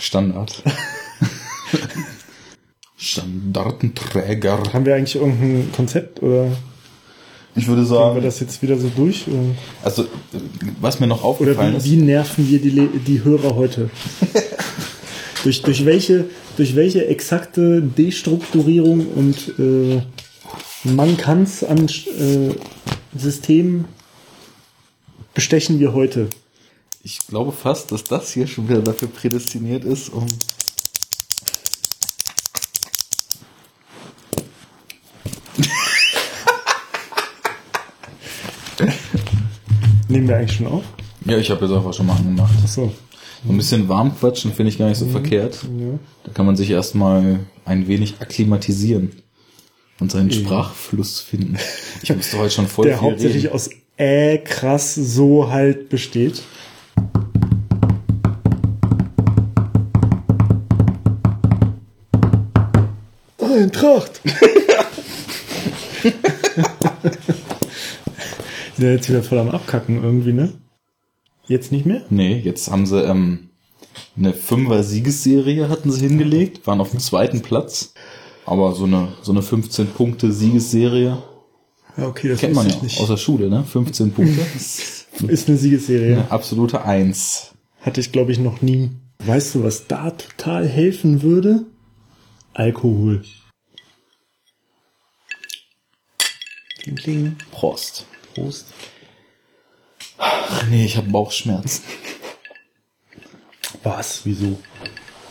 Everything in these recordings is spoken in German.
Standard. Standardenträger. Haben wir eigentlich irgendein Konzept oder Ich würde gehen wir sagen, das jetzt wieder so durch? Oder, also was mir noch oder aufgefallen wie, ist, wie nerven wir die, die Hörer heute? durch, durch, welche, durch welche exakte Destrukturierung und äh, Mankanz an äh, Systemen bestechen wir heute? Ich glaube fast, dass das hier schon wieder dafür prädestiniert ist, um Nehmen wir eigentlich schon auf? Ja, ich habe jetzt einfach schon mal angemacht. So. So ein bisschen warm quatschen finde ich gar nicht so verkehrt. Ja. Da kann man sich erstmal ein wenig akklimatisieren und seinen Sprachfluss finden. Ich musste heute schon voll Der viel hauptsächlich reden. aus äh krass so halt besteht. Eintracht! Sind ja jetzt wieder voll am Abkacken irgendwie, ne? Jetzt nicht mehr? Nee, jetzt haben sie ähm, eine Fünfer-Siegesserie hatten sie hingelegt, waren auf dem zweiten Platz. Aber so eine, so eine 15-Punkte-Siegesserie Ja, okay, das kennt man ja ich nicht. aus der Schule, ne? 15 Punkte. ist Ist eine Siegesserie. eine absolute Eins. Hatte ich, glaube ich, noch nie. Weißt du, was da total helfen würde? Alkohol. Kling, kling. Prost. Prost. Ach nee, ich habe Bauchschmerzen. Was? Wieso?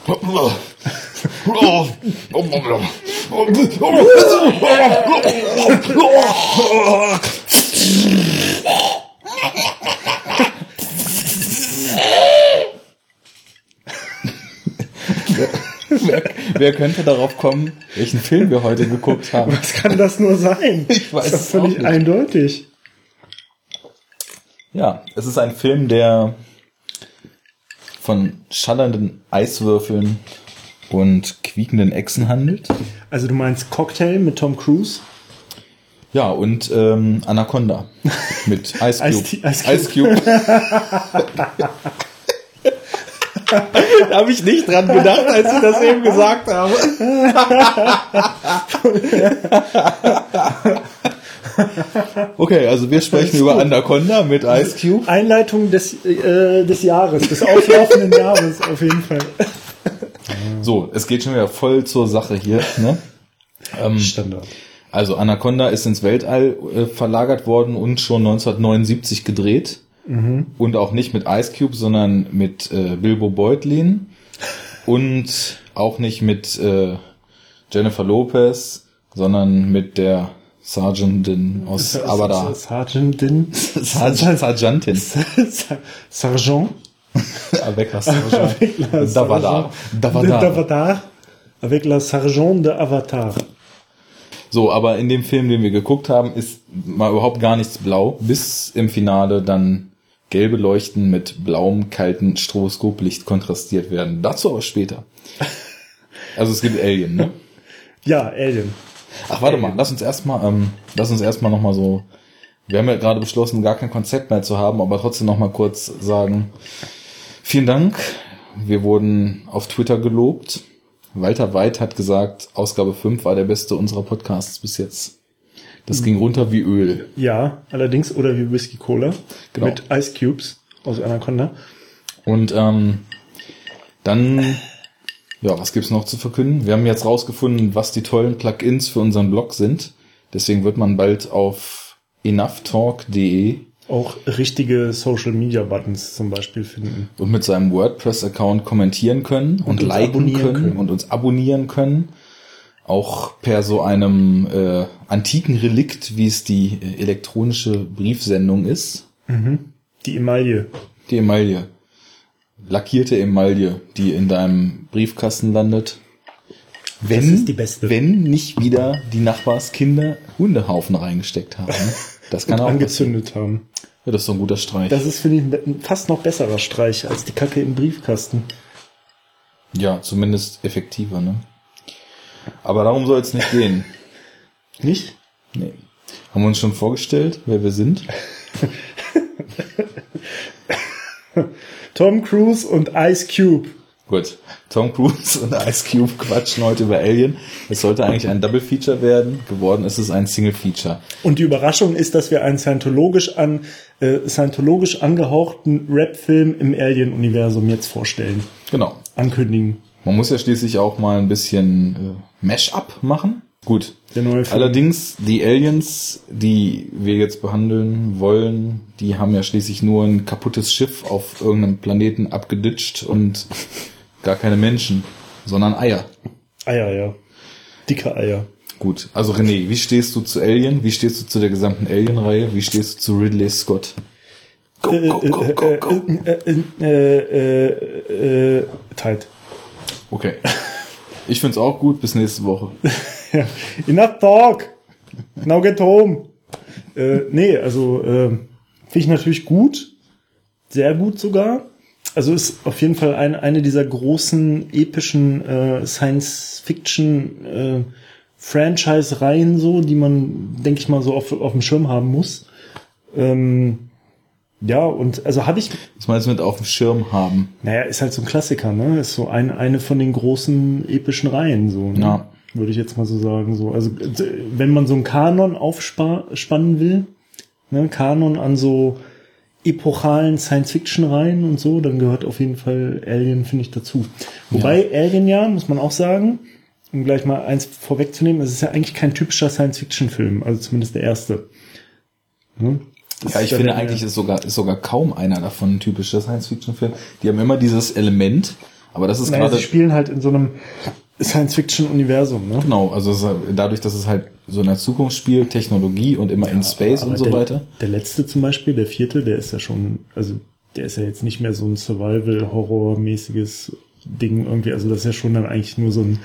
wer, wer könnte darauf kommen, welchen Film wir heute geguckt haben? Was kann das nur sein? Ich weiß das ist doch völlig eindeutig. Ja, es ist ein Film, der von schallenden Eiswürfeln und quiekenden Echsen handelt. Also du meinst Cocktail mit Tom Cruise? Ja, und ähm, Anaconda mit Ice Cube. Ice-T- Ice Cube. Ice Cube. da habe ich nicht dran gedacht, als ich das eben gesagt habe. okay, also wir sprechen über Anaconda mit Ice Cube. Einleitung des, äh, des Jahres, des auslaufenden Jahres auf jeden Fall. So, es geht schon wieder voll zur Sache hier. Ne? Ähm, Standard. Also Anaconda ist ins Weltall äh, verlagert worden und schon 1979 gedreht. Und auch nicht mit Ice Cube, sondern mit äh, Bilbo Beutlin. Und auch nicht mit äh, Jennifer Lopez, sondern mit der Sergeantin aus Abada. Sergeantin. Sergeant, Sergeantin. Sergeant. Avec la Sergeant. Davada. D'Avatar. Avec la Sergeant de Avatar. So, aber in dem Film, den wir geguckt haben, ist mal überhaupt gar nichts blau, bis im Finale dann gelbe Leuchten mit blauem, kalten Stroboskoplicht kontrastiert werden. Dazu aber später. Also es gibt Alien, ne? Ja, Alien. Ach, warte mal, lass uns erstmal, ähm, lass uns erstmal nochmal so, wir haben ja gerade beschlossen, gar kein Konzept mehr zu haben, aber trotzdem nochmal kurz sagen, vielen Dank. Wir wurden auf Twitter gelobt. Walter Weid hat gesagt, Ausgabe 5 war der beste unserer Podcasts bis jetzt. Das ging runter wie Öl. Ja, allerdings, oder wie Whisky Cola. Genau. Mit Ice Cubes aus Anaconda. Und ähm, dann, ja, was gibt's noch zu verkünden? Wir haben jetzt rausgefunden, was die tollen Plugins für unseren Blog sind. Deswegen wird man bald auf enoughtalk.de Auch richtige Social Media Buttons zum Beispiel finden. und mit seinem WordPress-Account kommentieren können und, uns liken können, können. und uns abonnieren können. Auch per so einem äh, antiken Relikt, wie es die äh, elektronische Briefsendung ist. Die Emaille. Die Emaille. Lackierte Emaille, die in deinem Briefkasten landet. Wenn, ist die beste. wenn nicht wieder die Nachbarskinder Hundehaufen reingesteckt haben. Das kann Und auch passieren. angezündet haben. Ja, das ist doch ein guter Streich. Das ist, finde ich, ein fast noch besserer Streich als die Kacke im Briefkasten. ja, zumindest effektiver, ne? Aber darum soll es nicht gehen. Nicht? Nee. Haben wir uns schon vorgestellt, wer wir sind? Tom Cruise und Ice Cube. Gut. Tom Cruise und Ice Cube quatschen heute über Alien. Es sollte eigentlich ein Double Feature werden. Geworden ist es ein Single Feature. Und die Überraschung ist, dass wir einen scientologisch an äh, scientologisch angehauchten Rap-Film im Alien-Universum jetzt vorstellen. Genau. Ankündigen. Man muss ja schließlich auch mal ein bisschen äh, Mash-up machen. Gut. Allerdings, die Aliens, die wir jetzt behandeln wollen, die haben ja schließlich nur ein kaputtes Schiff auf irgendeinem Planeten abgeditscht und gar keine Menschen, sondern Eier. Eier, ja. Dicke Eier. Gut, also René, wie stehst du zu Alien? Wie stehst du zu der gesamten Alien-Reihe? Wie stehst du zu Ridley Scott? Go, go, go, go, go. Äh, äh, äh, äh, äh, tight. Okay. Ich find's auch gut, bis nächste Woche. Enough talk. Now get home. Äh, nee, also äh, finde ich natürlich gut. Sehr gut sogar. Also ist auf jeden Fall ein, eine dieser großen epischen äh, Science-Fiction äh, Franchise-Reihen so, die man, denke ich mal, so auf, auf dem Schirm haben muss. Ähm, ja, und also habe ich, Was meinst du mit auf dem Schirm haben? naja, ist halt so ein Klassiker, ne? Ist so ein, eine von den großen epischen Reihen, so, ne? Ja. Würde ich jetzt mal so sagen. So. Also wenn man so einen Kanon aufspannen will, ne, Kanon an so epochalen Science-Fiction-Reihen und so, dann gehört auf jeden Fall Alien, finde ich, dazu. Wobei Alien ja, muss man auch sagen, um gleich mal eins vorwegzunehmen, es ist ja eigentlich kein typischer Science-Fiction-Film, also zumindest der erste. Ne? Ja, ich ja finde eigentlich ist sogar, ist sogar kaum einer davon ein typischer Science-Fiction-Film. Die haben immer dieses Element, aber das ist Naja, gerade, sie spielen halt in so einem Science-Fiction-Universum, ne? genau, also es dadurch, dass es halt so in der Zukunft spielt, Technologie und immer in Space Aber und so der, weiter. Der letzte zum Beispiel, der vierte, der ist ja schon, also der ist ja jetzt nicht mehr so ein Survival-Horror-mäßiges Ding irgendwie. Also das ist ja schon dann eigentlich nur so ein.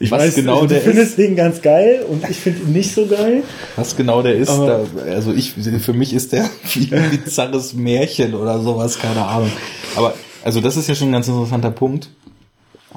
Ich Was weiß, genau also, du der findest den ganz geil und ich finde ihn nicht so geil. Was genau der ist, da, also ich, für mich ist der wie ein bizarres Märchen oder sowas, keine Ahnung. Aber, also das ist ja schon ein ganz interessanter Punkt.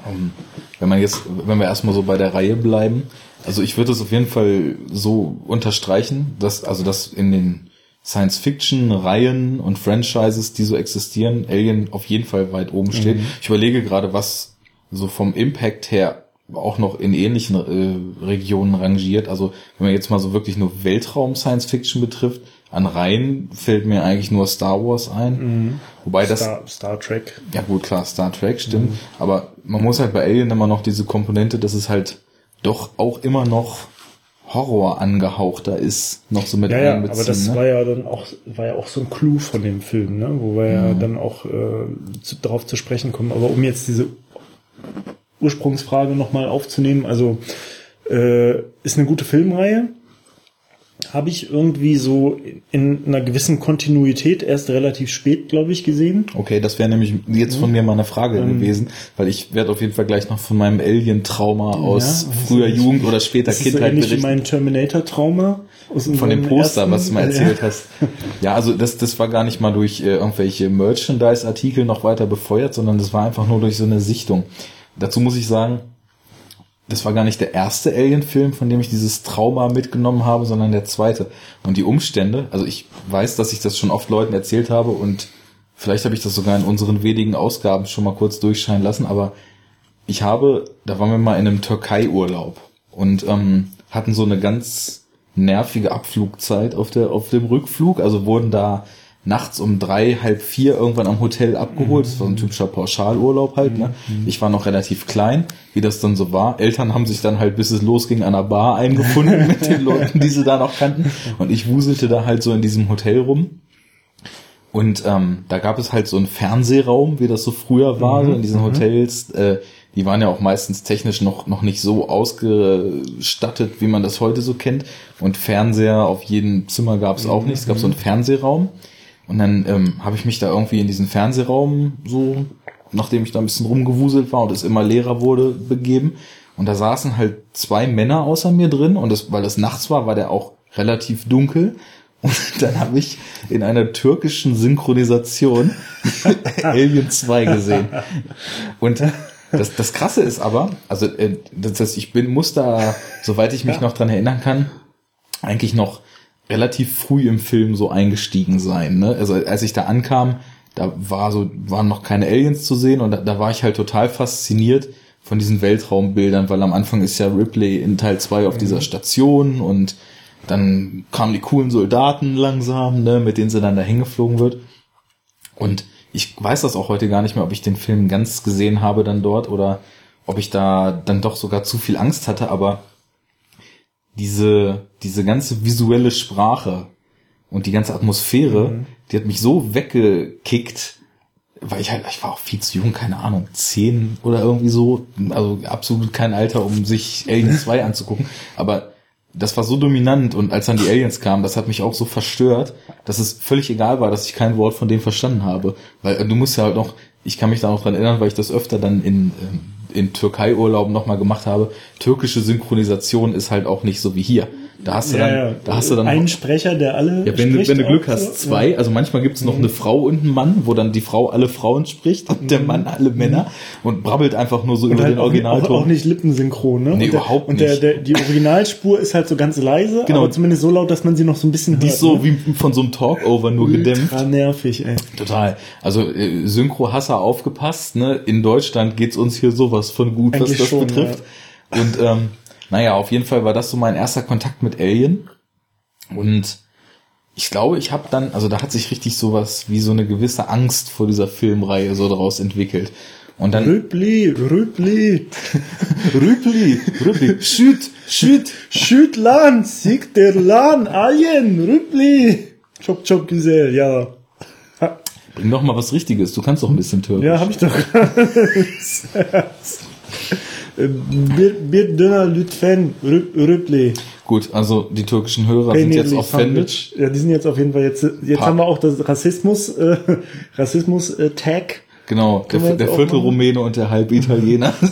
Ähm, Wenn man jetzt, wenn wir erstmal so bei der Reihe bleiben, also ich würde es auf jeden Fall so unterstreichen, dass, also dass in den Science-Fiction-Reihen und Franchises, die so existieren, Alien auf jeden Fall weit oben steht. Ich überlege gerade, was so vom Impact her auch noch in ähnlichen äh, Regionen rangiert. Also wenn man jetzt mal so wirklich nur Weltraum-Science-Fiction betrifft, an Reihen fällt mir eigentlich nur Star Wars ein. Wobei das Star, Star Trek. ja gut, klar, Star Trek, stimmt. Aber man muss halt bei Alien immer noch diese Komponente, dass es halt doch auch immer noch Horror angehauchter ist, noch so mit Ja, ja, aber das ne? war ja dann auch, war ja auch so ein Clou von dem Film, ne? wo wir ja dann auch äh, zu, darauf zu sprechen kommen. Aber um jetzt diese Ursprungsfrage nochmal aufzunehmen, also äh, ist eine gute Filmreihe. Habe ich irgendwie so in einer gewissen Kontinuität erst relativ spät, glaube ich, gesehen. Okay, das wäre nämlich jetzt von mir mal eine Frage Ähm. gewesen, weil ich werde auf jeden Fall gleich noch von meinem Alien-Trauma aus Ja, früher ist- Jugend oder später Das ist Kindheit wie berichten. mein Terminator-Trauma. Von dem Poster, ersten- was du mal erzählt ja. hast. Ja, also das, das war gar nicht mal durch äh, irgendwelche Merchandise-Artikel noch weiter befeuert, sondern das war einfach nur durch so eine Sichtung. Dazu muss ich sagen, das war gar nicht der erste Alien-Film, von dem ich dieses Trauma mitgenommen habe, sondern der zweite. Und die Umstände, also ich weiß, dass ich das schon oft Leuten erzählt habe und vielleicht habe ich das sogar in unseren wenigen Ausgaben schon mal kurz durchscheinen lassen, aber ich habe, da waren wir mal in einem Türkei-Urlaub und ähm, hatten so eine ganz nervige Abflugzeit auf der auf dem Rückflug. Also wurden da nachts um drei, halb vier irgendwann am Hotel abgeholt. Das war so ein typischer Pauschalurlaub halt. Ne? Ich war noch relativ klein, wie das dann so war. Eltern haben sich dann halt, bis es losging, an der Bar eingefunden mit den Leuten, die sie da noch kannten. Und ich wuselte da halt so in diesem Hotel rum. Und ähm, da gab es halt so einen Fernsehraum, wie das so früher war, so in diesen Hotels. Äh, die waren ja auch meistens technisch noch, noch nicht so ausgestattet, wie man das heute so kennt. Und Fernseher auf jedem Zimmer gab es auch nicht. Es gab so einen Fernsehraum. Und dann ähm, habe ich mich da irgendwie in diesen Fernsehraum so, nachdem ich da ein bisschen rumgewuselt war und es immer leerer wurde, begeben. Und da saßen halt zwei Männer außer mir drin. Und das, weil es nachts war, war der auch relativ dunkel. Und dann habe ich in einer türkischen Synchronisation Alien 2 gesehen. Und das, das Krasse ist aber, also äh, das heißt, ich bin, muss da, soweit ich mich noch dran erinnern kann, eigentlich noch relativ früh im Film so eingestiegen sein. Ne? Also als ich da ankam, da war so, waren noch keine Aliens zu sehen und da, da war ich halt total fasziniert von diesen Weltraumbildern, weil am Anfang ist ja Ripley in Teil 2 auf mhm. dieser Station und dann kamen die coolen Soldaten langsam, ne, mit denen sie dann da hingeflogen wird. Und ich weiß das auch heute gar nicht mehr, ob ich den Film ganz gesehen habe dann dort oder ob ich da dann doch sogar zu viel Angst hatte, aber diese, diese ganze visuelle Sprache und die ganze Atmosphäre, mhm. die hat mich so weggekickt, weil ich halt, ich war auch viel zu jung, keine Ahnung, zehn oder irgendwie so, also absolut kein Alter, um sich Alien 2 anzugucken, aber das war so dominant und als dann die Aliens kamen, das hat mich auch so verstört, dass es völlig egal war, dass ich kein Wort von denen verstanden habe, weil du musst ja halt noch, ich kann mich da noch dran erinnern, weil ich das öfter dann in, ähm, in Türkei-Urlauben nochmal gemacht habe, türkische Synchronisation ist halt auch nicht so wie hier. Da hast du dann, ja, ja. da hast du dann einen Sprecher, der alle. Ja, wenn, wenn du Glück hast, zwei. Ja. Also manchmal gibt's noch mhm. eine Frau und einen Mann, wo dann die Frau alle Frauen spricht und mhm. der Mann alle Männer mhm. und brabbelt einfach nur so und über halt den Originalton. Auch, auch nicht lippensynchron, ne? Nee, und überhaupt der, nicht. Und der, der, die Originalspur ist halt so ganz leise, genau. aber zumindest so laut, dass man sie noch so ein bisschen die hört. Die ist so ne? wie von so einem Talkover nur Ultra gedämpft. nervig, ey. Total. Also äh, Synchro-Hasser aufgepasst, ne? In Deutschland geht's uns hier sowas von gut, Eigentlich was das schon, betrifft. Und ähm, naja, auf jeden Fall war das so mein erster Kontakt mit Alien. Und ich glaube, ich habe dann, also da hat sich richtig sowas wie so eine gewisse Angst vor dieser Filmreihe so daraus entwickelt. Und dann Rübli, Rübli, Rübli, Rübli, schüt, schüt, schüt Lan, sieg der Lan, Alien, Rübli. Chop, chop, güzel, ja. Bring doch mal was Richtiges, du kannst doch ein bisschen Türkisch. Ja, hab ich doch. Bir, bir döner lütfen, Rübli. Gut, also die türkischen Hörer sind jetzt offended. Ja, die sind jetzt auf jeden Fall jetzt. Jetzt haben wir auch das Rassismus, äh, Rassismus äh, Tag. Genau, der, der Viertel-Rumäne und der Halb-Italiener.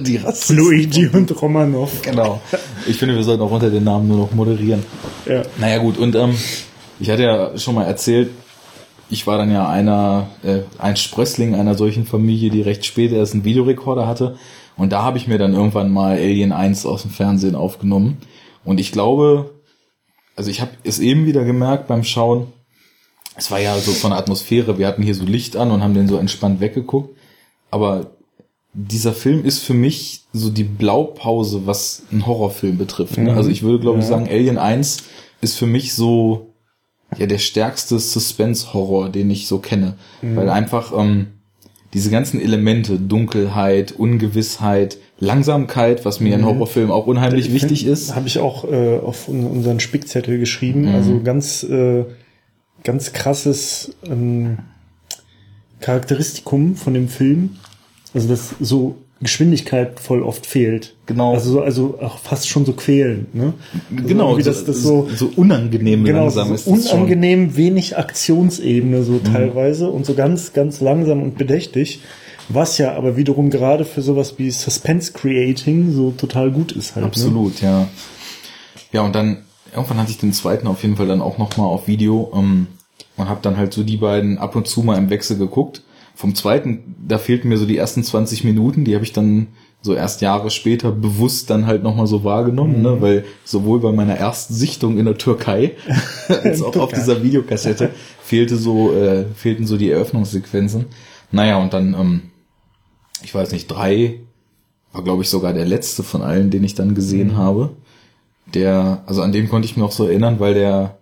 die Rassisten. Luigi und Romanov. Genau. Ich finde, wir sollten auch unter den Namen nur noch moderieren. Ja. Naja gut, und ähm, ich hatte ja schon mal erzählt, ich war dann ja einer, äh, ein Sprössling einer solchen Familie, die recht spät erst einen Videorekorder hatte. Und da habe ich mir dann irgendwann mal Alien 1 aus dem Fernsehen aufgenommen. Und ich glaube, also ich habe es eben wieder gemerkt beim Schauen, es war ja so von der Atmosphäre, wir hatten hier so Licht an und haben den so entspannt weggeguckt. Aber dieser Film ist für mich so die Blaupause, was einen Horrorfilm betrifft. Ne? Also ich würde, glaube ja. ich, sagen, Alien 1 ist für mich so ja der stärkste Suspense-Horror, den ich so kenne. Mhm. Weil einfach ähm, diese ganzen Elemente, Dunkelheit, Ungewissheit, Langsamkeit, was mir mhm. in Horrorfilmen auch unheimlich ich wichtig find, ist. Habe ich auch äh, auf unseren Spickzettel geschrieben. Mhm. Also ganz, äh, ganz krasses ähm, Charakteristikum von dem Film. Also das so Geschwindigkeit voll oft fehlt. Genau. Also, also auch fast schon so quälen. Ne? Also genau, wie das, das so, so unangenehm genau, langsam so ist. Unangenehm schon. wenig Aktionsebene so mhm. teilweise und so ganz, ganz langsam und bedächtig. Was ja aber wiederum gerade für sowas wie Suspense Creating so total gut ist halt. Ne? Absolut, ne? ja. Ja, und dann, irgendwann hatte ich den zweiten auf jeden Fall dann auch nochmal auf Video ähm, und habe dann halt so die beiden ab und zu mal im Wechsel geguckt vom zweiten, da fehlten mir so die ersten 20 Minuten, die habe ich dann so erst Jahre später bewusst dann halt nochmal so wahrgenommen, ne? mhm. ne? weil sowohl bei meiner ersten Sichtung in der Türkei als auch auf dieser Videokassette fehlte so, äh, fehlten so die Eröffnungssequenzen. Naja, und dann, ähm, ich weiß nicht, drei war glaube ich sogar der letzte von allen, den ich dann gesehen mhm. habe. Der, also an den konnte ich mich noch so erinnern, weil der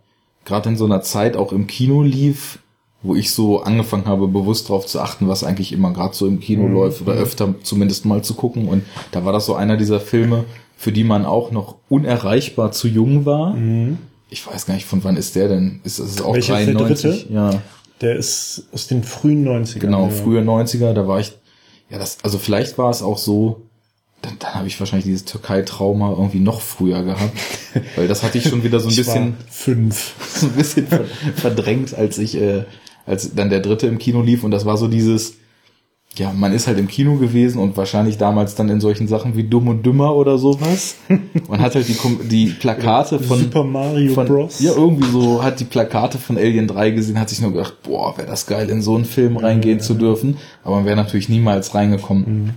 gerade in so einer Zeit auch im Kino lief, wo ich so angefangen habe, bewusst darauf zu achten, was eigentlich immer gerade so im Kino mhm. läuft oder öfter zumindest mal zu gucken. Und da war das so einer dieser Filme, für die man auch noch unerreichbar zu jung war. Mhm. Ich weiß gar nicht, von wann ist der denn? Ist das auch Welcher 93? Der ja. Der ist aus den frühen 90ern. Genau, ja. frühe 90er, da war ich, ja, das, also vielleicht war es auch so, dann, dann habe ich wahrscheinlich dieses Türkei-Trauma irgendwie noch früher gehabt, weil das hatte ich schon wieder so ein bisschen fünf, so ein bisschen verdrängt, als ich äh, als dann der dritte im Kino lief und das war so dieses, ja, man ist halt im Kino gewesen und wahrscheinlich damals dann in solchen Sachen wie Dumm und Dümmer oder sowas. Man hat halt die, die Plakate von Super Mario von, Bros. Ja, irgendwie so hat die Plakate von Alien 3 gesehen, hat sich nur gedacht, boah, wäre das geil, in so einen Film reingehen ja, zu dürfen. Aber man wäre natürlich niemals reingekommen. Mhm.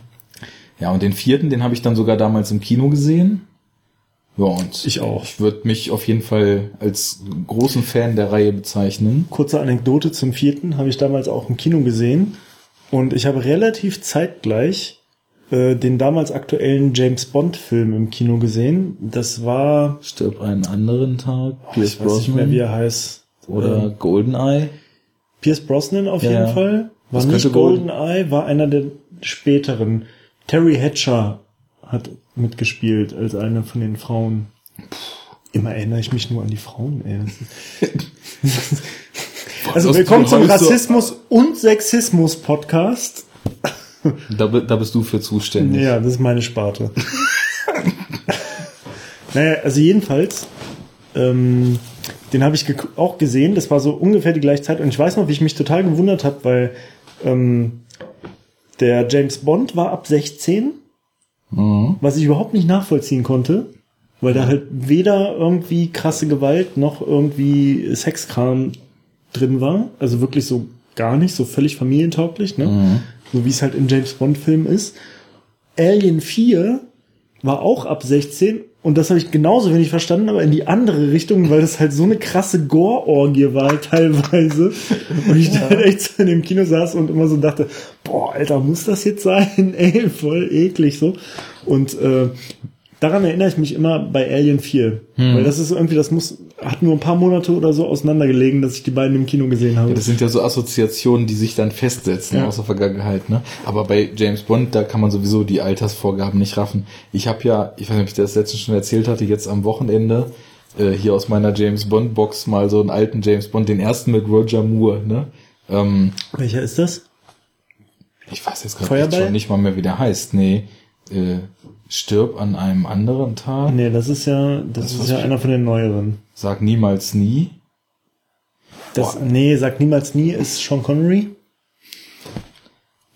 Ja, und den vierten, den habe ich dann sogar damals im Kino gesehen. Ja, und Ich auch. Ich würde mich auf jeden Fall als großen Fan der Reihe bezeichnen. Kurze Anekdote zum vierten habe ich damals auch im Kino gesehen und ich habe relativ zeitgleich äh, den damals aktuellen James Bond Film im Kino gesehen. Das war Stirb einen anderen Tag. Oh, ich weiß nicht mehr, wie er heißt. Oder Äh, Goldeneye. Pierce Brosnan auf Ja, jeden. Fall. War Das nicht Golden- GoldenEye, war einer der späteren. Terry Hatcher hat mitgespielt als eine von den Frauen. Immer erinnere ich mich nur an die Frauen, ey. Also willkommen zum so- Rassismus- und Sexismus-Podcast. Da, bi- da bist du für zuständig. Ja, das ist meine Sparte. naja, also jedenfalls, ähm, den habe ich gek- auch gesehen. Das war so ungefähr die gleiche Zeit. Und ich weiß noch, wie ich mich total gewundert habe, weil ähm, der James Bond war ab 16, Mhm. was ich überhaupt nicht nachvollziehen konnte, weil da halt weder irgendwie krasse Gewalt noch irgendwie Sexkram drin war. Also wirklich so gar nicht, so völlig familientauglich, ne? So wie es halt im James Bond Film ist. Alien 4 war auch ab 16 und das habe ich genauso wenig verstanden, aber in die andere Richtung, weil das halt so eine krasse Gore-Orgie war teilweise. Und ich dann echt so in dem Kino saß und immer so dachte, boah, Alter, muss das jetzt sein? Ey, voll eklig so. Und äh, daran erinnere ich mich immer bei Alien 4. Weil das ist irgendwie, das muss, hat nur ein paar Monate oder so auseinandergelegen, dass ich die beiden im Kino gesehen habe. Das sind ja so Assoziationen, die sich dann festsetzen Ja. aus der Vergangenheit. Ne? Aber bei James Bond, da kann man sowieso die Altersvorgaben nicht raffen. Ich habe ja, ich weiß nicht, ob ich das letztens schon erzählt hatte, jetzt am Wochenende äh, hier aus meiner James Bond Box mal so einen alten James Bond, den ersten mit Roger Moore. Ne? Ähm, Welcher ist das? ich weiß jetzt gerade Feuerball? schon nicht mal mehr, wie der heißt. Nee, äh, stirb an einem anderen Tag. Nee, das ist ja, das, Das ist ja einer von den neueren. Sag niemals nie. Das, Boah. nee, sagt niemals nie, ist Sean Connery.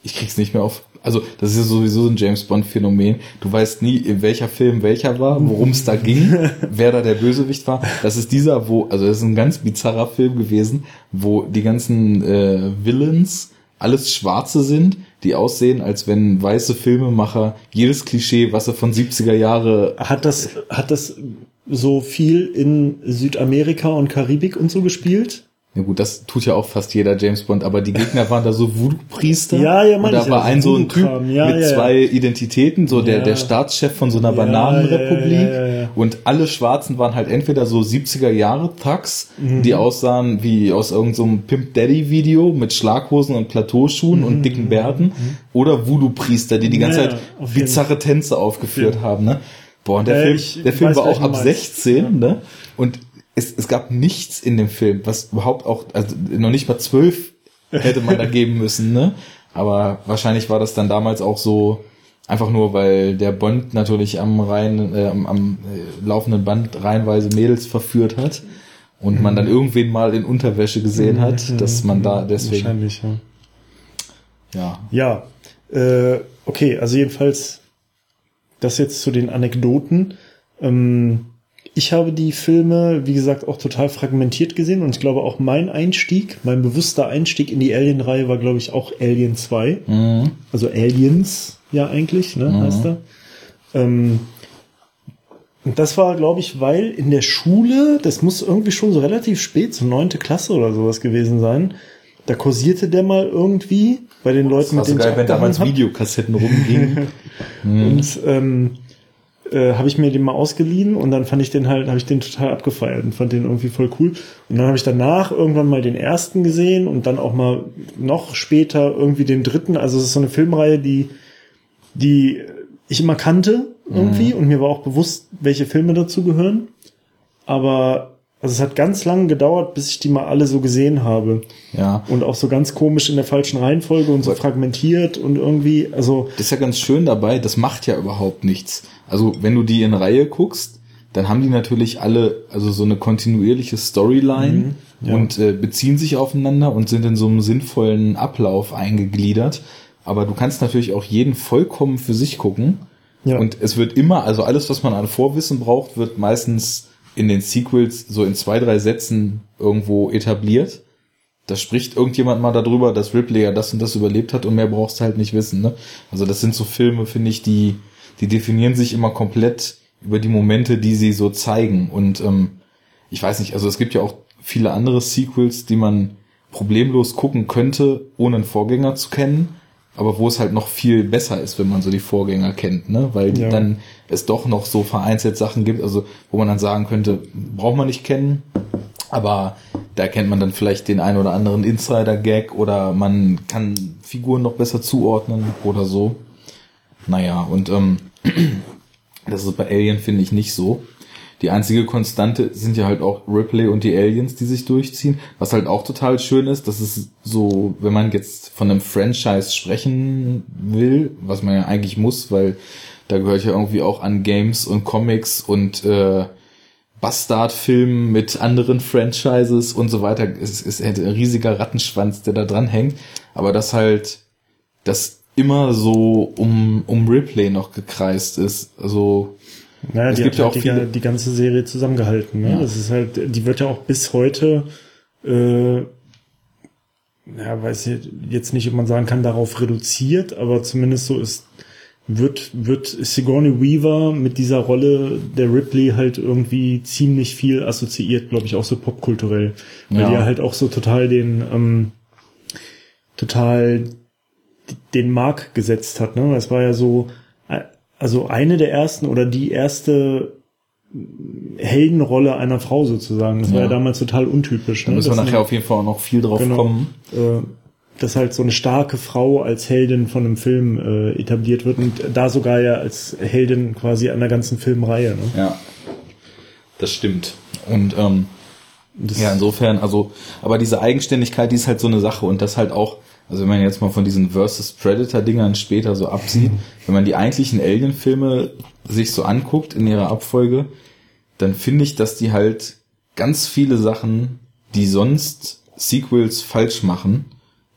ich krieg's nicht mehr auf. Also, das ist ja sowieso ein James Bond-Phänomen. Du weißt nie, in welcher Film welcher war, worum es da ging, wer da der Bösewicht war. Das ist dieser, wo, also das ist ein ganz bizarrer Film gewesen, wo die ganzen äh, Villains alles Schwarze sind, die aussehen, als wenn weiße Filmemacher jedes Klischee, was sie von 70er Jahre Hat das, hat das so viel in Südamerika und Karibik und so gespielt? Ja gut, das tut ja auch fast jeder James Bond, aber die Gegner waren da so Voodoo-Priester. Ja, ja, Und meine da ich war ja, ein so ein Typ. Ja, mit ja, ja. zwei Identitäten, so der, Ja. der Staatschef von so einer Ja, Bananenrepublik. ja, ja, ja, ja. Und alle Schwarzen waren halt entweder so 70er Jahre Thugs, Mhm. die aussahen wie aus irgendeinem so Pimp Daddy Video mit Schlaghosen und Plateauschuhen und dicken Bärten, oder Voodoo-Priester, die die ganze Mhm. Ja, Zeit bizarre Tänze aufgeführt Ja. haben, ne? Boah, und der Film, ich der Film war auch ab du meinst. 16, ne? Und es, es gab nichts in dem Film, was überhaupt auch, also noch nicht mal zwölf hätte man da geben müssen, ne? Aber wahrscheinlich war das dann damals auch so, einfach nur, weil der Bond natürlich am rein, äh, am, am äh, laufenden Band reihenweise Mädels verführt hat und man dann irgendwen mal in Unterwäsche gesehen hat, dass man da deswegen, Wahrscheinlich, ja. ja. Ja, äh, okay, also jedenfalls das jetzt zu den Anekdoten. Ähm, ich habe die Filme, wie gesagt, auch total fragmentiert gesehen und ich glaube auch mein Einstieg, mein bewusster Einstieg in die Alien-Reihe war, glaube ich, auch Alien 2. Mhm. Also Aliens, ja eigentlich, ne, heißt er. Ähm, und das war, glaube ich, weil in der Schule, das muss irgendwie schon so relativ spät, so neunte Klasse oder sowas gewesen sein, da kursierte der mal irgendwie bei den Leuten, War mit so denen geil, ich wenn damals hab. Videokassetten rumgingen. Und ähm, äh, habe ich mir den mal ausgeliehen und dann fand ich den halt, habe ich den total abgefeiert und fand den irgendwie voll cool. Und dann habe ich danach irgendwann mal den ersten gesehen und dann auch mal noch später irgendwie den dritten. Also es ist so eine Filmreihe, die, die ich immer kannte irgendwie und mir war auch bewusst, welche Filme dazu gehören. Aber also es hat ganz lange gedauert, bis ich die mal alle so gesehen habe. ja. Und auch so ganz komisch in der falschen Reihenfolge und so fragmentiert und irgendwie, also Das ist ja ganz schön dabei, das macht ja überhaupt nichts. Also wenn du die in Reihe guckst, dann haben die natürlich alle also so eine kontinuierliche Storyline Mhm, ja. und äh, beziehen sich aufeinander und sind in so einem sinnvollen Ablauf eingegliedert. Aber du kannst natürlich auch jeden vollkommen für sich gucken. Ja. Und es wird immer, also alles, was man an Vorwissen braucht, wird meistens in den Sequels so in zwei, drei Sätzen irgendwo etabliert. Da spricht irgendjemand mal darüber, dass Ripley ja das und das überlebt hat und mehr brauchst du halt nicht wissen. Ne? Also das sind so Filme, finde ich, die, die definieren sich immer komplett über die Momente, die sie so zeigen. Und ähm, ich weiß nicht, also es gibt ja auch viele andere Sequels, die man problemlos gucken könnte, ohne einen Vorgänger zu kennen, aber wo es halt noch viel besser ist, wenn man so die Vorgänger kennt, ne? Weil Ja. dann es doch noch so vereinzelt Sachen gibt, also wo man dann sagen könnte, braucht man nicht kennen, aber da kennt man dann vielleicht den einen oder anderen Insider-Gag oder man kann Figuren noch besser zuordnen oder so. Naja, und ähm, das ist bei Alien, finde ich, nicht so. Die einzige Konstante sind ja halt auch Ripley und die Aliens, die sich durchziehen. Was halt auch total schön ist, das ist so, wenn man jetzt von einem Franchise sprechen will, was man ja eigentlich muss, weil da gehört ja irgendwie auch an Games und Comics und äh, Bastard-Filmen mit anderen Franchises und so weiter. Es ist ein riesiger Rattenschwanz, der da dran hängt. Aber das halt, das immer so um, um Ripley noch gekreist ist. Also, Naja, Es die gibt hat ja halt auch die, viele- die ganze Serie zusammengehalten. Ne? Ja. Das ist halt, die wird ja auch bis heute, äh, ja, weiß ich jetzt nicht, ob man sagen kann, darauf reduziert, aber zumindest so ist, wird, wird Sigourney Weaver mit dieser Rolle der Ripley halt irgendwie ziemlich viel assoziiert, glaube ich, auch so popkulturell. Weil Ja. die ja halt auch so total den, ähm, total den Mark gesetzt hat. Ne? Es war ja so, also eine der ersten oder die erste Heldenrolle einer Frau sozusagen. Das war Ja. ja damals total untypisch. da ne? müssen wir nachher auf jeden Fall auch noch viel drauf Genau. kommen. äh, dass halt so eine starke Frau als Heldin von einem Film äh, etabliert wird und da sogar ja als Heldin quasi einer ganzen Filmreihe. Ne? Ja. Das stimmt. Und ähm, Das, ja, insofern, also, aber diese Eigenständigkeit, die ist halt so eine Sache und das halt auch, also wenn man jetzt mal von diesen Versus Predator-Dingern später so absieht, wenn man die eigentlichen Alien-Filme sich so anguckt in ihrer Abfolge, dann finde ich, dass die halt ganz viele Sachen, die sonst Sequels falsch machen,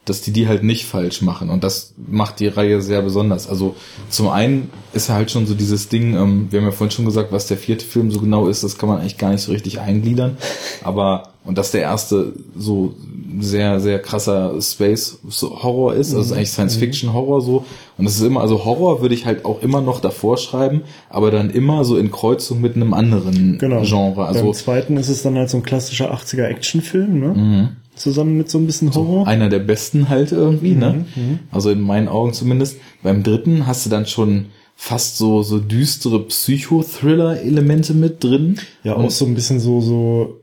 dass die die halt nicht falsch machen. Und das macht die Reihe sehr besonders. Also zum einen ist ja halt schon so dieses Ding, ähm, wir haben ja vorhin schon gesagt, was der vierte Film so genau ist, das kann man eigentlich gar nicht so richtig eingliedern. Aber, und dass der erste so sehr, sehr krasser Space-Horror ist, also eigentlich Science-Fiction-Horror so. Und es ist immer, also Horror würde ich halt auch immer noch davor schreiben, aber dann immer so in Kreuzung mit einem anderen genau. Genre. Also Beim zweiten ist es dann halt so ein klassischer 80er Actionfilm, ne? Mhm. Zusammen mit so ein bisschen Horror. einer der besten halt irgendwie, ne? Mhm, Also in meinen Augen zumindest. Beim dritten hast du dann schon fast so, so düstere Psychothriller-Elemente mit drin. Ja, Und- auch so ein bisschen so, so,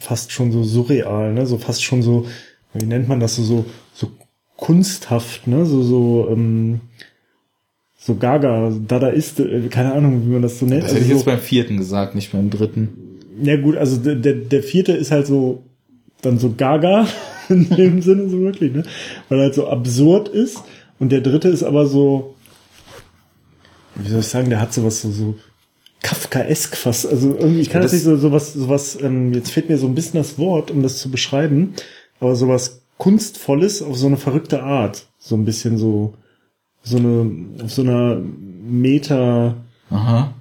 fast schon so surreal, ne? So fast schon so, wie nennt man das so, so, so kunsthaft, ne? So, so, ähm, so gaga, Dadaist, äh, keine Ahnung, wie man das so nennt. Das hätte ich Also jetzt beim vierten gesagt, nicht beim dritten. Ja gut, also der, der, der vierte ist halt so dann so gaga in dem Sinne so wirklich, ne? Weil er halt so absurd ist und der dritte ist aber so wie soll ich sagen, der hat sowas so so Kafkaesk fast, also irgendwie ich kann das das- nicht so sowas sowas ähm, jetzt fehlt mir so ein bisschen das Wort, um das zu beschreiben, aber sowas kunstvolles auf so eine verrückte Art, so ein bisschen so so eine auf so einer Meta Aha.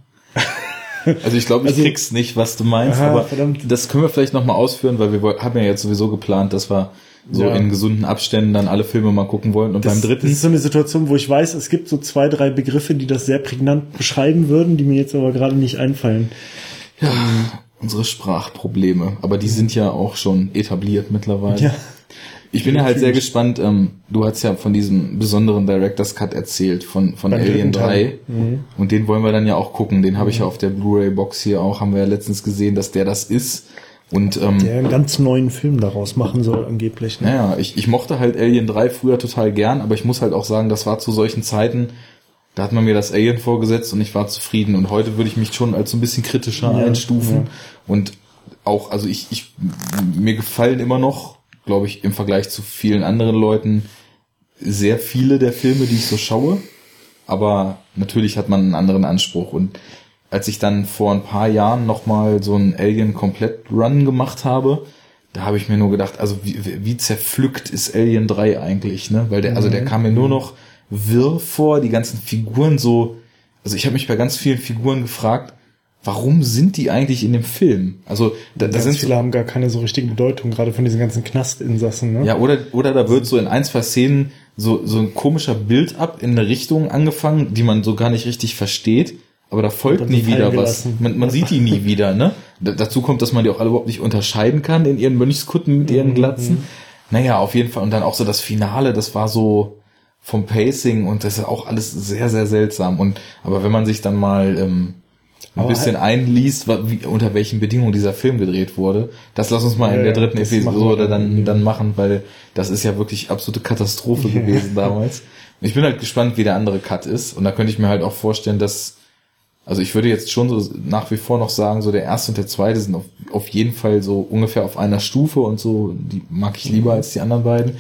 Also ich glaube, ich Also- krieg's nicht, was du meinst, Aha, aber verdammt. das können wir vielleicht nochmal ausführen, weil wir haben ja jetzt sowieso geplant, dass wir so Ja. in gesunden Abständen dann alle Filme mal gucken wollen. Und Das, beim dritten das ist so eine Situation, wo ich weiß, es gibt so zwei, drei Begriffe, die das sehr prägnant beschreiben würden, die mir jetzt aber gerade nicht einfallen. unsere Sprachprobleme. Aber die sind ja auch schon etabliert mittlerweile. Ja. Ich bin ja halt sehr gespannt. Ähm, du hast ja von diesem besonderen Director's Cut erzählt, von, von Beim Alien dritten 3. Teil. Mhm. Und den wollen wir dann ja auch gucken. Den habe ich ja auf der Blu-ray-Box hier auch, haben wir ja letztens gesehen, dass der das ist. Und ähm, Der einen ganz neuen Film daraus machen soll, angeblich. Ne? naja, ich, ich mochte halt Alien 3 früher total gern, aber ich muss halt auch sagen, das war zu solchen Zeiten, da hat man mir das Alien vorgesetzt und ich war zufrieden. Und heute würde ich mich schon als so ein bisschen kritischer Ja, einstufen. ja. Und auch, also ich, ich, mir gefallen immer noch, glaube ich, im Vergleich zu vielen anderen Leuten sehr viele der Filme, die ich so schaue. Aber natürlich hat man einen anderen Anspruch. Und als ich dann vor ein paar Jahren nochmal so einen Alien komplett Run gemacht habe, da habe ich mir nur gedacht, also wie, wie zerpflückt ist Alien 3 eigentlich, ne? Weil der, also der kam mir nur noch wirr vor, die ganzen Figuren so, also ich habe mich bei ganz vielen Figuren gefragt, warum sind die eigentlich in dem Film? Also da, da sind viele haben gar keine so richtige Bedeutung, gerade von diesen ganzen Knastinsassen. Ne? ja, oder, oder da wird so in ein, zwei Szenen so, so ein komischer Build-up in eine Richtung angefangen, die man so gar nicht richtig versteht. Aber da folgt nie wieder was. Man, man sieht die nie wieder, ne? D dazu kommt, dass man die auch alle überhaupt nicht unterscheiden kann in ihren Mönchskutten mit Mhm. ihren Glatzen. Naja, auf jeden Fall. Und dann auch so das Finale, das war so vom Pacing und das ist auch alles sehr, sehr seltsam. Und aber wenn man sich dann mal ähm, ein Aber bisschen einliest, wa- wie, unter welchen Bedingungen dieser Film gedreht wurde, das lass uns mal in Ja, der ja, dritten Episode dann, dann machen, weil das ist ja wirklich absolute Katastrophe gewesen damals. Ich bin halt gespannt, wie der andere Cut ist. Und da könnte ich mir halt auch vorstellen, dass, also ich würde jetzt schon so nach wie vor noch sagen, so der erste und der zweite sind auf, auf jeden Fall so ungefähr auf einer Stufe und so, die mag ich lieber als die anderen beiden.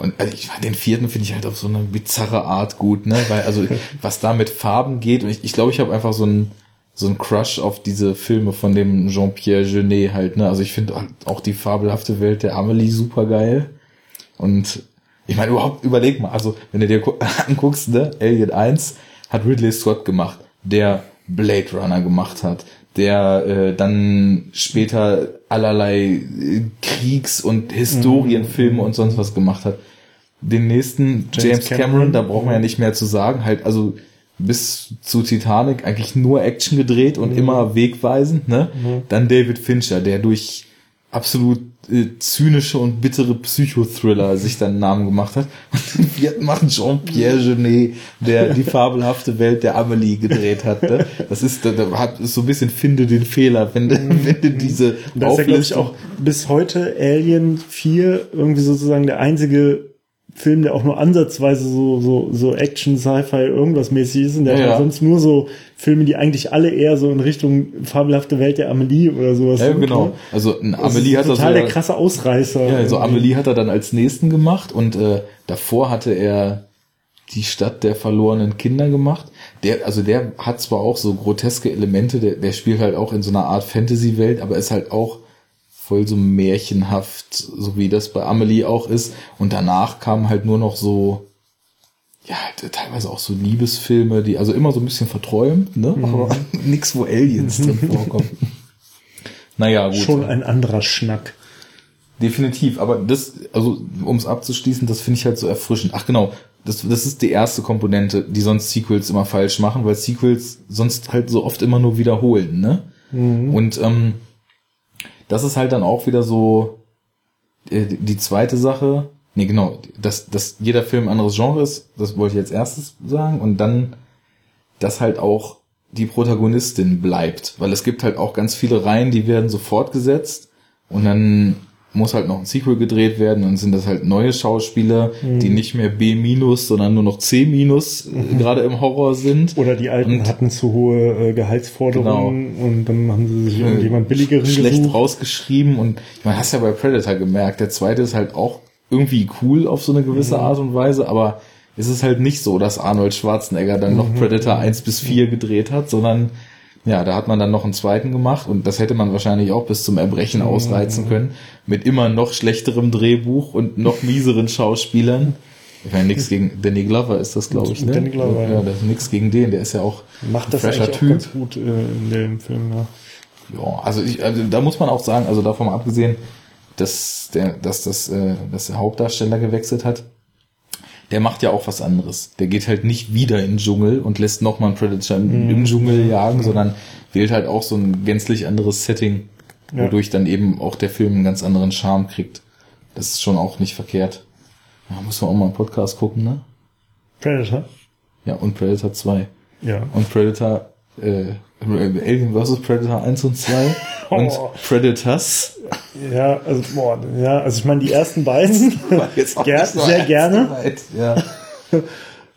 Und also ich, den vierten finde ich halt auf so eine bizarre Art gut, ne? Weil, also, was da mit Farben geht, und ich glaube, ich, glaub, ich habe einfach so ein so ein Crush auf diese Filme von dem Jean-Pierre Genet halt, ne? Also ich finde auch die fabelhafte Welt der Amelie super geil. Und ich meine, überhaupt überleg mal, also wenn du dir gu- anguckst, ne, Alien 1 hat Ridley Scott gemacht, der Blade Runner gemacht hat, der äh, dann später allerlei äh, Kriegs- und Historienfilme und sonst was gemacht hat. Den nächsten James, James Cameron, Cameron, da braucht man ja nicht mehr zu sagen, halt also bis zu Titanic eigentlich nur Action gedreht und immer wegweisend, ne? Dann David Fincher, der durch absolut äh, zynische und bittere Psychothriller sich dann einen Namen gemacht hat. Und den vierten macht Jean-Pierre Genet, der die fabelhafte Welt der Amelie gedreht hat. Ne? Das ist, da, da hat so ein bisschen finde den Fehler, wenn du, wenn du diese Das ist ja, glaube ich, auch bis heute Alien 4 irgendwie sozusagen der einzige Film, der auch nur ansatzweise so, so, so Action, Sci-Fi, irgendwas mäßig ist. Und der Ja, hat ja. sonst nur so Filme, die eigentlich alle eher so in Richtung fabelhafte Welt der Amelie oder sowas ja, sind, genau. ne? Also ein Das Amelie ist hat er total so der krasse Ausreißer. Ja, also irgendwie. Amelie hat er dann als nächsten gemacht und äh, davor hatte er die Stadt der verlorenen Kinder gemacht. Der, also der hat zwar auch so groteske Elemente, der, der spielt halt auch in so einer Art Fantasy-Welt, aber ist halt auch voll so märchenhaft, so wie das bei Amelie auch ist. Und danach kamen halt nur noch so, ja, halt teilweise auch so Liebesfilme, die also immer so ein bisschen verträumt, ne? Aber nix, wo Aliens drin vorkommen. Naja, gut. Schon ein anderer Schnack. Definitiv, aber das, also um es abzuschließen, das finde ich halt so erfrischend. Ach genau, das, das ist die erste Komponente, die sonst Sequels immer falsch machen, weil Sequels sonst halt so oft immer nur wiederholen, ne? Und ähm, das ist halt dann auch wieder so äh, die zweite Sache. Nee, genau, dass, dass jeder Film ein anderes Genre ist, das wollte ich als erstes sagen. Und dann, dass halt auch die Protagonistin bleibt. Weil es gibt halt auch ganz viele Reihen, die werden so fortgesetzt und dann muss halt noch ein Sequel gedreht werden und sind das halt neue Schauspieler, die nicht mehr B minus, sondern nur noch C minus äh, gerade im Horror sind. Oder die Alten Und- hatten zu hohe äh, Gehaltsforderungen und dann haben sie sich irgendjemand billigeren schlecht gesucht. rausgeschrieben und ich meine, hast ja bei Predator gemerkt, der zweite ist halt auch irgendwie cool auf so eine gewisse Mhm. Art und Weise, aber es ist halt nicht so, dass Arnold Schwarzenegger dann Mhm. noch Predator 1 bis 4 gedreht hat, sondern ja, da hat man dann noch einen zweiten gemacht und das hätte man wahrscheinlich auch bis zum Mhm. Erbrechen ausreizen können, mit immer noch schlechterem Drehbuch und noch mieseren Schauspielern. Ich meine, nichts gegen Danny Glover ist das, glaube ich, ne? Danny Glover, ja. ja. das ist nichts gegen den, der ist ja auch Macht das ein eigentlich fresher auch Typ. ganz gut äh, in dem Film, ja. Ja, also, ich, also da muss man auch sagen, also davon mal abgesehen, dass der, dass das, äh, dass der Hauptdarsteller gewechselt hat, der macht ja auch was anderes. Der geht halt nicht wieder in den Dschungel und lässt nochmal einen Predator im, im Dschungel jagen, sondern wählt halt auch so ein gänzlich anderes Setting, Ja. wodurch dann eben auch der Film einen ganz anderen Charme kriegt. Das ist schon auch nicht verkehrt. Ja, muss man auch mal einen Podcast gucken, ne? Predator? Ja, und Predator 2. Ja. Und Predator, äh, Alien vs. Predator 1 und 2 und Oh. Predators. Ja, also, boah, ja, also ich meine, die ersten beiden, Ger so sehr gerne. gemeint, Ja.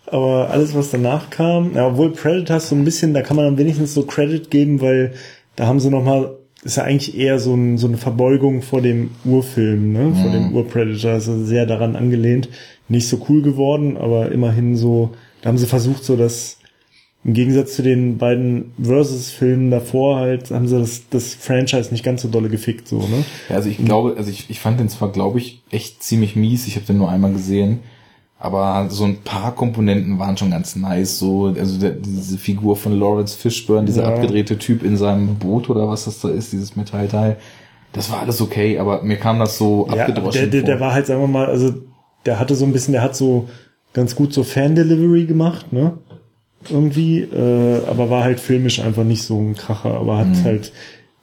aber alles, was danach kam, ja, obwohl Predators so ein bisschen, da kann man dann wenigstens so Credit geben, weil da haben sie nochmal, ist ja eigentlich eher so, ein, so eine Verbeugung vor dem Urfilm, ne, vor dem Urpredator, also sehr daran angelehnt, nicht so cool geworden, aber immerhin so, da haben sie versucht, so das, im Gegensatz zu den beiden Versus-Filmen davor halt, haben sie das, das Franchise nicht ganz so dolle gefickt, so, ne? ja, also ich glaube, also ich, ich fand den zwar, glaube ich, echt ziemlich mies. Ich habe den nur einmal gesehen. Aber so ein paar Komponenten waren schon ganz nice. So, also der, diese Figur von Lawrence Fishburne, dieser Ja. abgedrehte Typ in seinem Boot oder was das da ist, dieses Metallteil. Das war alles okay, aber mir kam das so Ja, abgedroschen der, der, der war halt, sagen wir mal, also der hatte so ein bisschen, der hat so ganz gut so Fan-Delivery gemacht, ne? Irgendwie, äh, aber war halt filmisch einfach nicht so ein Kracher, aber hat Mhm. halt,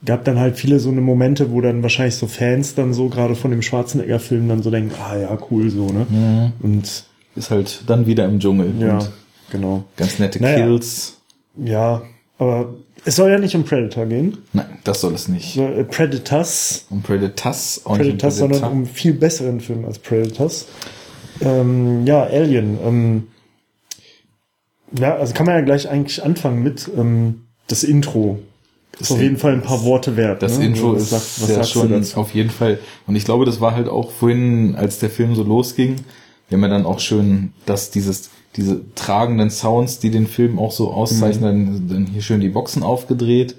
gab dann halt viele so eine Momente, wo dann wahrscheinlich so Fans dann so, gerade von dem Schwarzenegger-Film dann so denken, ah ja, cool, so, ne? Und Ist halt dann wieder im Dschungel. ja, Und genau. ganz nette Naja. Kills. Ja, aber es soll ja nicht um Predator gehen. Nein, das soll es nicht. So, äh, Predators. Um Predators, auch um Predators, sondern um viel besseren Film als Predators. Ähm, ja, Alien. Ähm, ja, also kann man ja gleich eigentlich anfangen mit ähm, das Intro. Ist auf jeden Fall ein paar Worte wert. Das ne? Intro Was ist ja schon auf jeden Fall. Und ich glaube, das war halt auch vorhin, als der Film so losging, wir haben ja dann auch schön, dass dieses, diese tragenden Sounds, die den Film auch so auszeichnen, dann, dann hier schön die Boxen aufgedreht.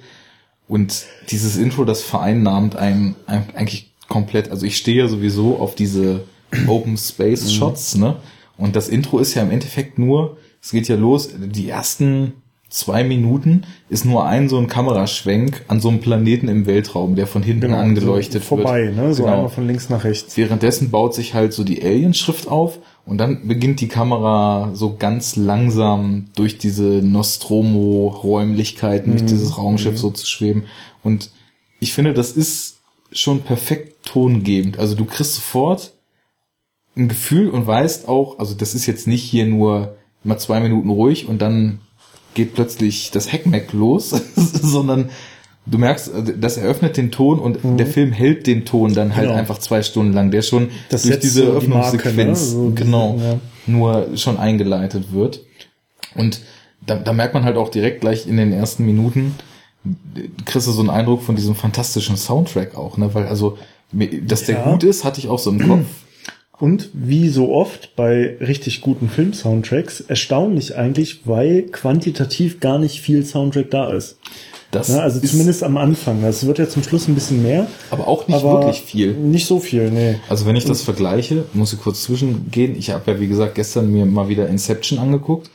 Und dieses Intro, das vereinnahmt einen eigentlich komplett, also ich stehe ja sowieso auf diese Open Space Shots, ne? Und das Intro ist ja im Endeffekt nur, es geht ja los, die ersten zwei Minuten ist nur ein so ein Kameraschwenk an so einem Planeten im Weltraum, der von hinten Genau, angeleuchtet so vorbei, wird. ne? So Genau. einmal von links nach rechts. Währenddessen baut sich halt so die Alien-Schrift auf und dann beginnt die Kamera so ganz langsam durch diese Nostromo-Räumlichkeiten, durch dieses Raumschiff so zu schweben. Und ich finde, das ist schon perfekt tongebend. Also du kriegst sofort ein Gefühl und weißt auch, also das ist jetzt nicht hier nur mal zwei Minuten ruhig und dann geht plötzlich das Heckmeck los, sondern du merkst, das eröffnet den Ton und der Film hält den Ton dann halt Genau. einfach zwei Stunden lang, der schon Das durch diese so die Marke, ne? So diese- genau ja. nur schon eingeleitet wird. Und da, da merkt man halt auch direkt gleich in den ersten Minuten, kriegst du so einen Eindruck von diesem fantastischen Soundtrack auch, ne? Weil also, dass der Ja. gut ist, hatte ich auch so im Kopf. Und wie so oft bei richtig guten Film-Soundtracks, erstaunlich eigentlich, weil quantitativ gar nicht viel Soundtrack da ist. Das Ja, also zumindest am Anfang. Das wird ja zum Schluss ein bisschen mehr. aber auch nicht aber wirklich viel. Nicht so viel, nee. Also wenn ich das vergleiche, muss ich kurz zwischengehen. Ich habe ja, wie gesagt, gestern mir mal wieder Inception angeguckt.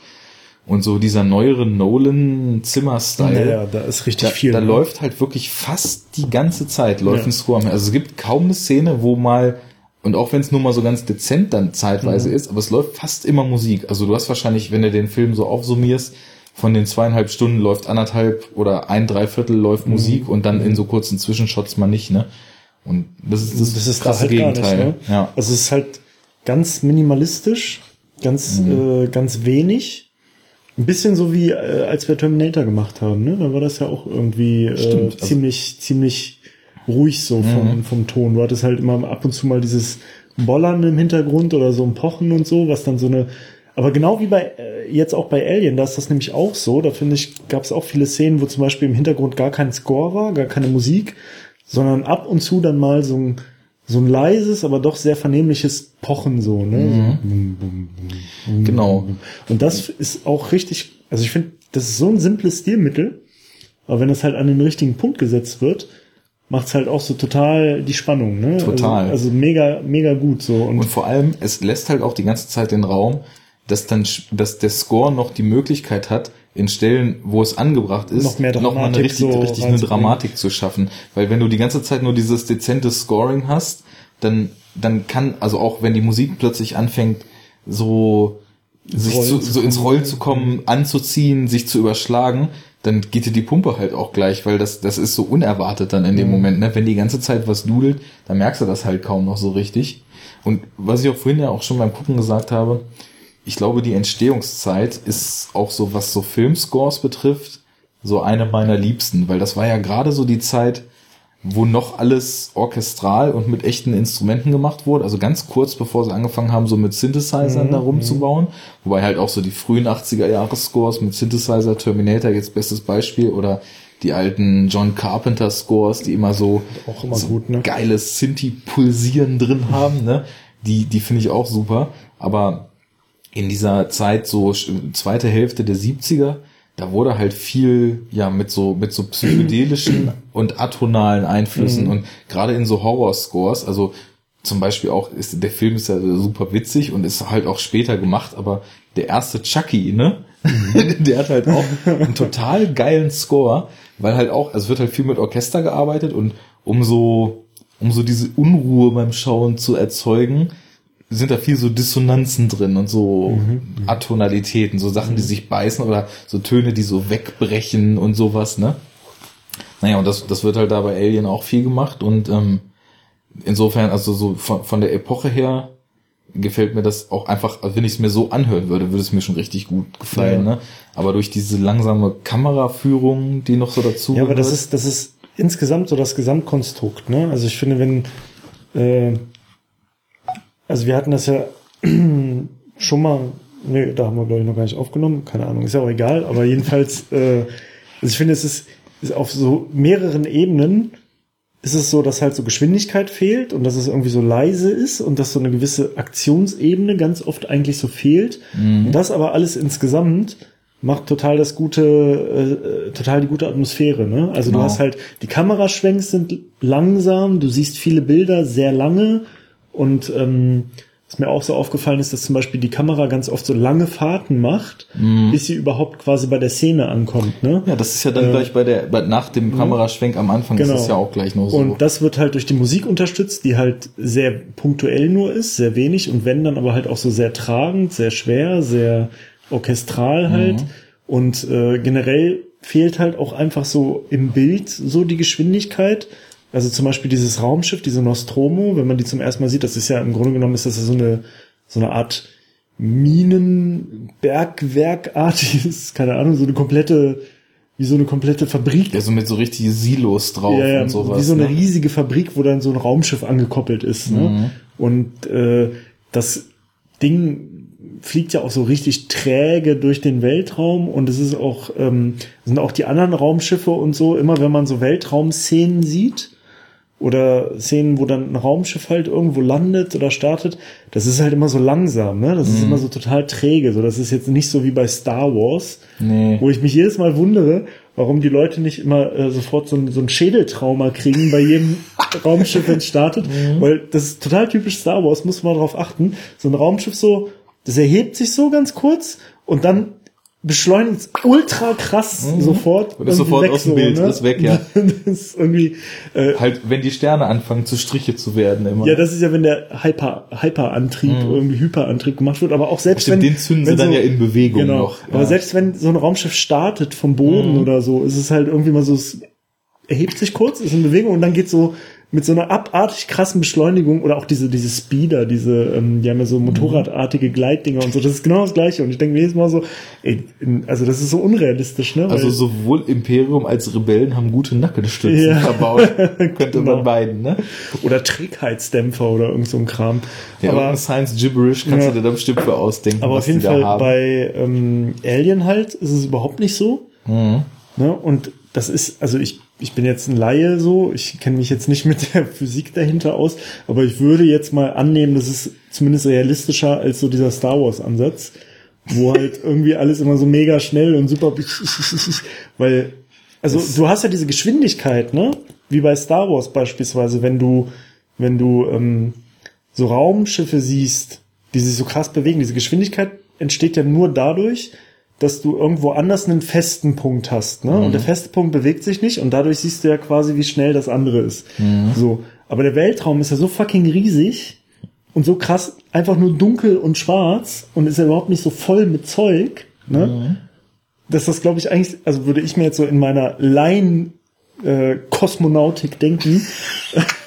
Und so dieser neuere Nolan-Zimmer-Style. Naja, da ist richtig da, viel. da ne? läuft halt wirklich fast die ganze Zeit läuft Ja. ein Score. mehr. Also es gibt kaum eine Szene, wo mal und auch wenn es nur mal so ganz dezent dann zeitweise Mhm. ist, aber es läuft fast immer Musik. Also du hast wahrscheinlich, wenn du den Film so aufsummierst, von den zweieinhalb Stunden läuft anderthalb oder ein Dreiviertel Mhm. läuft Musik und dann in so kurzen Zwischenshots mal nicht, ne? Und das ist das, das ist krasse halt Gegenteil. nicht, ne? Ja. Also es ist halt ganz minimalistisch, ganz, Mhm. äh, ganz wenig. Ein bisschen so wie, äh, als wir Terminator gemacht haben, ne? Da war das ja auch irgendwie äh, Stimmt, also- ziemlich, ziemlich ruhig so vom, vom Ton. Du hattest halt immer ab und zu mal dieses Bollern im Hintergrund oder so ein Pochen und so, was dann so eine aber genau wie bei äh, jetzt auch bei Alien, da ist das nämlich auch so. Da finde ich, gab es auch viele Szenen, wo zum Beispiel im Hintergrund gar kein Score war, gar keine Musik, sondern ab und zu dann mal so ein so ein leises, aber doch sehr vernehmliches Pochen so, ne? So bum, bum, bum, Genau. Und das ist auch richtig, also ich finde, das ist so ein simples Stilmittel, aber wenn das halt an den richtigen Punkt gesetzt wird, macht's halt auch so total die Spannung, ne? Total. Also, also mega, mega gut so. Und, Und vor allem, es lässt halt auch die ganze Zeit den Raum, dass dann, dass der Score noch die Möglichkeit hat, in Stellen, wo es angebracht ist, Noch mehr noch mal eine richtig, so richtig eine. Dramatik zu schaffen. Weil wenn du die ganze Zeit nur dieses dezente Scoring hast, dann, dann kann, also auch wenn die Musik plötzlich anfängt, so, sich Rollen zu, so ins. Rollen zu kommen, anzuziehen, sich zu überschlagen, dann geht dir die Pumpe halt auch gleich, weil das, das ist so unerwartet dann in dem Moment, ne? Wenn die ganze Zeit was dudelt, dann merkst du das halt kaum noch so richtig. Und was ich auch vorhin ja auch schon beim Gucken gesagt habe, ich glaube, die Entstehungszeit ist auch so, was so Filmscores betrifft, so eine meiner liebsten, weil das war ja gerade so die Zeit, wo noch alles orchestral und mit echten Instrumenten gemacht wurde. Also ganz kurz bevor sie angefangen haben, so mit Synthesizern da rumzubauen. Wobei halt auch so die frühen 80er Jahre Scores mit Synthesizer, Terminator jetzt bestes Beispiel oder die alten John Carpenter Scores, die immer so, Auch immer so gut, ne? geiles Synthi-Pulsieren drin haben, ne? Die, die finde ich auch super. Aber in dieser Zeit, so zweite Hälfte der 70er, da wurde halt viel, ja, mit so, mit so psychedelischen und atonalen Einflüssen und gerade in so Horror-Scores, also zum Beispiel auch, ist, der Film ist ja super witzig und ist halt auch später gemacht, aber der erste Chucky, ne? der hat halt auch einen total geilen Score, weil halt auch, also es wird halt viel mit Orchester gearbeitet und um so, um so diese Unruhe beim Schauen zu erzeugen, sind da viel so Dissonanzen drin und so Atonalitäten, so Sachen, die sich beißen oder so Töne, die so wegbrechen und sowas, ne? Naja, und das, das wird halt da bei Alien auch viel gemacht und ähm, insofern, also so von, von der Epoche her gefällt mir das auch einfach, also wenn ich es mir so anhören würde, würde es mir schon richtig gut gefallen, Ja. ne? Aber durch diese langsame Kameraführung, die noch so dazu Ja, aber das gehört- ist, das ist insgesamt so das Gesamtkonstrukt, ne? Also ich finde, wenn, äh, also wir hatten das ja schon mal, nee, da haben wir glaube ich noch gar nicht aufgenommen, keine Ahnung, ist ja auch egal, aber jedenfalls, äh, also ich finde, es ist, ist auf so mehreren Ebenen ist es so, dass halt so Geschwindigkeit fehlt und dass es irgendwie so leise ist und dass so eine gewisse Aktionsebene ganz oft eigentlich so fehlt. Und das aber alles insgesamt macht total das gute, äh, total die gute Atmosphäre. Ne? Also Genau. du hast halt, die Kameraschwenks sind langsam, du siehst viele Bilder sehr lange und ähm, was mir auch so aufgefallen ist, dass zum Beispiel die Kamera ganz oft so lange Fahrten macht, bis sie überhaupt quasi bei der Szene ankommt. Ne? Ja, das ist ja dann gleich bei der, bei, nach dem Kameraschwenk am Anfang ist Genau. das ja auch gleich noch so. Und das wird halt durch die Musik unterstützt, die halt sehr punktuell nur ist, sehr wenig und wenn dann aber halt auch so sehr tragend, sehr schwer, sehr orchestral halt. Und äh, generell fehlt halt auch einfach so im Bild so die Geschwindigkeit. Also zum Beispiel dieses Raumschiff, diese Nostromo, wenn man die zum ersten Mal sieht, das ist ja im Grunde genommen ist das so eine so eine Art Minenbergwerkartiges, keine Ahnung, so eine komplette, wie so eine komplette Fabrik. ja, so mit so richtige Silos drauf Ja, ja, und sowas. wie so eine ne? riesige Fabrik, wo dann so ein Raumschiff angekoppelt ist. Ne? Mhm. Und äh, das Ding fliegt ja auch so richtig träge durch den Weltraum und es ist auch ähm, sind auch die anderen Raumschiffe und so immer wenn man so Weltraumszenen sieht oder Szenen, wo dann ein Raumschiff halt irgendwo landet oder startet, das ist halt immer so langsam, ne? Das ist Mhm. immer so total träge. So, das ist jetzt nicht so wie bei Star Wars, Nee. wo ich mich jedes Mal wundere, warum die Leute nicht immer äh, sofort so ein, so ein Schädeltrauma kriegen bei jedem Raumschiff, wenn es startet. Weil das ist total typisch Star Wars, muss man darauf achten. So ein Raumschiff so, das erhebt sich so ganz kurz und dann beschleunigt es ultra krass sofort. Und ist sofort aus dem Bild, ist weg, ja. das ist irgendwie, äh, Halt, wenn die Sterne anfangen zu Striche zu werden immer. ja, das ist ja, wenn der Hyper, Hyperantrieb, irgendwie Hyperantrieb gemacht wird, aber auch selbst Stimmt, wenn. den zünden sie wenn dann ja in Bewegung genau. noch. Aber Ja. selbst wenn so ein Raumschiff startet vom Boden oder so, ist es halt irgendwie mal so, es erhebt sich kurz, ist in Bewegung und dann geht so mit so einer abartig krassen Beschleunigung oder auch diese, diese Speeder, diese, ähm, die haben ja so motorradartige Gleitdinger und so, das ist genau das gleiche. Und ich denke mir jedes Mal so, ey, also das ist so unrealistisch, ne? Also sowohl Imperium als Rebellen haben gute Nackenstützen Ja. verbaut. Könnte Genau. man beiden, ne? oder Trägheitsdämpfer oder irgend so ein Kram. Ja, aber Science Gibberish kannst Ja. du dir da bestimmt für ausdenken, Aber auf jeden Fall bei ähm, Alien halt ist es überhaupt nicht so. Mhm. Ne? Und das ist, also ich, ich bin jetzt ein Laie so, ich kenne mich jetzt nicht mit der Physik dahinter aus, aber ich würde jetzt mal annehmen, das ist zumindest realistischer als so dieser Star Wars Ansatz, wo halt irgendwie alles immer so mega schnell und super, weil, also du hast ja diese Geschwindigkeit, ne? Wie bei Star Wars beispielsweise, wenn du, wenn du ähm, so Raumschiffe siehst, die sich so krass bewegen, diese Geschwindigkeit entsteht ja nur dadurch, dass du irgendwo anders einen festen Punkt hast, ne? Und der feste Punkt bewegt sich nicht und dadurch siehst du ja quasi, wie schnell das andere ist. So. Aber der Weltraum ist ja so fucking riesig und so krass einfach nur dunkel und schwarz und ist ja überhaupt nicht so voll mit Zeug, ne? Dass das, glaube ich, eigentlich, also würde ich mir jetzt so in meiner Laien äh, Kosmonautik denken,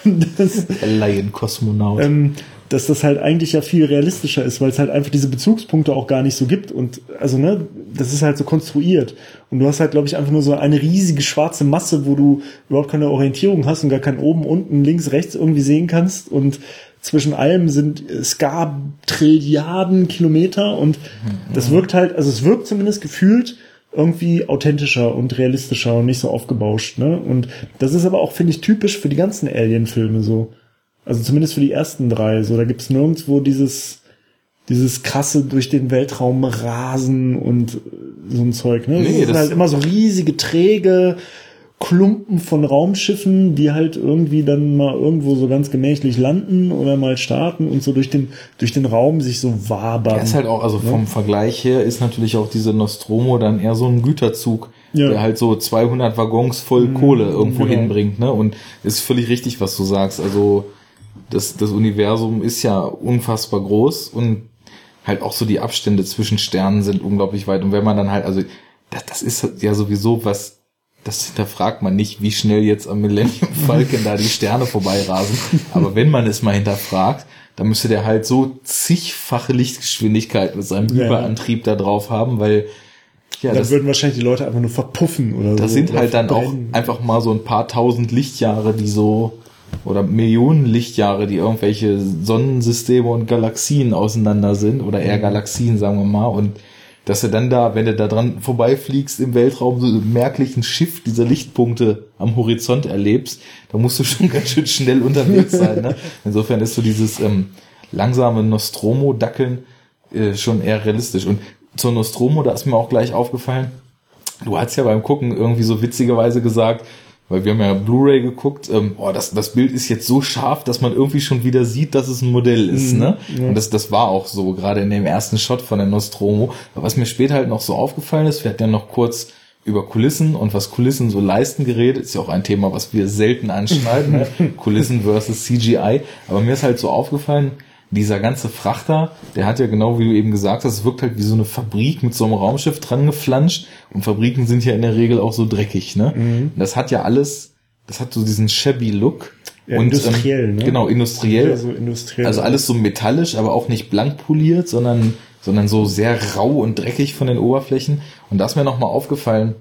dass, Laien-Kosmonaut. ähm, dass das halt eigentlich ja viel realistischer ist, weil es halt einfach diese Bezugspunkte auch gar nicht so gibt und also ne, das ist halt so konstruiert und du hast halt glaube ich einfach nur so eine riesige schwarze Masse, wo du überhaupt keine Orientierung hast und gar kein oben, unten, links, rechts irgendwie sehen kannst und zwischen allem sind äh, Skab-Trilliarden Kilometer und das wirkt halt, also es wirkt zumindest gefühlt irgendwie authentischer und realistischer und nicht so aufgebauscht, ne? Und das ist aber auch, finde ich, typisch für die ganzen Alien-Filme so. Also zumindest für die ersten drei. So, da gibt's nirgendwo dieses, dieses krasse durch den Weltraum rasen und äh, so ein Zeug. Ne? Nee, das sind das- halt immer so riesige, träge Klumpen von Raumschiffen, die halt irgendwie dann mal irgendwo so ganz gemächlich landen oder mal starten und so durch den, durch den Raum sich so wabern. Ja, ist halt auch, also vom Vergleich her ist natürlich auch diese Nostromo dann eher so ein Güterzug, Ja. der halt so 200 Waggons voll Kohle irgendwo genau. hinbringt, ne? Und ist völlig richtig, was du sagst. Also das, das Universum ist ja unfassbar groß und halt auch so die Abstände zwischen Sternen sind unglaublich weit. Und wenn man dann halt, also das, das ist ja sowieso was, das hinterfragt man nicht, wie schnell jetzt am Millennium Falcon da die Sterne vorbeirasen. Aber wenn man es mal hinterfragt, dann müsste der halt so zigfache Lichtgeschwindigkeit mit seinem Ja. Überantrieb da drauf haben, weil ja, dann das, würden wahrscheinlich die Leute einfach nur verpuffen oder so. das sind halt dann auch einfach mal so ein paar tausend Lichtjahre, die so oder Millionen Lichtjahre, die irgendwelche Sonnensysteme und Galaxien auseinander sind oder eher Galaxien, sagen wir mal, und dass du dann da, wenn du da dran vorbeifliegst im Weltraum, so merklich ein Schiff dieser Lichtpunkte am Horizont erlebst, da musst du schon ganz schön schnell unterwegs sein. Ne? Insofern ist so dieses ähm, langsame Nostromo-Dackeln äh, schon eher realistisch. Und zur Nostromo, da ist mir auch gleich aufgefallen, du hast ja beim Gucken irgendwie so witzigerweise gesagt, weil wir haben ja Blu-ray geguckt, ähm, oh, das, das Bild ist jetzt so scharf, dass man irgendwie schon wieder sieht, dass es ein Modell ist. Mhm, ne? ja. Und das, das war auch so, gerade in dem ersten Shot von der Nostromo. Aber was mir später halt noch so aufgefallen ist, wir hatten ja noch kurz über Kulissen und was Kulissen so leisten geredet, ist ja auch ein Thema, was wir selten anschneiden, ne? Kulissen versus CGI. Aber mir ist halt so aufgefallen, dieser ganze Frachter, der hat ja genau wie du eben gesagt hast, wirkt halt wie so eine Fabrik mit so einem Raumschiff dran geflanscht und Fabriken sind ja in der Regel auch so dreckig, ne? Mhm. Das hat ja alles, das hat so diesen shabby Look. Ja, und, industriell, ähm, ne? Genau, industriell. Ja, so industriell. Also alles so metallisch, aber auch nicht blank poliert, sondern, sondern so sehr rau und dreckig von den Oberflächen. Und da ist mir nochmal aufgefallen,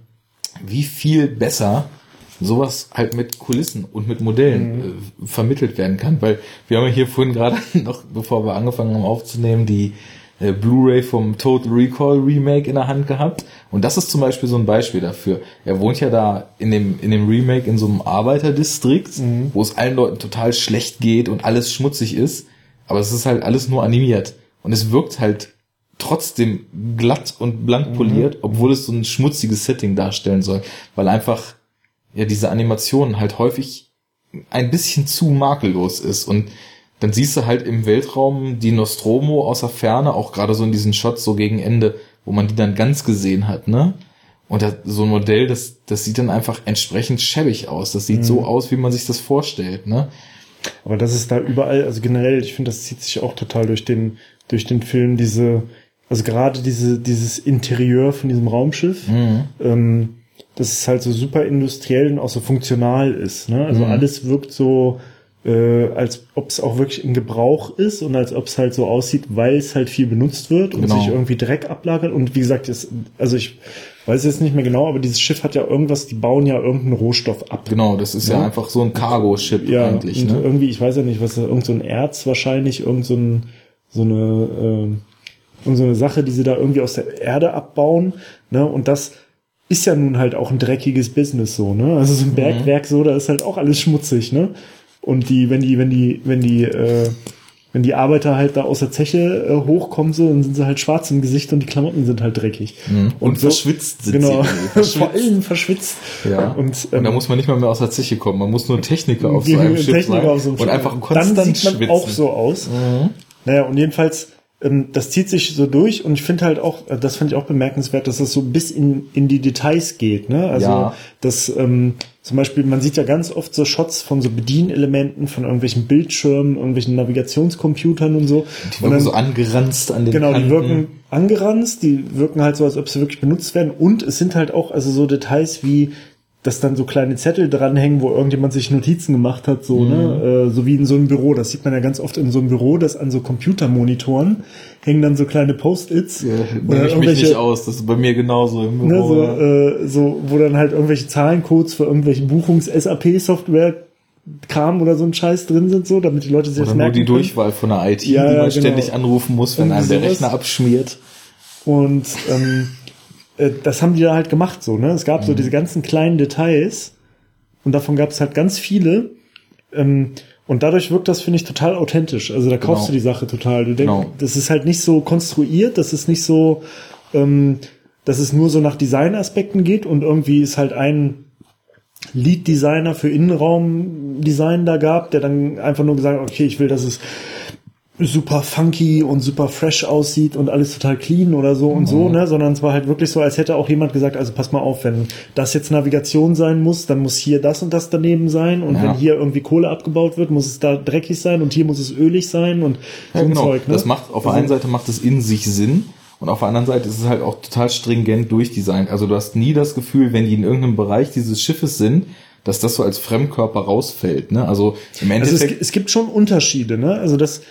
wie viel besser sowas halt mit Kulissen und mit Modellen äh, vermittelt werden kann. Weil wir haben ja hier vorhin gerade noch, bevor wir angefangen haben aufzunehmen, die äh, Blu-ray vom Total Recall Remake in der Hand gehabt. Und das ist zum Beispiel so ein Beispiel dafür. Er wohnt ja da in dem, in dem Remake in so einem Arbeiterdistrikt, wo es allen Leuten total schlecht geht und alles schmutzig ist. Aber es ist halt alles nur animiert. Und es wirkt halt trotzdem glatt und blank poliert, obwohl es so ein schmutziges Setting darstellen soll. Weil einfach, ja, diese Animation halt häufig ein bisschen zu makellos ist. Und dann siehst du halt im Weltraum die Nostromo aus der Ferne, auch gerade so in diesen Shots so gegen Ende, wo man die dann ganz gesehen hat, ne? Und das, so ein Modell, das, das sieht dann einfach entsprechend schäbig aus. Das sieht so aus, wie man sich das vorstellt, ne? Aber das ist da überall, also generell, ich finde, das zieht sich auch total durch den, durch den Film, diese, also gerade diese, dieses Interieur von diesem Raumschiff, ähm, dass es halt so super industriell und auch so funktional ist. Ne? Also Mhm. alles wirkt so, äh, als ob es auch wirklich in Gebrauch ist und als ob es halt so aussieht, weil es halt viel benutzt wird und Genau. sich irgendwie Dreck ablagert. Und wie gesagt, es, also ich weiß jetzt nicht mehr genau, aber dieses Schiff hat ja irgendwas, die bauen ja irgendeinen Rohstoff ab. Genau, das ist ja, Ja. einfach so ein Cargo-Ship Ja, eigentlich, und ne? irgendwie, ich weiß ja nicht, was irgend so ein Erz wahrscheinlich, irgend so, ein, so eine ähm, irgend so eine Sache, die sie da irgendwie aus der Erde abbauen, ne? Und das ist ja nun halt auch ein dreckiges Business so, ne? Also so ein Bergwerk so, da ist halt auch alles schmutzig, ne? Und die, wenn die, wenn die, wenn die, äh, wenn die Arbeiter halt da aus der Zeche äh, hochkommen, so, dann sind sie halt schwarz im Gesicht und die Klamotten sind halt dreckig. Und verschwitzt sind genau, sie. Verschwitzt. vor allem verschwitzt. Ja. Und, Und da ähm, muss man nicht mal mehr aus der Zeche kommen. Man muss nur Techniker auf die so einem Schiff Techniker sein so einem und Schiff. einfach konstant Dann sieht man schwitzen. auch so aus. Naja, und jedenfalls, ähm, das zieht sich so durch und ich finde halt auch, äh, das fand ich auch bemerkenswert, dass das so bis in, in die Details geht. Ne? Also, Ja. dass ähm, zum Beispiel, man sieht ja ganz oft so Shots von so Bedienelementen, von irgendwelchen Bildschirmen, irgendwelchen Navigationscomputern und so. Die und wirken so angeranzt an den Genau, die Kanten. wirken angeranzt, die wirken halt so, als ob sie wirklich benutzt werden. Und es sind halt auch also so Details wie, dass dann so kleine Zettel dranhängen, wo irgendjemand sich Notizen gemacht hat, so, Mhm. ne, äh, so wie in so einem Büro. Das sieht man ja ganz oft in so einem Büro, dass an so Computermonitoren hängen dann so kleine Post-its. Ja, oder nehme ich mich nicht aus. Das ist bei mir genauso im Ne, Büro. so, ja. äh, so, wo dann halt irgendwelche Zahlencodes für irgendwelche Buchungs-SAP-Software Kram oder so ein Scheiß drin sind, so, damit die Leute sich Oder das nur merken die können. Durchwahl von der IT, Ja, die man genau. ständig anrufen muss, wenn Irgendwie einem der sowas. Rechner abschmiert. Und ähm, äh, das haben die da halt gemacht so, ne? Es gab Mhm. so diese ganzen kleinen Details und davon gab es halt ganz viele. Ähm, und dadurch wirkt das, finde ich, total authentisch. Also da kaufst Genau. du die Sache total. Du denkst, Genau. das ist halt nicht so konstruiert, das ist nicht so, ähm, dass es nur so nach Designaspekten geht und irgendwie ist halt ein Lead-Designer für Innenraumdesign da gab, der dann einfach nur gesagt hat, okay, ich will, dass es super funky und super fresh aussieht und alles total clean oder so und so, ne, sondern es war halt wirklich so, als hätte auch jemand gesagt, also pass mal auf, wenn das jetzt Navigation sein muss, dann muss hier das und das daneben sein und Ja. wenn hier irgendwie Kohle abgebaut wird, muss es da dreckig sein und hier muss es ölig sein und so Ja, ein genau. Zeug, ne? Das macht, auf der einen Seite macht es in sich Sinn und auf der anderen Seite ist es halt auch total stringent durchdesignt. Also du hast nie das Gefühl, wenn die in irgendeinem Bereich dieses Schiffes sind, dass das so als Fremdkörper rausfällt, ne? Also im also es, Endeffekt, es gibt schon Unterschiede, ne? Also das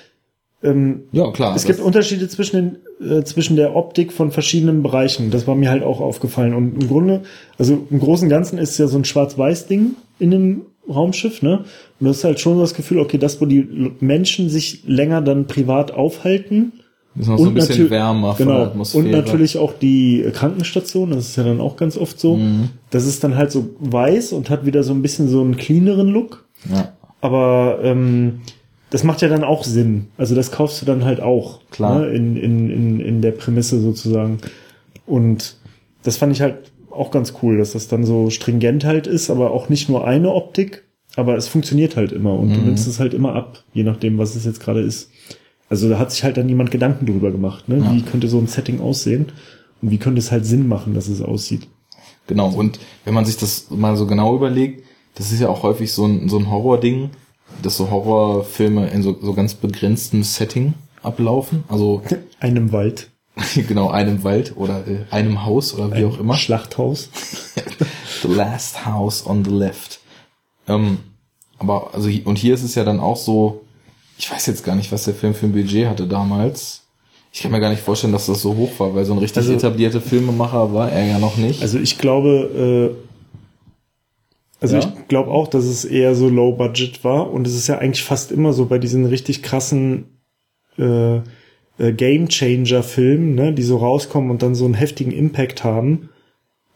ähm, ja klar. Es gibt Unterschiede zwischen, den, äh, zwischen der Optik von verschiedenen Bereichen. Das war mir halt auch aufgefallen. Und im Grunde, also im Großen und Ganzen ist ja so ein Schwarz-Weiß-Ding in einem Raumschiff, ne? Und das ist halt schon das Gefühl, okay, das, wo die Menschen sich länger dann privat aufhalten. ist noch so ein bisschen wärmer von genau, der Atmosphäre. Und natürlich auch die Krankenstation, das ist ja dann auch ganz oft so. Mhm. Das ist dann halt so weiß und hat wieder so ein bisschen so einen cleaneren Look. Ja, Aber ähm, das macht ja dann auch Sinn. Also das kaufst du dann halt auch. Klar. Ne? In, in, in, in der Prämisse sozusagen. Und das fand ich halt auch ganz cool, dass das dann so stringent halt ist, aber auch nicht nur eine Optik, aber es funktioniert halt immer und du nimmst es halt immer ab, je nachdem, was es jetzt gerade ist. Also da hat sich halt dann jemand Gedanken drüber gemacht, ne? Ja. Wie könnte so ein Setting aussehen? Und wie könnte es halt Sinn machen, dass es aussieht? genau. Und wenn man sich das mal so genau überlegt, das ist ja auch häufig so ein, so ein Horror-Ding, dass so Horrorfilme in so, so ganz begrenztem Setting ablaufen. Also Einem Wald, genau einem Wald oder äh, einem Haus oder wie auch immer. Schlachthaus. The Last House on the Left. Ähm, aber also und hier ist es ja dann auch so, ich weiß jetzt gar nicht, was der Film für ein Budget hatte damals. Ich kann mir gar nicht vorstellen, dass das so hoch war, weil so ein richtig Also- etablierter Filmemacher war er ja noch nicht. Also ich glaube, äh, also Ja? ich glaube auch, dass es eher so low budget war und es ist ja eigentlich fast immer so bei diesen richtig krassen äh, äh, Game Changer Filmen, ne, die so rauskommen und dann so einen heftigen Impact haben,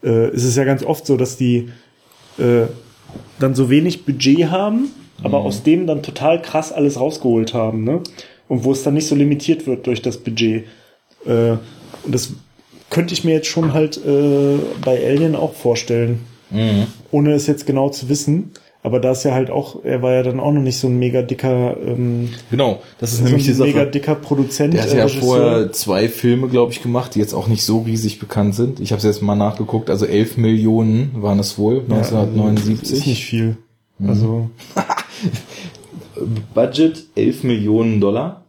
äh, ist es ja ganz oft so, dass die äh, dann so wenig Budget haben, aber aus dem dann total krass alles rausgeholt haben, ne? Und wo es dann nicht so limitiert wird durch das Budget. Äh, und das könnte ich mir jetzt schon halt äh, bei Alien auch vorstellen, Mhm. ohne es jetzt genau zu wissen. Aber da ist ja halt auch, er war ja dann auch noch nicht so ein mega dicker, ähm, Genau, das ist so nämlich die ein Sache. mega dicker Produzent. Der hat äh, ja Regisseur. vorher zwei Filme, glaube ich, gemacht, die jetzt auch nicht so riesig bekannt sind. Ich habe es jetzt mal nachgeguckt, also 11 Millionen waren es wohl, Ja, also, 1979. Ist nicht viel. Mhm. Also, Budget 11 Millionen Dollar.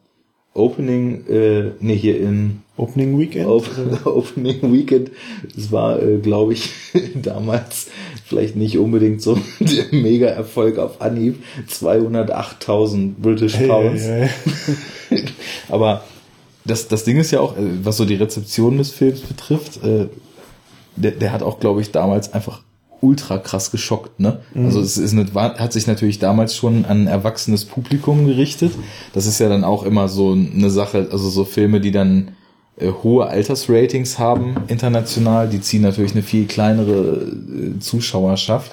Opening, äh, nee, hier in Opening Weekend. Op Opening Weekend. Es war, äh, glaube ich, damals vielleicht nicht unbedingt so der Mega-Erfolg auf Anhieb. 208.000 British Pounds. hey, hey. Aber das, das Ding ist ja auch, äh, was so die Rezeption des Films betrifft, äh, der, der hat auch, glaube ich, damals einfach ultra krass geschockt, ne? Also es ist eine, hat sich natürlich damals schon an ein erwachsenes Publikum gerichtet. Das ist ja dann auch immer so eine Sache, also so Filme, die dann äh, hohe Altersratings haben international, die ziehen natürlich eine viel kleinere äh, Zuschauerschaft.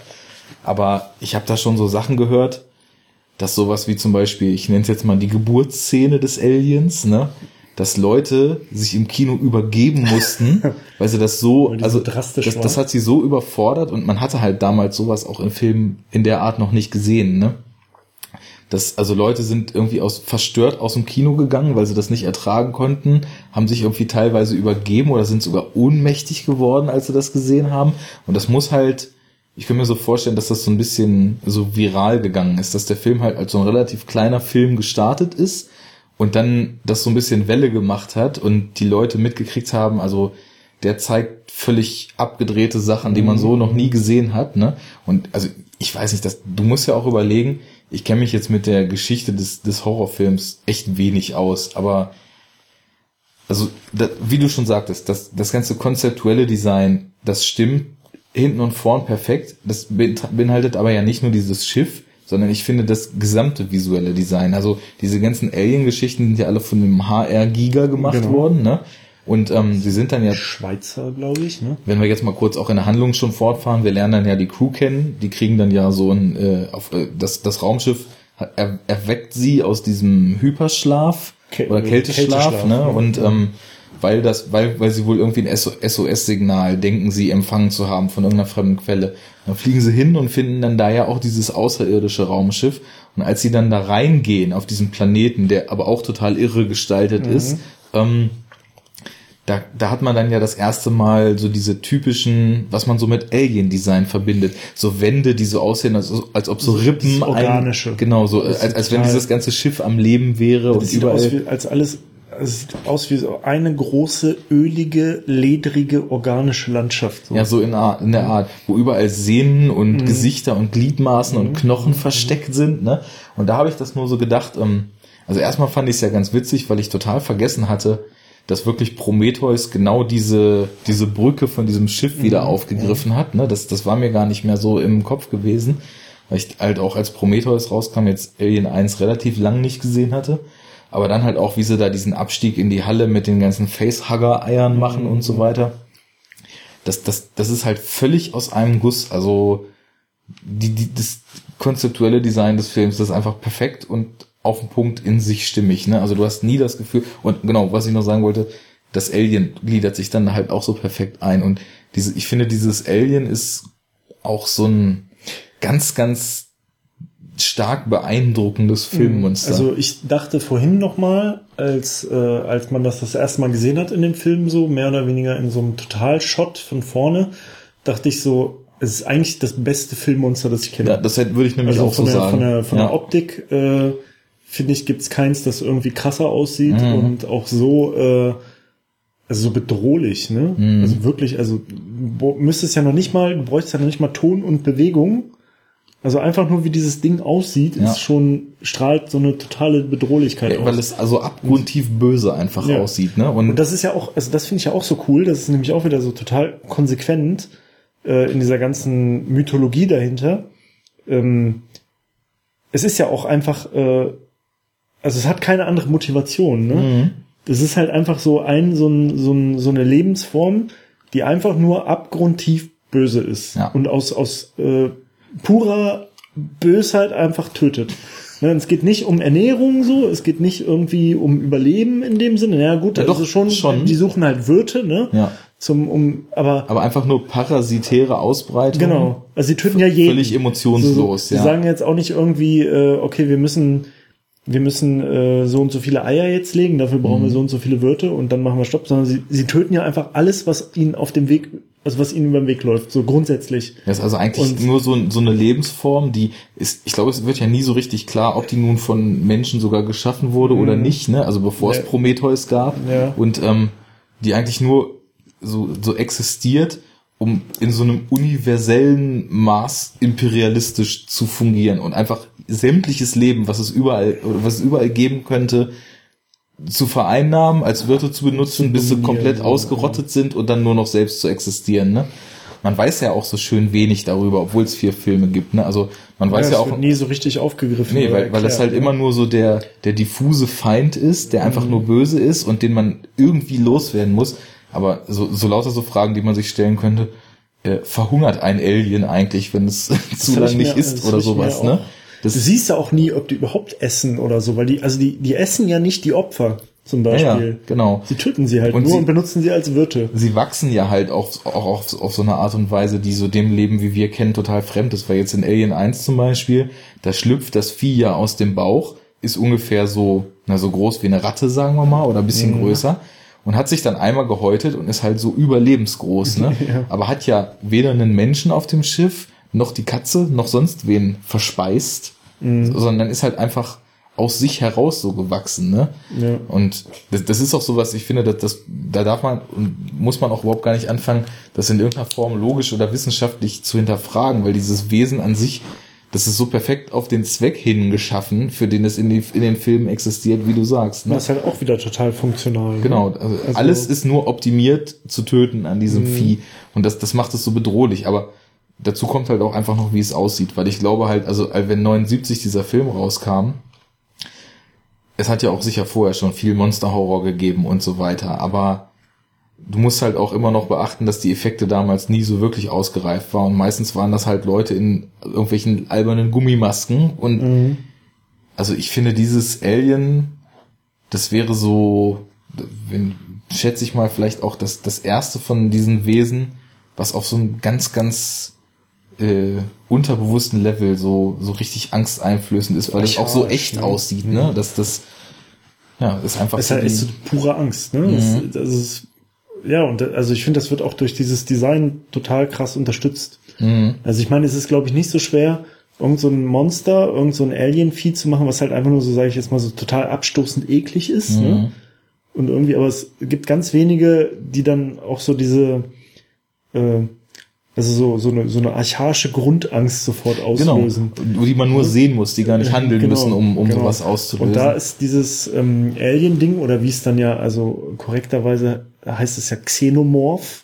Aber ich habe da schon so Sachen gehört, dass sowas wie zum Beispiel, ich nenne es jetzt mal die Geburtsszene des Aliens, ne? Dass Leute sich im Kino übergeben mussten, weil sie das so, also so drastisch das, das hat sie so überfordert und man hatte halt damals sowas auch in Filmen in der Art noch nicht gesehen, ne? Das, also Leute sind irgendwie aus, verstört aus dem Kino gegangen, weil sie das nicht ertragen konnten, haben sich irgendwie teilweise übergeben oder sind sogar ohnmächtig geworden, als sie das gesehen haben. Und das muss halt, ich kann mir so vorstellen, dass das so ein bisschen so viral gegangen ist, dass der Film halt als so ein relativ kleiner Film gestartet ist und dann das so ein bisschen Welle gemacht hat und die Leute mitgekriegt haben, also der zeigt völlig abgedrehte Sachen, die man so noch nie gesehen hat, ne? Und also ich weiß nicht, das, du musst ja auch überlegen, ich kenne mich jetzt mit der Geschichte des, des Horrorfilms echt wenig aus, aber also da, wie du schon sagtest, das, das ganze konzeptuelle Design, das stimmt hinten und vorn perfekt. Das beinhaltet aber ja nicht nur dieses Schiff, sondern ich finde das gesamte visuelle Design. Also diese ganzen Alien-Geschichten sind ja alle von dem HR Giga gemacht Genau. worden, ne? Und ähm, sie sind dann ja Schweizer, glaube ich, ne? wenn wir jetzt mal kurz auch in der Handlung schon fortfahren, wir lernen dann ja die Crew kennen, die kriegen dann ja so ein, äh, auf, äh, das, das Raumschiff er, erweckt sie aus diesem Hyperschlaf Kä- oder Kälteschlaf, Kälteschlaf, ne? ja. Und ähm, weil das, weil, weil sie wohl irgendwie ein SOS-Signal denken, sie empfangen zu haben von irgendeiner fremden Quelle. Dann fliegen sie hin und finden dann da ja auch dieses außerirdische Raumschiff Und als sie dann da reingehen auf diesen Planeten, der aber auch total irre gestaltet Mhm. ist, ähm, da, da hat man dann ja das erste Mal so diese typischen, was man so mit Alien-Design verbindet. So Wände, die so aussehen, als, als ob so Rippen. dieses Organische. Ein, genau, so, Das als, als wenn dieses ganze Schiff am Leben wäre und Das sieht aus überall. wie, als alles, es sieht aus wie so eine große, ölige, ledrige, organische Landschaft. So. Ja, so in, Ar- in der Art, wo überall Sehnen und Gesichter und Gliedmaßen und Knochen versteckt sind, ne? Und da habe ich das nur so gedacht, ähm, also erstmal fand ich es ja ganz witzig, weil ich total vergessen hatte, dass wirklich Prometheus genau diese, diese Brücke von diesem Schiff wieder aufgegriffen hat, ne? Das, das war mir gar nicht mehr so im Kopf gewesen, weil ich halt auch als Prometheus rauskam, jetzt Alien 1 relativ lang nicht gesehen hatte. Aber dann halt auch, wie sie da diesen Abstieg in die Halle mit den ganzen Facehugger-Eiern machen und so weiter das, das, das ist halt völlig aus einem Guss. Also die, die, das konzeptuelle Design des Films, das ist einfach perfekt und auf den Punkt in sich stimmig. Ne? Also du hast nie das Gefühl, und genau, was ich noch sagen wollte, das Alien gliedert sich dann halt auch so perfekt ein. Und diese, ich finde, dieses Alien ist auch so ein ganz, ganz stark beeindruckendes Filmmonster. Also ich dachte vorhin noch mal, als, äh, als man das das erste Mal gesehen hat in dem Film, so mehr oder weniger in so einem Totalshot von vorne, dachte ich so, es ist eigentlich das beste Filmmonster, das ich kenne. ja, das hätte- würde ich nämlich also auch von, so der, sagen. von der, von ja. der Optik äh, finde ich, gibt's keins, das irgendwie krasser aussieht Mhm. und auch so äh, also so bedrohlich, ne? Mhm. Also wirklich, also du müsstest ja noch nicht mal, du bräuchst ja noch nicht mal Ton und Bewegung. Also einfach nur wie dieses Ding aussieht, Ja. ist schon strahlt so eine totale Bedrohlichkeit Ja, aus. weil es also abgrundtief böse einfach Ja. aussieht, ne? Und, Und das ist ja auch, also das finde ich ja auch so cool, das ist nämlich auch wieder so total konsequent äh, in dieser ganzen Mythologie dahinter. Ähm, es ist ja auch einfach, äh, also es hat keine andere Motivation, ne? Mhm. Das ist halt einfach so ein, so, ein, so, ein, so eine Lebensform, die einfach nur abgrundtief böse ist Ja. und aus, aus äh, purer Bösheit einfach tötet. Ne, es geht nicht um Ernährung so, es geht nicht irgendwie um Überleben in dem Sinne. Ja gut, Ja, also doch, schon, schon. die suchen halt Wirte, ne? Ja. Zum, um, aber aber einfach nur parasitäre Ausbreitung. genau. Also sie töten ja jeden. Völlig emotionslos, Sie ja. sagen jetzt auch nicht irgendwie, äh, okay, wir müssen, wir müssen äh, so und so viele Eier jetzt legen, dafür brauchen Mhm. wir so und so viele Wirte und dann machen wir Stopp, sondern sie, sie töten ja einfach alles, was ihnen auf dem Weg, also was ihnen über den Weg läuft, so grundsätzlich. Das ist also eigentlich Und- nur so, so eine Lebensform, die ist, ich glaube, es wird ja nie so richtig klar, ob die nun von Menschen sogar geschaffen wurde oder nicht, ne? Also bevor Ja. es Prometheus gab. Ja. Und ähm, die eigentlich nur so, so existiert, um in so einem universellen Maß imperialistisch zu fungieren und einfach sämtliches Leben, was es überall, was es überall geben könnte, zu vereinnahmen, als Wirte zu benutzen, bis sie komplett ja. ausgerottet sind und dann nur noch selbst zu existieren. Ne? Man weiß ja auch so schön wenig darüber, obwohl es vier Filme gibt. Ne? Also man weiß ja, das auch, nie so richtig aufgegriffen. nee, weil, weil das halt erklärt, immer nur so der der diffuse Feind ist, der Mhm. einfach nur böse ist und den man irgendwie loswerden muss. Aber so, so lauter so Fragen, die man sich stellen könnte, äh, verhungert ein Alien eigentlich, wenn es zu hab lang ich nicht isst das oder sowas, auch- ne? Du Das siehst ja auch nie, ob die überhaupt essen oder so, weil die, also die, die essen ja nicht die Opfer zum ja, ja, Beispiel. genau. Sie töten sie halt Und nur sie- und benutzen sie als Wirte. sie wachsen ja halt auch, auch auf, auf so eine Art und Weise, die so dem Leben, wie wir kennen, total fremd ist. Weil jetzt in Alien 1 zum Beispiel, da schlüpft das Vieh ja aus dem Bauch, ist ungefähr so, na, so groß wie eine Ratte, sagen wir mal, oder ein bisschen größer. Und hat sich dann einmal gehäutet und ist halt so überlebensgroß, ne? Ja. Aber hat ja weder einen Menschen auf dem Schiff, noch die Katze, noch sonst wen verspeist, sondern ist halt einfach aus sich heraus so gewachsen, ne? Ja. Und das, das ist auch so was, ich finde, dass das, da darf man und muss man auch überhaupt gar nicht anfangen, das in irgendeiner Form logisch oder wissenschaftlich zu hinterfragen, weil dieses Wesen an sich, das ist so perfekt auf den Zweck hin geschaffen, für den es in, die, in den Filmen existiert, wie du sagst. Ne? Das ist halt auch wieder total funktional. ne? Genau, also Also- Mhm. alles ist nur optimiert zu töten an diesem Vieh. Und das, das macht es so bedrohlich. Aber dazu kommt halt auch einfach noch, wie es aussieht. Weil ich glaube halt, also äh, wenn 79 dieser Film rauskam, es hat ja auch sicher vorher schon viel Monster-Horror gegeben und so weiter. Aber du musst halt auch immer noch beachten, dass die Effekte damals nie so wirklich ausgereift waren. Und meistens waren das halt Leute in irgendwelchen albernen Gummimasken. Und Mhm. also ich finde dieses Alien, das wäre so, wenn, schätze ich mal, vielleicht auch das, das erste von diesen Wesen, was auf so ein ganz, ganz äh, unterbewussten Level so, so richtig angsteinflößend ist, weil das auch so echt ne? aussieht, ne? Dass das, ja, ist einfach Es ist so halt echt so pure Angst, ne? Das, das ist, ja, und also ich finde, das wird auch durch dieses Design total krass unterstützt. Also ich meine, es ist, glaube ich, nicht so schwer, irgend so ein Monster, irgend so ein Alien-Vieh zu machen, was halt einfach nur so, sage ich jetzt mal, so total abstoßend eklig ist, ne? Und irgendwie, aber es gibt ganz wenige, die dann auch so diese, äh, also so, so eine, so eine archaische Grundangst sofort Genau, auslösen. die man nur sehen muss, die gar nicht handeln Genau, müssen, um, um genau. sowas auszulösen. Und da ist dieses ähm, Alien-Ding, oder wie es dann ja, also korrekterweise heißt es ja Xenomorph,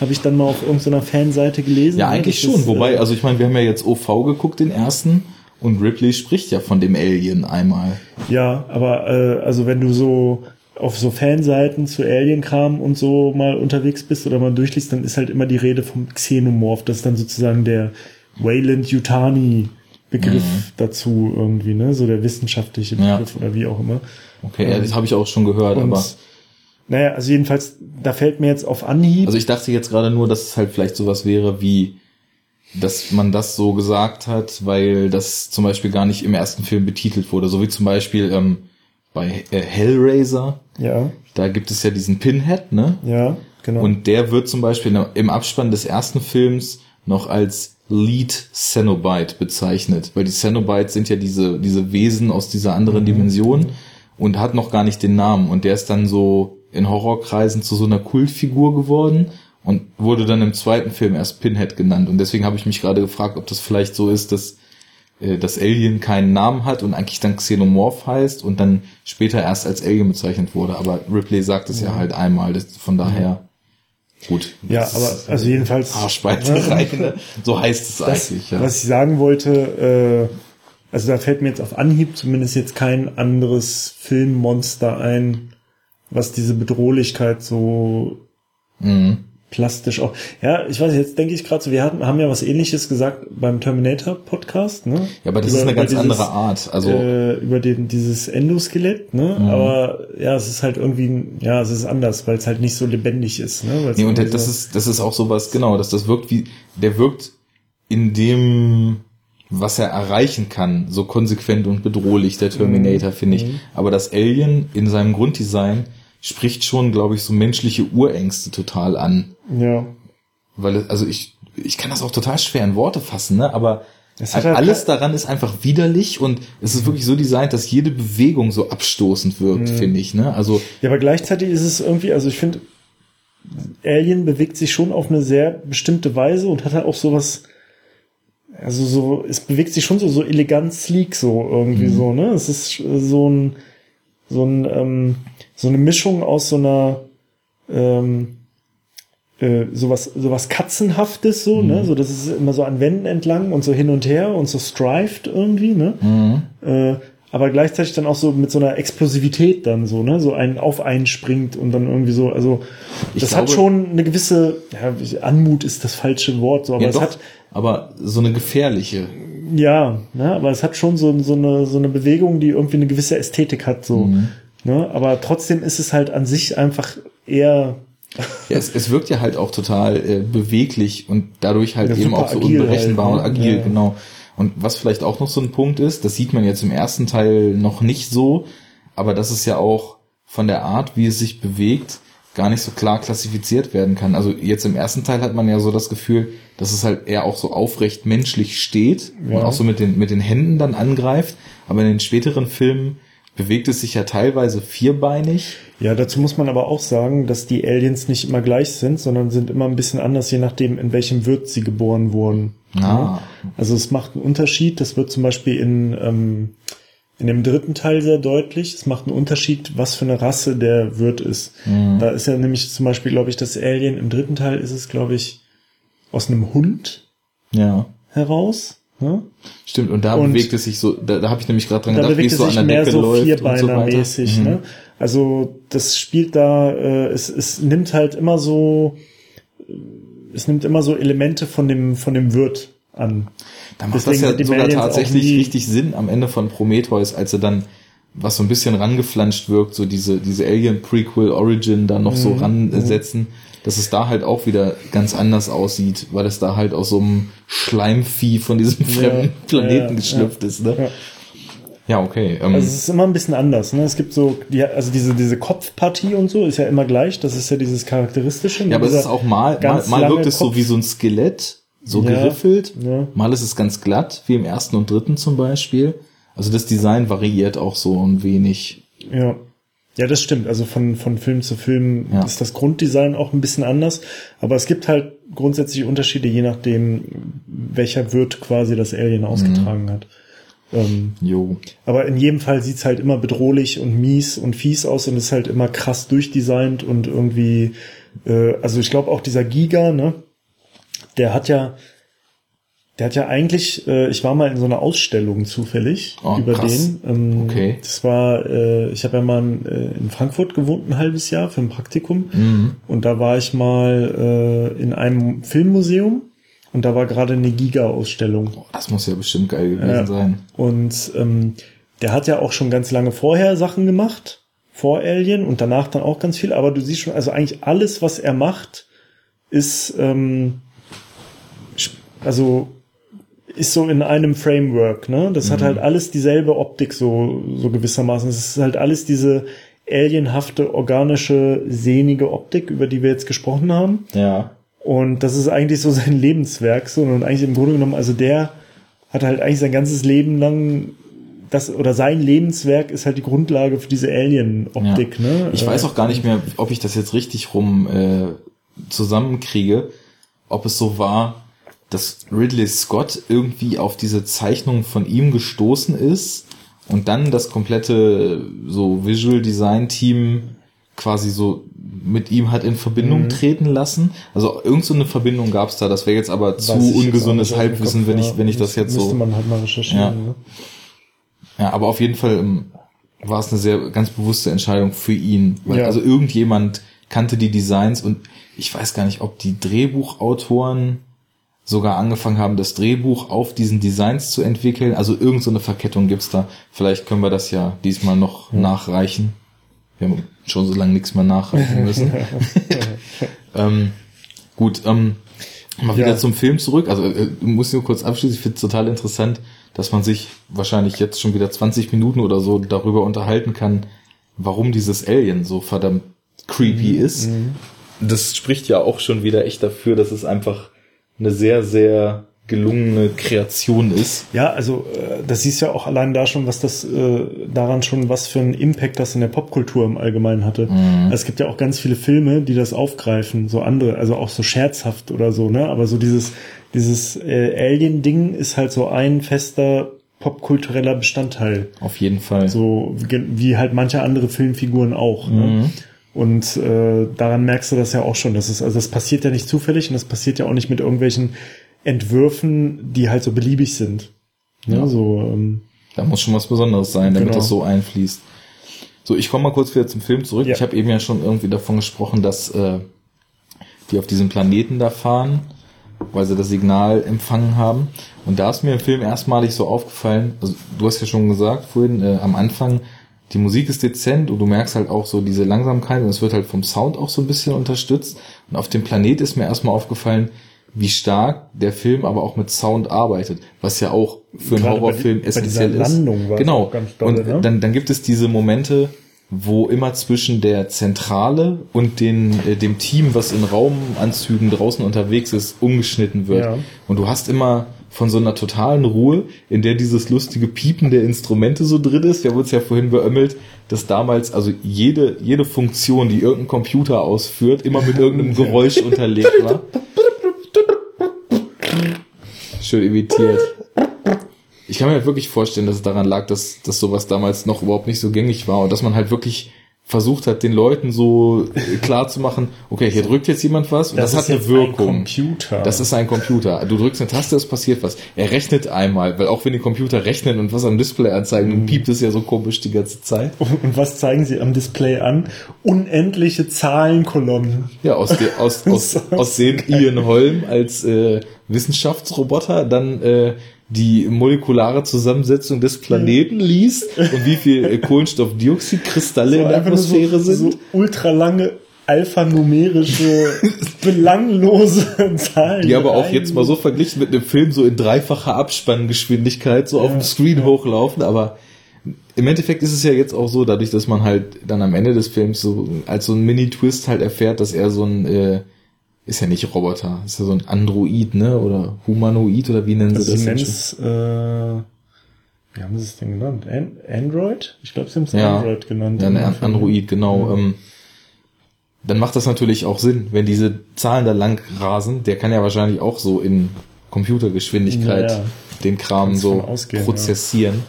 habe ich dann mal auf irgendeiner Fanseite gelesen. ja, eigentlich schon. ist, Wobei, äh, also ich meine, wir haben ja jetzt OV geguckt, den ersten, und Ripley spricht ja von dem Alien einmal. Ja, aber äh, also wenn du so auf so Fanseiten zu Alien-Kram und so mal unterwegs bist oder mal durchliest, dann ist halt immer die Rede vom Xenomorph. Das ist dann sozusagen der Wayland Yutani Begriff dazu irgendwie, ne? So der wissenschaftliche Mhm. Ja. Begriff oder wie auch immer. Okay, ja, das habe ich auch schon gehört, Und aber. naja, also jedenfalls, da fällt mir jetzt auf Anhieb. Also ich dachte jetzt gerade nur, dass es halt vielleicht sowas wäre wie, dass man das so gesagt hat, weil das zum Beispiel gar nicht im ersten Film betitelt wurde. So wie zum Beispiel ähm, bei äh, Hellraiser, ja, da gibt es ja diesen Pinhead, ne? ja, genau. Und der wird zum Beispiel im Abspann des ersten Films noch als Lead Cenobite bezeichnet, weil die Cenobites sind ja diese, diese Wesen aus dieser anderen Mhm. Dimension und hat noch gar nicht den Namen und der ist dann so in Horrorkreisen zu so einer Kultfigur geworden und wurde dann im zweiten Film erst Pinhead genannt und deswegen habe ich mich gerade gefragt, ob das vielleicht so ist, dass äh, das Alien keinen Namen hat und eigentlich dann Xenomorph heißt und dann später erst als Alien bezeichnet wurde, aber Ripley sagt es ja, halt einmal, das, von daher gut. ja, aber ist also jedenfalls. Arschbeißerei, ne? so heißt es Das, eigentlich, ja. Was ich sagen wollte, äh, also da fällt mir jetzt auf Anhieb zumindest jetzt kein anderes Filmmonster ein, was diese Bedrohlichkeit so Mhm. Plastisch auch. Ja, ich weiß, jetzt denke ich gerade so, wir hatten, haben ja was ähnliches gesagt beim Terminator Podcast, ne? Ja, aber das Über- ist eine ganz dieses, andere Art. Also Mhm. äh, über den, dieses Endoskelett, ne? Aber ja, es ist halt irgendwie, ja, es ist anders, weil es halt nicht so lebendig ist, ne? Weil's Nee, und das so- ist, das ist auch sowas, genau, dass das wirkt wie, der wirkt in dem, was er erreichen kann, so konsequent und bedrohlich, der Terminator, finde ich. Aber das Alien in seinem Grunddesign spricht schon, glaube ich, so menschliche Urängste total an. ja. Weil, es, also ich, ich kann das auch total schwer in Worte fassen, ne, aber halt alles daran ist einfach widerlich und es ist wirklich so designt, dass jede Bewegung so abstoßend wirkt, Mhm. finde ich, ne, also, Ja, aber gleichzeitig ist es irgendwie, also ich finde, Alien bewegt sich schon auf eine sehr bestimmte Weise und hat halt auch sowas, also so, es bewegt sich schon so, so elegant sleek so irgendwie so, ne? Es ist so ein, so ein, ähm, so eine Mischung aus so einer, ähm, äh, sowas, sowas Katzenhaftes so, ne? So, das ist immer so an Wänden entlang und so hin und her und so strived irgendwie, ne? Äh, aber gleichzeitig dann auch so mit so einer Explosivität dann so, ne? So ein auf einen springt und dann irgendwie so, also Ich das hat glaube- schon eine gewisse, ja, Anmut ist das falsche Wort, so, aber ja, es doch, hat, aber so eine gefährliche, ja, ne? Aber es hat schon so, so eine, so eine Bewegung, die irgendwie eine gewisse Ästhetik hat, so, Mhm. Ne? Aber trotzdem ist es halt an sich einfach eher, Ja, es, es wirkt ja halt auch total äh, beweglich und dadurch halt Ja, eben auch so agil unberechenbar halt, und ne? agil, Ja, ja. genau. Und was vielleicht auch noch so ein Punkt ist, das sieht man jetzt im ersten Teil noch nicht so, aber das ist ja auch von der Art, wie es sich bewegt, gar nicht so klar klassifiziert werden kann. Also jetzt im ersten Teil hat man ja so das Gefühl, dass es halt eher auch so aufrecht menschlich steht Ja. und auch so mit den, mit den Händen dann angreift, aber in den späteren Filmen bewegt es sich ja teilweise vierbeinig. ja, dazu muss man aber auch sagen, dass die Aliens nicht immer gleich sind, sondern sind immer ein bisschen anders, je nachdem, in welchem Wirt sie geboren wurden. Ah. Also es macht einen Unterschied. Das wird zum Beispiel in, ähm, in dem dritten Teil sehr deutlich. Es macht einen Unterschied, was für eine Rasse der Wirt ist. Da ist ja nämlich zum Beispiel, glaube ich, das Alien. Im dritten Teil ist es, glaube ich, aus einem Hund Ja. heraus. Ne? Stimmt, und da Und- bewegt es sich so, da, da habe ich nämlich gerade dran Da gedacht, wie es so an der mehr Decke so läuft und so weiter. Vierbeiner-mäßig. Mhm. ne? Also das spielt da, äh, es, es nimmt halt immer so, es nimmt immer so Elemente von dem, von dem Wirt an. Da macht Deswegen das ja sogar Aliens tatsächlich richtig Sinn am Ende von Prometheus, als sie dann was so ein bisschen rangeflanscht wirkt, so diese, diese Alien Prequel Origin da noch so ransetzen, dass es da halt auch wieder ganz anders aussieht, weil es da halt aus so einem Schleimvieh von diesem fremden Planeten ja, geschlüpft ist, ne? Ja. Ja, okay. Ähm, Also es ist immer ein bisschen anders. Ne? Es gibt so, die, also diese, diese Kopfpartie und so ist ja immer gleich. Das ist ja dieses Charakteristische. ja, aber es ist auch mal, mal, mal wirkt es so Kopf. wie so ein Skelett, so Ja, geriffelt. ja. Mal ist es ganz glatt, wie im ersten und dritten zum Beispiel. Also das Design variiert auch so ein wenig. Ja. Ja, das stimmt. Also von, von Film zu Film Ja. ist das Grunddesign auch ein bisschen anders. Aber es gibt halt grundsätzlich Unterschiede, je nachdem, welcher Wirt quasi das Alien ausgetragen hat. Ähm, Jo. aber in jedem Fall sieht's halt immer bedrohlich und mies und fies aus und ist halt immer krass durchdesignt und irgendwie, äh, also ich glaube auch dieser Giga, ne, der hat ja, der hat ja eigentlich, äh, ich war mal in so einer Ausstellung zufällig Oh, über krass. den. Ähm, Okay. Das war, äh, ich habe ja mal in, äh, in Frankfurt gewohnt ein halbes Jahr für ein Praktikum Mhm. und da war ich mal äh, in einem Filmmuseum und da war gerade eine Giga-Ausstellung. Das muss ja bestimmt geil gewesen sein. Und ähm, der hat ja auch schon ganz lange vorher Sachen gemacht, vor Alien und danach dann auch ganz viel. Aber du siehst schon, also eigentlich alles, was er macht, ist ähm, also ist so in einem Framework. Ne, das hat halt alles dieselbe Optik so so gewissermaßen. Es ist halt alles diese alienhafte, organische, sehnige Optik, über die wir jetzt gesprochen haben. Ja. Und das ist eigentlich so sein Lebenswerk. So, und eigentlich im Grunde genommen, also der hat halt eigentlich sein ganzes Leben lang das oder sein Lebenswerk ist halt die Grundlage für diese Alien-Optik. Ja. Ne? Ich Äh, weiß auch gar nicht mehr, ob ich das jetzt richtig rum äh, zusammenkriege, ob es so war, dass Ridley Scott irgendwie auf diese Zeichnung von ihm gestoßen ist und dann das komplette so Visual Design Team quasi so mit ihm hat in Verbindung Mhm. treten lassen. Also irgend so eine Verbindung gab es da. Das wäre jetzt aber zu weiß auch ungesundes Halbwissen, Kopf, wenn ich wenn ich das jetzt Müsste so man halt mal recherchieren. Ja. Ne? Ja, aber auf jeden Fall ähm, war es eine sehr ganz bewusste Entscheidung für ihn. Weil, Ja. Also irgendjemand kannte die Designs und ich weiß gar nicht, ob die Drehbuchautoren sogar angefangen haben, das Drehbuch auf diesen Designs zu entwickeln. Also irgend so eine Verkettung gibt's da. Vielleicht können wir das ja diesmal noch nachreichen. Wir haben schon so lange nichts mehr nachreichen müssen. ähm, gut, ähm, mal wieder Ja. zum Film zurück. Also äh, du musst nur kurz abschließen. Ich finde es total interessant, dass man sich wahrscheinlich jetzt schon wieder 20 Minuten oder so darüber unterhalten kann, warum dieses Alien so verdammt creepy ist. Das spricht ja auch schon wieder echt dafür, dass es einfach eine sehr, sehr gelungene Kreation ist. Ja, also äh, das siehst ja auch allein da schon, was das äh, daran schon, was für einen Impact das in der Popkultur im Allgemeinen hatte. Also es gibt ja auch ganz viele Filme, die das aufgreifen, so andere, also auch so scherzhaft oder so, ne? Aber so dieses dieses äh, Alien-Ding ist halt so ein fester popkultureller Bestandteil. Auf jeden Fall. So wie, wie halt manche andere Filmfiguren auch. Ne? Und äh, daran merkst du das ja auch schon. Das ist, also das passiert ja nicht zufällig und das passiert ja auch nicht mit irgendwelchen Entwürfen, die halt so beliebig sind. Ne? Ja. So, ähm, Da muss schon was Besonderes sein, damit Genau. das so einfließt. So, ich komme mal kurz wieder zum Film zurück. Ja. Ich habe eben ja schon irgendwie davon gesprochen, dass äh, die auf diesem Planeten da fahren, weil sie das Signal empfangen haben. Und da ist mir im Film erstmalig so aufgefallen, also du hast ja schon gesagt vorhin, äh, am Anfang, die Musik ist dezent und du merkst halt auch so diese Langsamkeit und es wird halt vom Sound auch so ein bisschen unterstützt. Und auf dem Planet ist mir erstmal aufgefallen, wie stark der Film aber auch mit Sound arbeitet, was ja auch für einen Gerade bei Horrorfilm bei essentiell ist. Landung war es genau. dolle, und ne? dann, dann gibt es diese Momente, wo immer zwischen der Zentrale und den, äh, dem Team, was in Raumanzügen draußen unterwegs ist, umgeschnitten wird. Ja. Und du hast immer von so einer totalen Ruhe, in der dieses lustige Piepen der Instrumente so drin ist. Wir haben uns ja vorhin beömmelt, dass damals also jede, jede Funktion, die irgendein Computer ausführt, immer mit irgendeinem Geräusch unterlegt war. Schön imitiert. Ich kann mir halt wirklich vorstellen, dass es daran lag, dass, dass sowas damals noch überhaupt nicht so gängig war und dass man halt wirklich versucht hat, den Leuten so äh, klar zu machen, okay, hier drückt jetzt jemand was und das, ist hat eine Wirkung. Ein Computer. Das ist ein Computer. Du drückst eine Taste, es passiert was. Er rechnet einmal, weil auch wenn die Computer rechnen und was am Display anzeigen, dann piept es ja so komisch die ganze Zeit. und was zeigen sie am Display an? Unendliche Zahlenkolonnen. Ja, aus, de, aus, aus, So aus den Ian Holm als äh, Wissenschaftsroboter dann äh, die molekulare Zusammensetzung des Planeten liest und wie viel äh, Kohlenstoffdioxidkristalle So in der Atmosphäre so, sind. So ultralange alphanumerische, belanglose Zahlen. Die aber auch jetzt mal so verglichen mit einem Film so in dreifacher Abspanngeschwindigkeit so auf dem Screen hochlaufen, aber im Endeffekt ist es ja jetzt auch so, dadurch, dass man halt dann am Ende des Films so als so ein Mini-Twist halt erfährt, dass er so ein, äh, ist ja nicht Roboter, ist ja so ein Android, ne, oder Humanoid, oder wie nennen Also sie sie das? nennen denn es, äh, wie haben sie es denn genannt? An Android? Ich glaube, sie haben es Ja. Android genannt. Ja, Film. Android, genau. Ähm, dann macht das natürlich auch Sinn, wenn diese Zahlen da lang rasen. Der kann ja wahrscheinlich auch so in Computergeschwindigkeit Ja, ja. den Kram Kannst so ausgehen, prozessieren.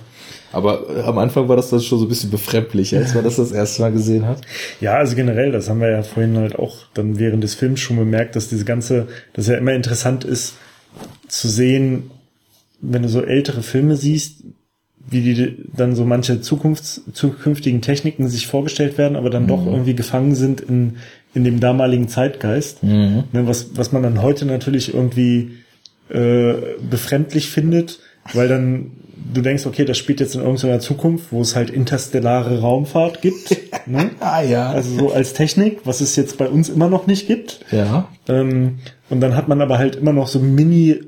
Aber äh, am Anfang war das dann schon so ein bisschen befremdlich, als man das das erste Mal gesehen hat. Ja, also generell, das haben wir ja vorhin halt auch dann während des Films schon bemerkt, dass diese ganze, dass ja immer interessant ist zu sehen, wenn du so ältere Filme siehst, wie die dann so manche Zukunfts, zukünftigen Techniken sich vorgestellt werden, aber dann doch irgendwie gefangen sind in, in dem damaligen Zeitgeist. Ne, was, was man dann heute natürlich irgendwie äh, befremdlich findet, weil dann du denkst, okay, das spielt jetzt in irgendeiner Zukunft, wo es halt interstellare Raumfahrt gibt. ne? Ah ja. Also so als Technik, was es jetzt bei uns immer noch nicht gibt. ja. Ähm, und dann hat man aber halt immer noch so Mini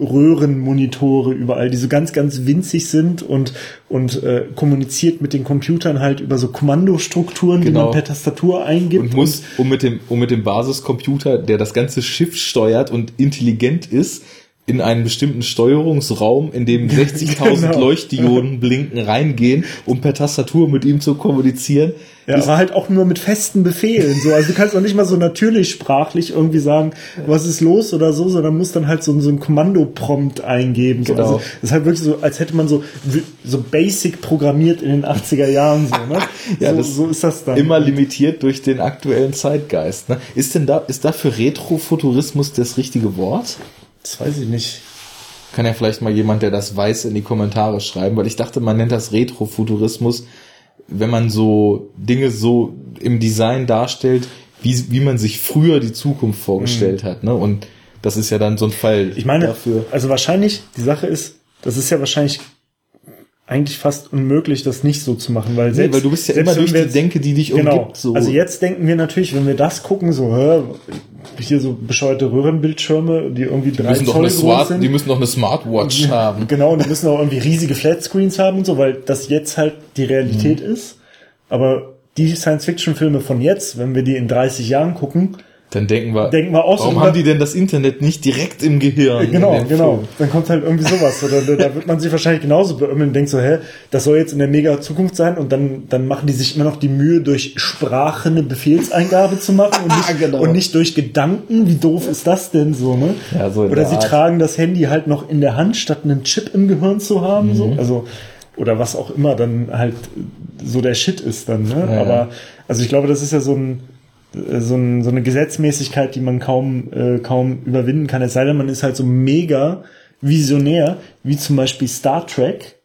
Röhrenmonitore überall, die so ganz, ganz winzig sind und, und äh, kommuniziert mit den Computern halt über so Kommandostrukturen, die Genau. man per Tastatur eingibt. Und muss, um mit dem, um mit dem Basiscomputer, der das ganze Schiff steuert und intelligent ist, in einen bestimmten Steuerungsraum, in dem 60.000 Genau. Leuchtdioden blinken, reingehen, um per Tastatur mit ihm zu kommunizieren. Ja, aber halt auch nur mit festen Befehlen. So, also du kannst auch nicht mal so natürlich sprachlich irgendwie sagen, was ist los oder so, sondern musst dann halt so, so ein Kommandoprompt eingeben. So. Genau. Also das ist halt wirklich so, als hätte man so, so basic programmiert in den 80er Jahren so, ne? Ja, so, das so ist das dann. Immer limitiert durch den aktuellen Zeitgeist. Ne? Ist denn da, ist dafür Retrofuturismus das richtige Wort? Das weiß ich nicht. Kann ja vielleicht mal jemand, der das weiß, in die Kommentare schreiben, weil ich dachte, man nennt das Retrofuturismus, wenn man so Dinge so im Design darstellt, wie, wie man sich früher die Zukunft vorgestellt hat. Ne? Und das ist ja dann so ein Fall Mhm. Ich meine, dafür. also wahrscheinlich, die Sache ist, das ist ja wahrscheinlich eigentlich fast unmildlich, das nicht so zu machen, weil selbst, weil du bist ja immer durch die jetzt- Denke, die dich Genau. umgibt. So. Also jetzt denken wir natürlich, wenn wir das gucken, so, hä, hier so bescheuerte Röhrenbildschirme, die irgendwie die drei doch Zoll groß Smart, sind. die müssen doch eine Smartwatch haben. Genau, und die müssen auch irgendwie riesige Flatscreens haben und so, weil das jetzt halt die Realität Mhm. ist. Aber die Science-Fiction-Filme von jetzt, wenn wir die in 30 Jahren gucken, Dann denken wir, Denken wir auch so warum drüber- haben die denn das Internet nicht direkt im Gehirn? Genau, genau. Film? Dann kommt halt irgendwie sowas. Oder da da wird man sich wahrscheinlich genauso beömmeln und denkt so, hä, das soll jetzt in der mega Zukunft sein und dann, dann machen die sich immer noch die Mühe, durch Sprache eine Befehlseingabe zu machen und nicht, Genau. und nicht durch Gedanken. Wie doof ist das denn so, ne? Ja, so oder der sie Art. tragen das Handy halt noch in der Hand, statt einen Chip im Gehirn zu haben, so. Mhm. Also, oder was auch immer dann halt so der Shit ist dann, ne? Ja, Aber, also ich glaube, das ist ja so ein, so, ein, so eine Gesetzmäßigkeit, die man kaum, äh, kaum überwinden kann. Es sei denn, man ist halt so mega visionär, wie zum Beispiel Star Trek,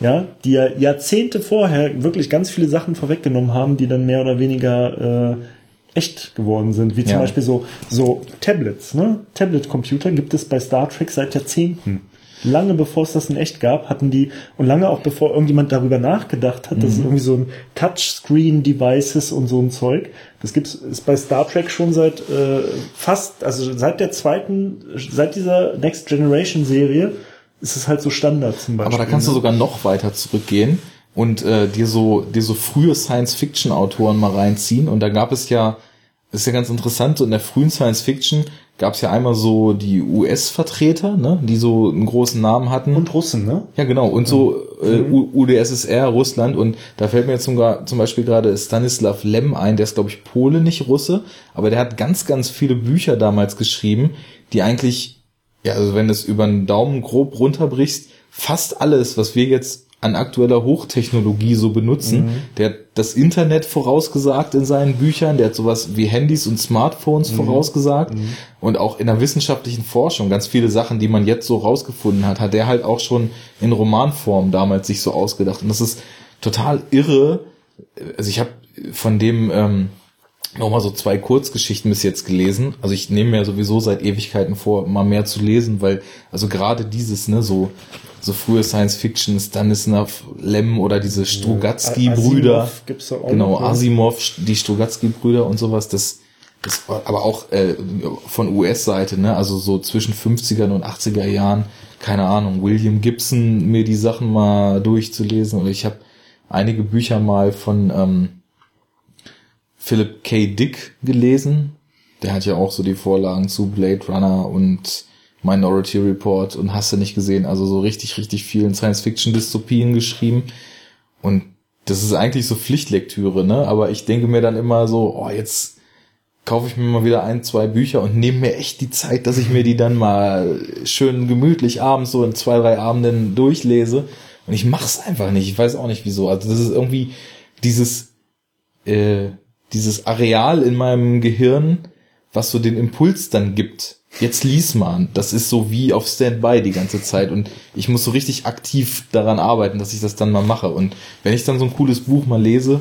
ja, die ja Jahrzehnte vorher wirklich ganz viele Sachen vorweggenommen haben, die dann mehr oder weniger äh, echt geworden sind. Wie zum Ja. Beispiel so, so Tablets, ne? Tablet-Computer gibt es bei Star Trek seit Jahrzehnten. Lange bevor es das in echt gab, hatten die, und lange auch bevor irgendjemand darüber nachgedacht hat, dass es irgendwie so ein Touchscreen-Devices und so ein Zeug, das gibt's ist bei Star Trek schon seit äh, fast, also seit der zweiten, seit dieser Next Generation Serie ist es halt so Standard zum Beispiel. Aber da kannst du ne? sogar noch weiter zurückgehen und äh, dir so dir so frühe Science-Fiction-Autoren mal reinziehen. Und da gab es ja, das ist ja ganz interessant, so in der frühen Science-Fiction gab es ja einmal so die US-Vertreter, ne, die so einen großen Namen hatten. und Russen, ne? Ja, genau. Und so äh, U- UdSSR, Russland. Und da fällt mir jetzt sogar zum Beispiel gerade Stanislav Lem ein, der ist, glaube ich, Pole, nicht Russe. Aber der hat ganz, ganz viele Bücher damals geschrieben, die eigentlich, ja, also wenn du es über einen Daumen grob runterbrichst, fast alles, was wir jetzt an aktueller Hochtechnologie so benutzen. Der hat das Internet vorausgesagt in seinen Büchern, der hat sowas wie Handys und Smartphones vorausgesagt. Und auch in der wissenschaftlichen Forschung ganz viele Sachen, die man jetzt so rausgefunden hat, hat der halt auch schon in Romanform damals sich so ausgedacht. Und das ist total irre. Also ich habe von dem ähm, nochmal so zwei Kurzgeschichten bis jetzt gelesen. Also ich nehme mir sowieso seit Ewigkeiten vor, mal mehr zu lesen, weil, also gerade dieses, ne, so, so frühe Science Fiction, Stanislav Lem oder diese Strugatsky-Brüder. Asimov gibt's da auch Genau, ne? Asimov, die Strugatsky-Brüder und sowas, das, das, aber auch äh, von US-Seite, ne, also so zwischen 50er und 80er Jahren, keine Ahnung, William Gibson, mir die Sachen mal durchzulesen. Oder ich habe einige Bücher mal von ähm, Philip K. Dick gelesen. Der hat ja auch so die Vorlagen zu Blade Runner und Minority Report und hast du nicht gesehen, also so richtig, richtig vielen Science-Fiction-Dystopien geschrieben. Und das ist eigentlich so Pflichtlektüre, ne? Aber ich denke mir dann immer so, oh, jetzt kaufe ich mir mal wieder ein, zwei Bücher und nehme mir echt die Zeit, dass ich mir die dann mal schön gemütlich abends so in zwei, drei Abenden durchlese. Und ich mach's einfach nicht. Ich weiß auch nicht wieso. Also das ist irgendwie dieses, äh, dieses Areal in meinem Gehirn, was so den Impuls dann gibt. Jetzt lies mal. Das ist so wie auf Standby die ganze Zeit. Und ich muss so richtig aktiv daran arbeiten, dass ich das dann mal mache. Und wenn ich dann so ein cooles Buch mal lese,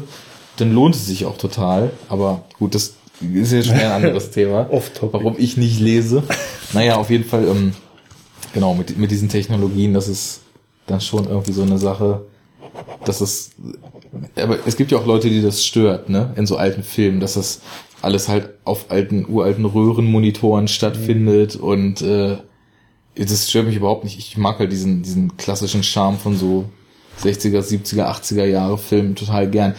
dann lohnt es sich auch total. Aber gut, das ist ja schon ein anderes Thema. Warum ich nicht lese. Naja, auf jeden Fall, ähm, genau, mit, mit diesen Technologien, das ist dann schon irgendwie so eine Sache, dass es, aber es gibt ja auch Leute, die das stört, ne, in so alten Filmen, dass das alles halt auf alten, uralten Röhrenmonitoren stattfindet und äh, das stört mich überhaupt nicht. Ich mag halt diesen, diesen klassischen Charme von so 60er, 70er, 80er Jahre Filmen total gern.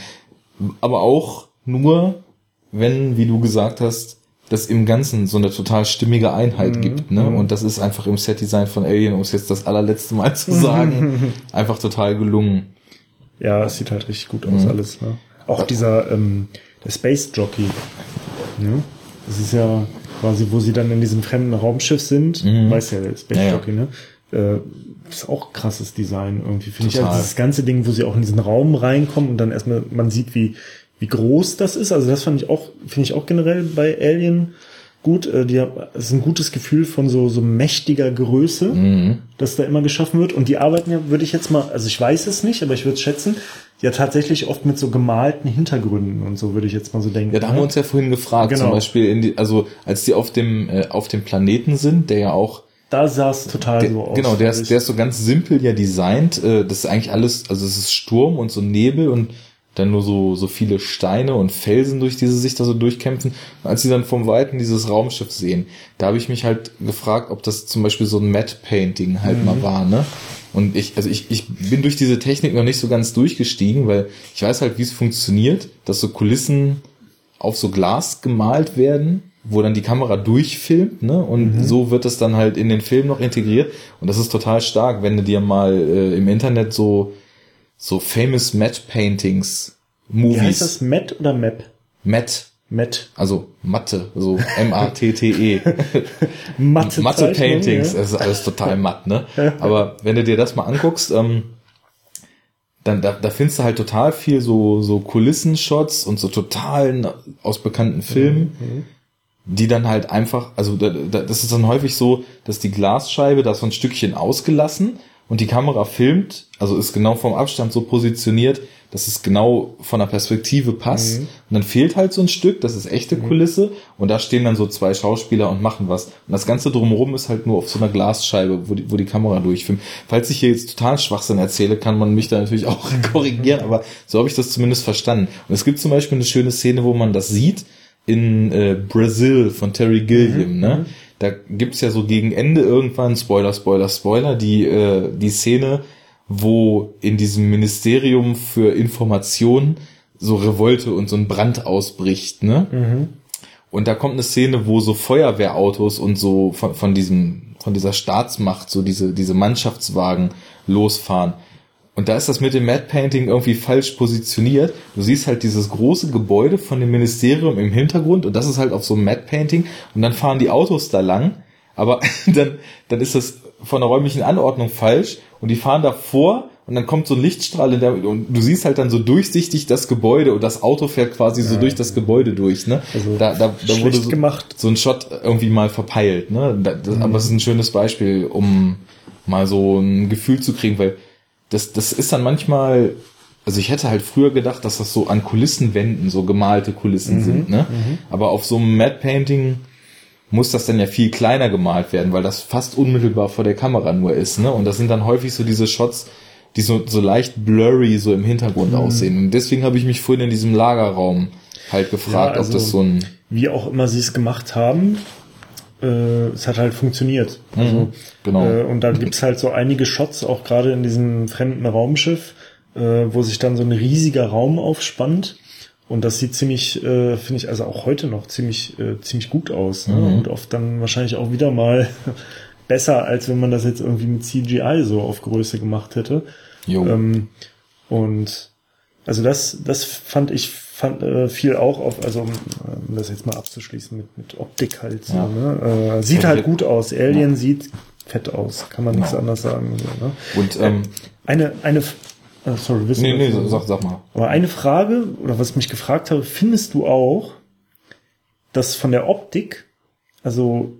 Aber auch nur, wenn, wie du gesagt hast, das im Ganzen so eine total stimmige Einheit gibt, ne? Und das ist einfach im Setdesign von Alien, um es jetzt das allerletzte Mal zu sagen, einfach total gelungen. Ja, es sieht halt richtig gut aus Mhm. alles. Ne? Auch dieser ähm, der Space Jockey. Ne? Das ist ja quasi, wo sie dann in diesem fremden Raumschiff sind. Mhm. Weiß ja, der Space Ja. Jockey, ne? Äh, ist auch krasses Design irgendwie, finde ich. Also dieses ganze Ding, wo sie auch in diesen Raum reinkommen und dann erstmal man sieht, wie, wie groß das ist. Also das fand ich auch, finde ich auch generell bei Alien gut. Äh, die haben, es ist ein gutes Gefühl von so, so mächtiger Größe Mhm. das da immer geschaffen wird. Und die arbeiten ja, würde ich jetzt mal, also ich weiß es nicht, aber ich würde es schätzen, ja tatsächlich oft mit so gemalten Hintergründen und so würde ich jetzt mal so denken. Ja, da haben wir ne? uns ja vorhin gefragt, Genau. zum Beispiel, in die, also als die auf dem äh, auf dem Planeten sind, der ja auch da sah es total der, so aus. genau, der ist, der ist so ganz simpel ja designt. Äh, das ist eigentlich alles, also es ist Sturm und so Nebel und dann nur so so viele Steine und Felsen, durch diese sich da so durchkämpfen. Und als sie dann vom Weiten dieses Raumschiff sehen, da habe ich mich halt gefragt, ob das zum Beispiel so ein Matte Painting halt mal war, ne? Und ich, also ich, ich bin durch diese Technik noch nicht so ganz durchgestiegen, weil ich weiß halt, wie es funktioniert, dass so Kulissen auf so Glas gemalt werden, wo dann die Kamera durchfilmt, ne? Und so wird es dann halt in den Film noch integriert. Und das ist total stark, wenn du dir mal äh, im Internet so so famous Matte Paintings, Wie heißt das? Movies, Matt oder Map? Matte, Matt. also Matte, so M-A-T-T-E. Mathe, Matte Paintings, Ja. das ist alles total matt, ne? Aber wenn du dir das mal anguckst, ähm, dann da, da findest du halt total viel so so Kulissenshots und so totalen aus bekannten Filmen, die dann halt einfach, also da, da, das ist dann häufig so, dass die Glasscheibe da ist so ein Stückchen ausgelassen und die Kamera filmt, also ist genau vom Abstand so positioniert, dass es genau von der Perspektive passt. Und dann fehlt halt so ein Stück, das ist echte Kulisse und da stehen dann so zwei Schauspieler und machen was. Und das Ganze drumherum ist halt nur auf so einer Glasscheibe, wo die, wo die Kamera durchfilmt. Falls ich hier jetzt total Schwachsinn erzähle, kann man mich da natürlich auch korrigieren, aber so habe ich das zumindest verstanden. Und es gibt zum Beispiel eine schöne Szene, wo man das sieht in äh, Brazil von Terry Gilliam, ne? Da gibt's ja so gegen Ende irgendwann, Spoiler, Spoiler, Spoiler, die, äh, die Szene, wo in diesem Ministerium für Information so Revolte und so ein Brand ausbricht, ne? Und da kommt eine Szene, wo so Feuerwehrautos und so von, von diesem, von dieser Staatsmacht, so diese, diese Mannschaftswagen losfahren. Und da ist das mit dem Matte Painting irgendwie falsch positioniert. Du siehst halt dieses große Gebäude von dem Ministerium im Hintergrund und das ist halt auf so einem Matte Painting und dann fahren die Autos da lang, aber dann, dann ist das von der räumlichen Anordnung falsch und die fahren davor und dann kommt so ein Lichtstrahl in der, und du siehst halt dann so durchsichtig das Gebäude und das Auto fährt quasi so durch das Gebäude durch, ne? Also da, da, da wurde so, gemacht. so ein Shot irgendwie mal verpeilt, ne? Da, das, Mhm. Aber es ist ein schönes Beispiel, um mal so ein Gefühl zu kriegen, weil das, das ist dann manchmal, also ich hätte halt früher gedacht, dass das so an Kulissenwänden so gemalte Kulissen sind, ne? Aber auf so einem Matte Painting muss das dann ja viel kleiner gemalt werden, weil das fast unmittelbar vor der Kamera nur ist, ne? Und das sind dann häufig so diese Shots, die so, so leicht blurry so im Hintergrund aussehen. Und deswegen habe ich mich vorhin in diesem Lagerraum halt gefragt, Ja, also- ob das so ein Wie auch immer sie es gemacht haben, äh, es hat halt funktioniert. Also, genau. Äh, und da gibt's halt so einige Shots, auch gerade in diesem fremden Raumschiff, äh, wo sich dann so ein riesiger Raum aufspannt. Und das sieht ziemlich, äh, finde ich, also auch heute noch ziemlich, äh, ziemlich gut aus. Ne? Und oft dann wahrscheinlich auch wieder mal besser, als wenn man das jetzt irgendwie mit CGI so auf Größe gemacht hätte. Jo. Ähm, und also das, das fand ich fand äh, viel auch auf, also um um das jetzt mal abzuschließen mit, mit Optik halt. So, Ja. ne? äh, sieht Also halt wir- gut aus. Alien sieht fett aus, kann man nichts Genau. anderes sagen. So, ne? Und ähm, Eine, eine, äh, sorry, wissen nee, nee, sag, sag mal. aber eine Frage, oder was ich mich gefragt habe, findest du auch, dass von der Optik, also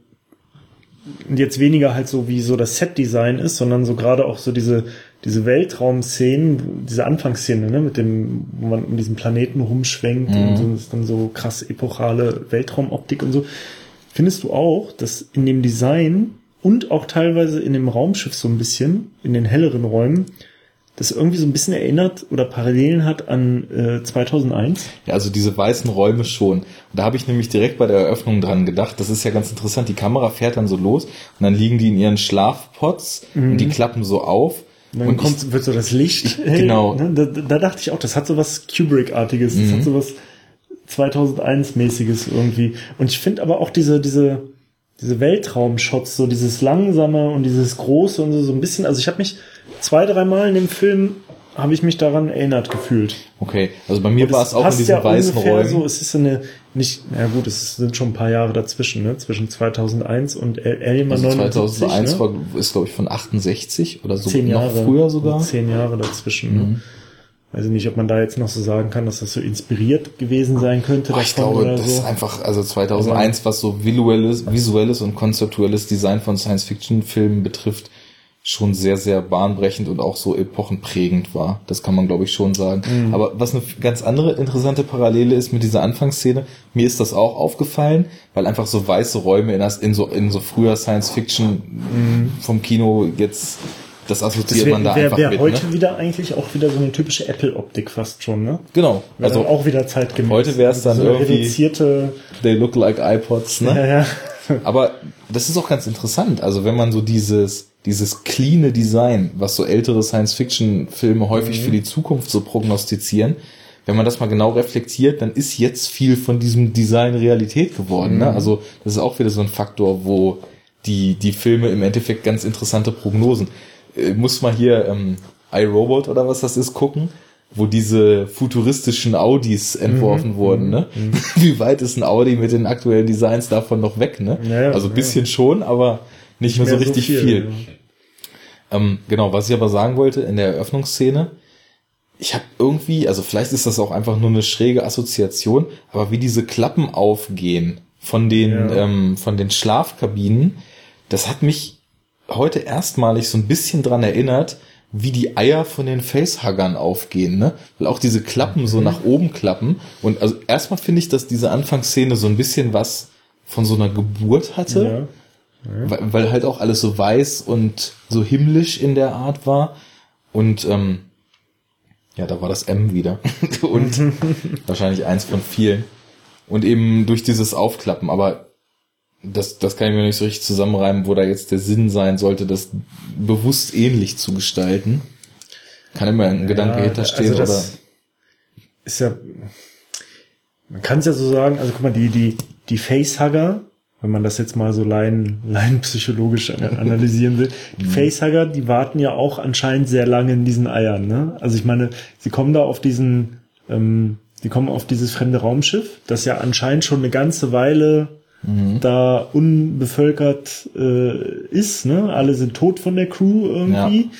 jetzt weniger halt so wie so das Set-Design ist, sondern so gerade auch so diese, diese Weltraumszenen, diese Anfangsszene, ne, mit dem, wo man um diesen Planeten rumschwenkt und so, ist dann so krass epochale Weltraumoptik und so. Findest du auch, dass in dem Design und auch teilweise in dem Raumschiff so ein bisschen, in den helleren Räumen, das irgendwie so ein bisschen erinnert oder Parallelen hat an äh, 2001? Ja, also diese weißen Räume schon. Und da habe ich nämlich direkt bei der Eröffnung dran gedacht. Das ist ja ganz interessant. Die Kamera fährt dann so los und dann liegen die in ihren Schlafpots und die klappen so auf. Und dann und kommt, wird so das Licht. ich- genau. Ne? Da, da dachte ich auch, das hat so was Kubrick-artiges. Das hat so was 2001-mäßiges irgendwie. Und ich finde aber auch diese, diese, diese Weltraumshots, so dieses langsame und dieses große und so, so ein bisschen, also ich habe mich zwei, dreimal in dem Film habe ich mich daran erinnert gefühlt. okay, also bei mir war es auch in diesen weißen ungefähr Räumen. So, es ist eine, nicht, na gut, es sind schon ein paar Jahre dazwischen, ne? Zwischen 2001 und Alien also 79, 2001 ne? war, ist glaube ich von 68 oder so zehn noch Jahre. früher sogar. Mhm. Zehn Jahre dazwischen. Ne? Weiß ich nicht, ob man da jetzt noch so sagen kann, dass das so inspiriert gewesen sein könnte Boah, ich glaube, das ist so. einfach, also 2001, was so visuelles, visuelles und konzeptuelles Design von Science-Fiction-Filmen betrifft, schon sehr, sehr bahnbrechend und auch so epochenprägend war. Das kann man, glaube ich, schon sagen. Mhm. Aber was eine ganz andere interessante Parallele ist mit dieser Anfangsszene, mir ist das auch aufgefallen, weil einfach so weiße Räume in, das, in, so, in so früher Science-Fiction vom Kino jetzt, das assoziiert Mhm. Das man da wäre wär, einfach wär mit. heute Ne? wieder eigentlich auch wieder so eine typische Apple-Optik fast schon, ne? Genau. Wäre Also auch wieder zeitgemäß. heute wär's dann so irgendwie- reduzierte, they look like iPods, ne? ja, ja. Aber das ist auch ganz interessant. Also wenn man so dieses, dieses cleane Design, was so ältere Science-Fiction-Filme häufig für die Zukunft so prognostizieren, wenn man das mal genau reflektiert, dann ist jetzt viel von diesem Design Realität geworden. Ne? Also das ist auch wieder so ein Faktor, wo die, die Filme im Endeffekt ganz interessante Prognosen. Äh, muss mal hier ähm, iRobot oder was das ist gucken, wo diese futuristischen Audis entworfen wurden. Ne? Wie weit ist ein Audi mit den aktuellen Designs davon noch weg? Ne? Ja, ja, also ein bisschen schon, aber nicht, mehr so mehr so richtig viel, viel. ja. Ähm, genau, was ich aber sagen wollte in der Eröffnungsszene, ich habe irgendwie, also vielleicht ist das auch einfach nur eine schräge Assoziation, aber wie diese Klappen aufgehen von den, Ja. ähm, von den Schlafkabinen, das hat mich heute erstmalig so ein bisschen dran erinnert, wie die Eier von den Facehuggern aufgehen, ne? Weil auch diese Klappen so nach oben klappen. Und also erstmal finde ich, dass diese Anfangsszene so ein bisschen was von so einer Geburt hatte. Ja. Weil, weil halt auch alles so weiß und so himmlisch in der Art war. Und ähm, ja, da war das M wieder. und wahrscheinlich eins von vielen. Und eben durch dieses Aufklappen, aber das, das kann ich mir nicht so richtig zusammenreimen, wo da jetzt der Sinn sein sollte, das bewusst ähnlich zu gestalten. Kann immer ein Gedanke Ja, hinterstehen also oder. Ist ja, man kann es ja so sagen, also guck mal, die, die, die Facehugger, wenn man das jetzt mal so lein, laienpsychologisch an- analysieren will, die Mhm. Facehugger, die warten ja auch anscheinend sehr lange in diesen Eiern, ne? Also ich meine, sie kommen da auf diesen, ähm, die kommen auf dieses fremde Raumschiff, das ja anscheinend schon eine ganze Weile Mhm. da unbevölkert äh, ist, ne? Alle sind tot von der Crew irgendwie. Ja.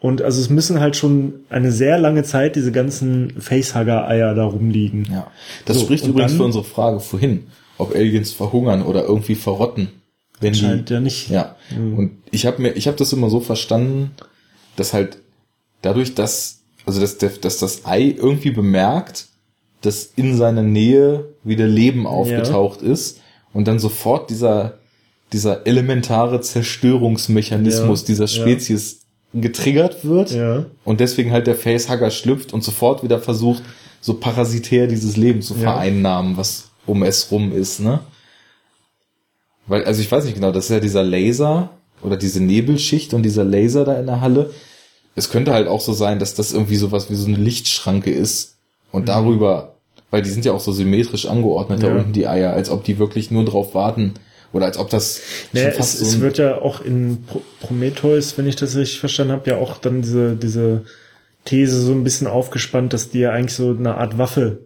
Und also es müssen halt schon eine sehr lange Zeit diese ganzen Facehugger-Eier da rumliegen. Ja. Das So, spricht übrigens dann- für unsere Frage vorhin, ob Aliens verhungern oder irgendwie verrotten. Wenn die, Scheint ja nicht. Ja. Und ich habe mir, ich habe das immer so verstanden, dass halt dadurch, dass also dass, dass das Ei irgendwie bemerkt, dass in seiner Nähe wieder Leben aufgetaucht ist und dann sofort dieser, dieser elementare Zerstörungsmechanismus Ja, dieser ja. Spezies getriggert wird Ja. und deswegen halt der Facehugger schlüpft und sofort wieder versucht, so parasitär dieses Leben zu Ja. vereinnahmen, was um es rum ist, ne? Weil, also ich weiß nicht genau, das ist ja dieser Laser oder diese Nebelschicht und dieser Laser da in der Halle. Es könnte halt auch so sein, dass das irgendwie sowas wie so eine Lichtschranke ist und Mhm. darüber, weil die sind ja auch so symmetrisch angeordnet da Ja. unten die Eier, als ob die wirklich nur drauf warten oder als ob das Naja, es, so es wird ja auch in Pro Prometheus, wenn ich das richtig verstanden habe, ja auch dann diese, diese These so ein bisschen aufgespannt, dass die ja eigentlich so eine Art Waffe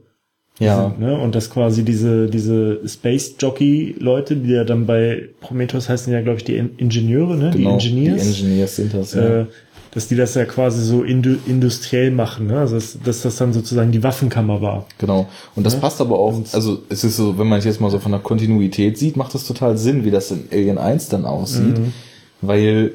ja, sind, ne? Und dass quasi diese, diese Space Jockey Leute, die ja dann bei Prometheus heißen ja, glaube ich, die In- Ingenieure, ne? genau, die Engineers. die Engineers sind das. Ja. äh, dass die das ja quasi so indu industriell machen, ne? Also dass, dass das dann sozusagen die Waffenkammer war. Genau. Und das passt aber auch, also es ist so, wenn man es jetzt mal so von der Kontinuität sieht, macht das total Sinn, wie das in Alien 1 dann aussieht. Mhm. Weil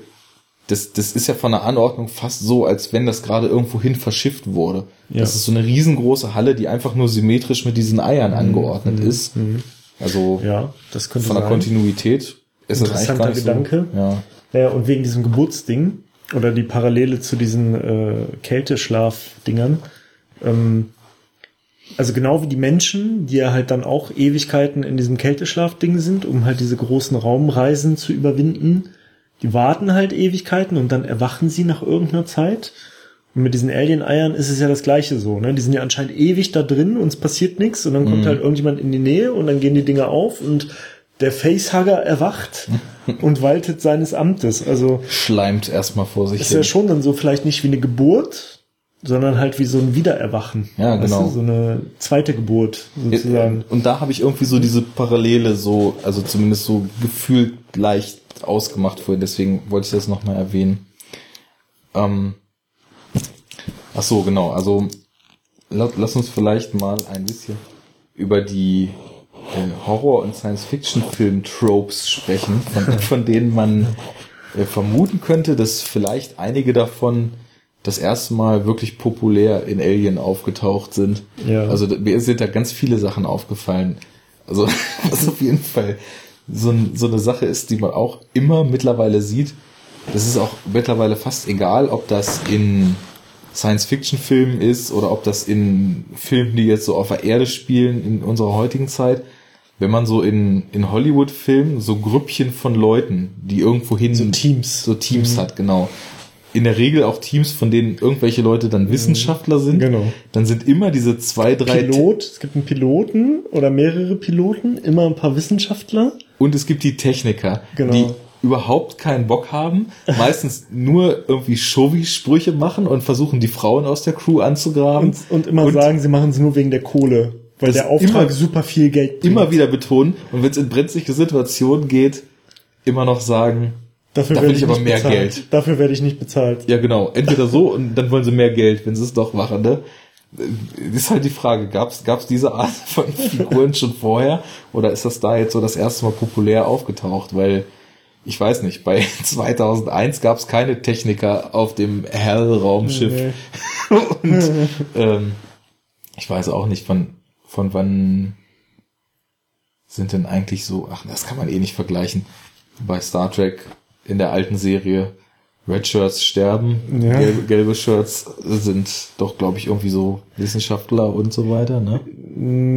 das, das ist ja von der Anordnung fast so, als wenn das gerade irgendwo hin verschifft wurde. Ja. Das ist so eine riesengroße Halle, die einfach nur symmetrisch mit diesen Eiern angeordnet ist. Also Mhm. Ja, das könnte von der sein. Kontinuität ist das eigentlich gar Interessanter nicht Gedanke. so. Ja. Naja, und wegen diesem Geburtsding oder die Parallele zu diesen äh, Kälteschlaf-Dingern. Ähm, also genau wie die Menschen, die ja halt dann auch Ewigkeiten in diesem Kälteschlaf-Ding sind, um halt diese großen Raumreisen zu überwinden. Die warten halt Ewigkeiten und dann erwachen sie nach irgendeiner Zeit. Und mit diesen Alien-Eiern ist es ja das gleiche so, ne? Die sind ja anscheinend ewig da drin und es passiert nichts und dann kommt halt irgendjemand in die Nähe und dann gehen die Dinger auf und der Facehugger erwacht und waltet seines Amtes. Also Schleimt erstmal vor sich ist ja schon dann so vielleicht nicht wie eine Geburt, sondern halt wie so ein Wiedererwachen. Ja, Weißt genau. du, so eine zweite Geburt sozusagen. Und da habe ich irgendwie so diese Parallele so, also zumindest so gefühlt leicht ausgemacht vorhin, deswegen wollte ich das nochmal erwähnen. Ähm, ach so, genau, also lass, lass uns vielleicht mal ein bisschen über die äh, Horror- und Science-Fiction-Film-Tropes sprechen, von, von denen man äh, vermuten könnte, dass vielleicht einige davon das erste Mal wirklich populär in Alien aufgetaucht sind. Ja. Also mir sind da ganz viele Sachen aufgefallen. Also was auf jeden Fall so, ein, so eine Sache ist, die man auch immer mittlerweile sieht. Das ist auch mittlerweile fast egal, ob das in Science-Fiction-Filmen ist oder ob das in Filmen, die jetzt so auf der Erde spielen in unserer heutigen Zeit. Wenn man so in, in Hollywood-Filmen so Grüppchen von Leuten, die irgendwo hin So Teams. so Teams hat, genau. In der Regel auch Teams, von denen irgendwelche Leute dann Wissenschaftler sind. Genau. Dann sind immer diese zwei, drei Pilot, es gibt einen Piloten oder mehrere Piloten, immer ein paar Wissenschaftler. Und es gibt die Techniker, Genau. die überhaupt keinen Bock haben, meistens nur irgendwie Showy-Sprüche machen und versuchen, die Frauen aus der Crew anzugraben. Und, und immer sagen, sie machen es nur wegen der Kohle, weil der Auftrag immer- super viel Geld bringt. immer wieder betonen und wenn es in brenzliche Situationen geht, immer noch sagen, Dafür da werde will ich aber nicht mehr bezahlt. Geld. Dafür werde ich nicht bezahlt. Ja, genau. Entweder so und dann wollen sie mehr Geld, wenn sie es doch machen, ne? Ist halt die Frage, gab's gab's diese Art von Figuren schon vorher oder ist das da jetzt so das erste Mal populär aufgetaucht? Weil ich weiß nicht, bei 2001 gab's keine Techniker auf dem Hell-Raumschiff Nee. und ähm, ich weiß auch nicht, von von wann sind denn eigentlich so, ach, das kann man eh nicht vergleichen. Bei Star Trek in der alten Serie Red Shirts sterben, Ja. gelbe, gelbe Shirts sind doch, glaube ich, irgendwie so Wissenschaftler und so weiter, ne?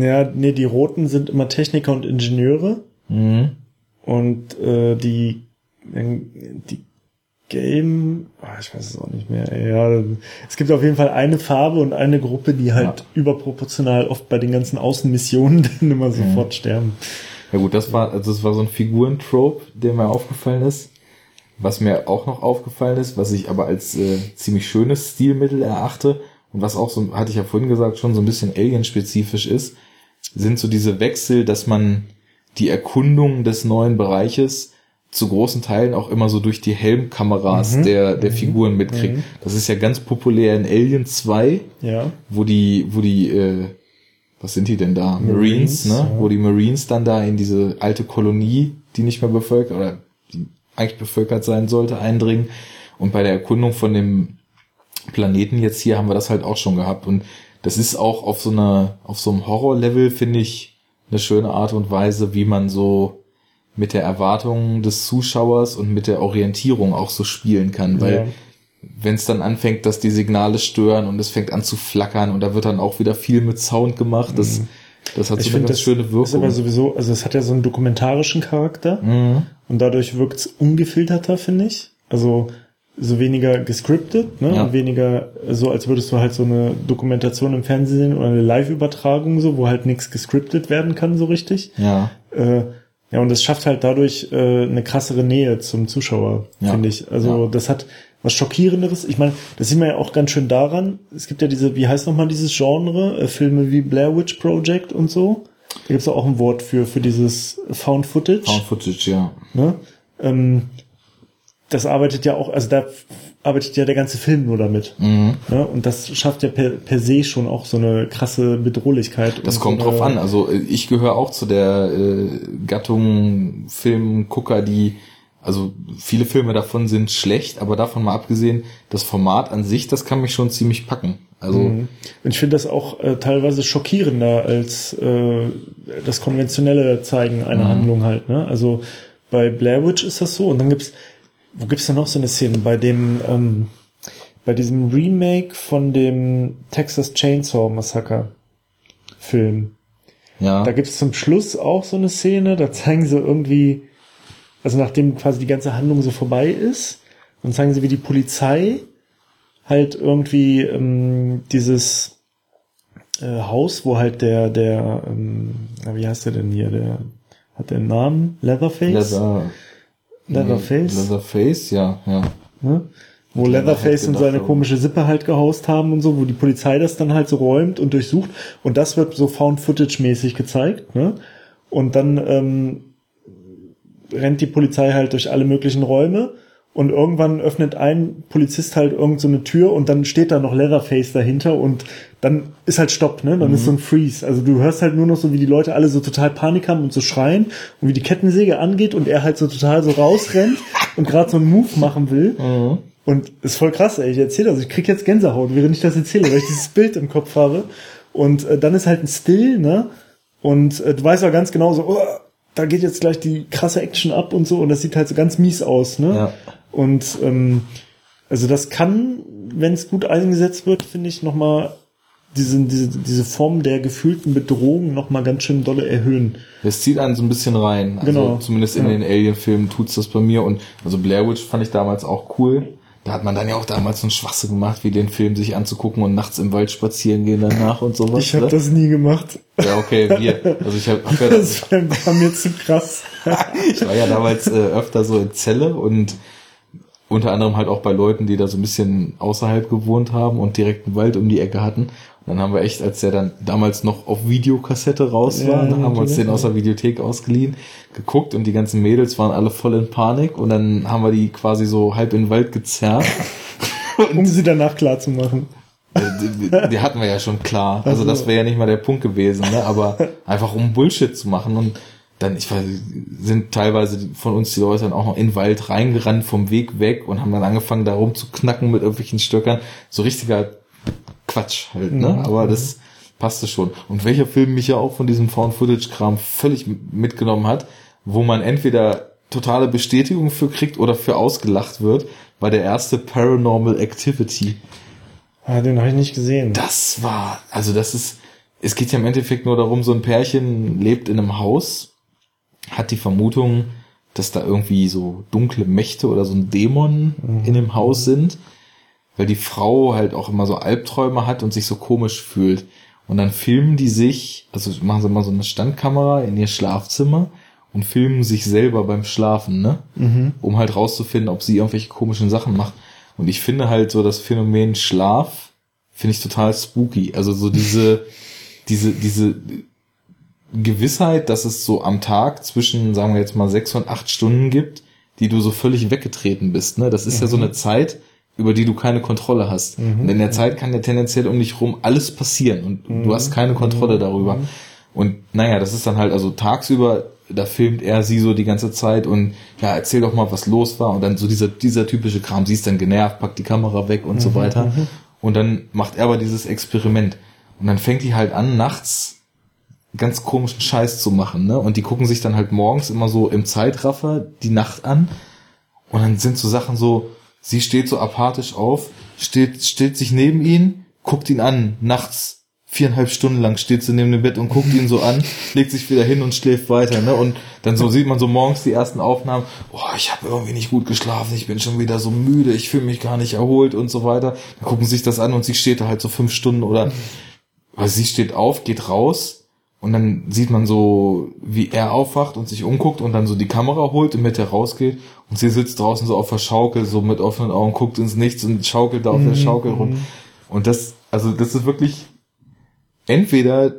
Ja, nee, die Roten sind immer Techniker und Ingenieure Mhm. und äh, die die Gelben, ah, ich weiß es auch nicht mehr. Ja, es gibt auf jeden Fall eine Farbe und eine Gruppe, die halt Ja. überproportional oft bei den ganzen Außenmissionen dann immer sofort sterben. Ja gut, das war, also das war so ein Figurentrope, der mir aufgefallen ist. Was mir auch noch aufgefallen ist, was ich aber als äh, ziemlich schönes Stilmittel erachte und was auch so, hatte ich ja vorhin gesagt, schon so ein bisschen alien-spezifisch ist, sind so diese Wechsel, dass man die Erkundung des neuen Bereiches zu großen Teilen auch immer so durch die Helmkameras der, der Figuren mitkriegt. Das ist ja ganz populär in Alien 2, Ja. wo die, wo die, äh, was sind die denn da? Marines, Marines, ne? ja. Wo die Marines dann da in diese alte Kolonie, die nicht mehr bevölkert oder eigentlich bevölkert sein sollte, eindringen und bei der Erkundung von dem Planeten. Jetzt hier haben wir das halt auch schon gehabt. Und das ist auch auf so einer, auf so einem Horror-Level, finde ich, eine schöne Art und Weise, wie man so mit der Erwartung des Zuschauers und mit der Orientierung auch so spielen kann, weil ja. wenn es dann anfängt, dass die Signale stören und es fängt an zu flackern und da wird dann auch wieder viel mit Sound gemacht, das, mhm. Das hat ich so eine ganz schöne Wirkung. Ist aber sowieso, also es hat ja so einen dokumentarischen Charakter mhm. und dadurch wirkt es ungefilterter, finde ich. Also so weniger gescriptet, ne? Ja. Und weniger so, als würdest du halt so eine Dokumentation im Fernsehen oder eine Live-Übertragung so, wo halt nichts gescriptet werden kann so richtig. Ja. Äh, ja, und das schafft halt dadurch äh, eine krassere Nähe zum Zuschauer, ja. finde ich. Also ja. das hat was Schockierenderes. Ich meine, das sieht man ja auch ganz schön daran. Es gibt ja diese, wie heißt nochmal dieses Genre, äh, Filme wie Blair Witch Project und so. Da gibt es auch ein Wort für, für dieses Found Footage. Found Footage, ja. Ne? Ähm, das arbeitet ja auch, also da arbeitet ja der ganze Film nur damit. Mhm. Ne? Und das schafft ja per, per se schon auch so eine krasse Bedrohlichkeit. Das kommt so drauf an. Also äh, ich gehöre auch zu der äh, Gattung Filmgucker, die also viele Filme davon sind schlecht, aber davon mal abgesehen, das Format an sich, das kann mich schon ziemlich packen. Also mhm. und ich finde das auch äh, teilweise schockierender als äh, das konventionelle Zeigen einer mhm. Handlung halt. Ne? Also bei Blair Witch ist das so und dann gibt's wo gibt's da noch so eine Szene? Bei dem, ähm, bei diesem Remake von dem Texas Chainsaw Massacre Film. Ja. Da gibt's zum Schluss auch so eine Szene, da zeigen sie irgendwie, also nachdem quasi die ganze Handlung so vorbei ist, dann zeigen sie, wie die Polizei halt irgendwie ähm, dieses äh, Haus, wo halt der, der, ähm, wie heißt der denn hier, der hat den Namen Leatherface? Leather Leatherface. Leatherface, ja, ja. Ne? Wo Leatherface und seine komische Sippe halt gehaust haben und so, wo die Polizei das dann halt so räumt und durchsucht. Und das wird so Found-Footage-mäßig gezeigt. Ne? Und dann ähm, rennt die Polizei halt durch alle möglichen Räume und irgendwann öffnet ein Polizist halt irgend so eine Tür und dann steht da noch Leatherface dahinter und dann ist halt Stopp, ne? Dann mhm. ist so ein Freeze. Also du hörst halt nur noch so, wie die Leute alle so total Panik haben und so schreien und wie die Kettensäge angeht und er halt so total so rausrennt und gerade so einen Move machen will. Mhm. Und ist voll krass, ey. Ich erzähle das, ich krieg jetzt Gänsehaut, während ich das erzähle, weil ich dieses Bild im Kopf habe. Und äh, dann ist halt ein Still, ne? Und äh, du weißt auch ganz genau so, oh, da geht jetzt gleich die krasse Action ab und so und das sieht halt so ganz mies aus, ne? Ja. Und ähm, also das kann, wenn es gut eingesetzt wird, finde ich, nochmal diese, diese, diese Form der gefühlten Bedrohung nochmal ganz schön dolle erhöhen. Es zieht einen so ein bisschen rein. Also genau. zumindest in ja. den Alien-Filmen tut's das bei mir. Und also Blair Witch fand ich damals auch cool. Da hat man dann ja auch damals so einen Schwachsinn gemacht, wie den Film sich anzugucken und nachts im Wald spazieren gehen danach und sowas. Ich habe ne? das nie gemacht. Ja, okay, wir. Also ich habe hab ja das war mir zu krass. ich war ja damals äh, öfter so in Zelle und unter anderem halt auch bei Leuten, die da so ein bisschen außerhalb gewohnt haben und direkt einen Wald um die Ecke hatten. Und dann haben wir echt, als der dann damals noch auf Videokassette raus war, ja, haben wir uns den aus der Videothek ausgeliehen, geguckt und die ganzen Mädels waren alle voll in Panik und dann haben wir die quasi so halb in den Wald gezerrt. um sie danach klar zu machen. Die, die, die hatten wir ja schon klar. Also das wäre ja nicht mal der Punkt gewesen, ne? aber einfach um Bullshit zu machen und dann, ich weiß, sind teilweise von uns die Leute dann auch noch in den Wald reingerannt vom Weg weg und haben dann angefangen, da rumzuknacken mit irgendwelchen Stöckern. So richtiger Quatsch halt, ne? Mhm. Aber das passte schon. Und welcher Film mich ja auch von diesem Found-Footage-Kram völlig mitgenommen hat, wo man entweder totale Bestätigung für kriegt oder für ausgelacht wird, war der erste Paranormal Activity. Ah, den habe ich nicht gesehen. Das war, also das ist, es geht ja im Endeffekt nur darum, so ein Pärchen lebt in einem Haus hat die Vermutung, dass da irgendwie so dunkle Mächte oder so ein Dämon mhm. in dem Haus sind, weil die Frau halt auch immer so Albträume hat und sich so komisch fühlt. Und dann filmen die sich, also machen sie mal so eine Standkamera in ihr Schlafzimmer und filmen sich selber beim Schlafen, ne? Mhm. Um halt rauszufinden, ob sie irgendwelche komischen Sachen macht. Und ich finde halt so das Phänomen Schlaf finde ich total spooky. Also so diese, diese, diese Gewissheit, dass es so am Tag zwischen, sagen wir jetzt mal, sechs und acht Stunden gibt, die du so völlig weggetreten bist. Ne? Das ist mhm. ja so mhm. eine Zeit, über die du keine Kontrolle hast. Mhm. Und in der Zeit kann ja tendenziell um dich rum alles passieren und mhm. du hast keine Kontrolle mhm. darüber. Und naja, das ist dann halt, also tagsüber da filmt er sie so die ganze Zeit und ja, erzähl doch mal, was los war. Und dann so dieser, dieser typische Kram, sie ist dann genervt, packt die Kamera weg und Mhm, so weiter. Und dann macht er aber dieses Experiment. Und dann fängt die halt an, nachts ganz komischen Scheiß zu machen, ne? Und die gucken sich dann halt morgens immer so im Zeitraffer die Nacht an. Und dann sind so Sachen so, sie steht so apathisch auf, steht, stellt sich neben ihn, guckt ihn an, nachts viereinhalb Stunden lang steht sie neben dem Bett und guckt ihn so an, legt sich wieder hin und schläft weiter, ne? Und dann so sieht man so morgens die ersten Aufnahmen, oh, ich habe irgendwie nicht gut geschlafen, ich bin schon wieder so müde, ich fühle mich gar nicht erholt und so weiter. Dann gucken sie sich das an und sie steht da halt so fünf Stunden oder weil sie steht auf, geht raus und dann sieht man so, wie er aufwacht und sich umguckt und dann so die Kamera holt und mit der rausgeht und sie sitzt draußen so auf der Schaukel, so mit offenen Augen, guckt ins Nichts und schaukelt da auf der Schaukel rum. Und das, also das ist wirklich entweder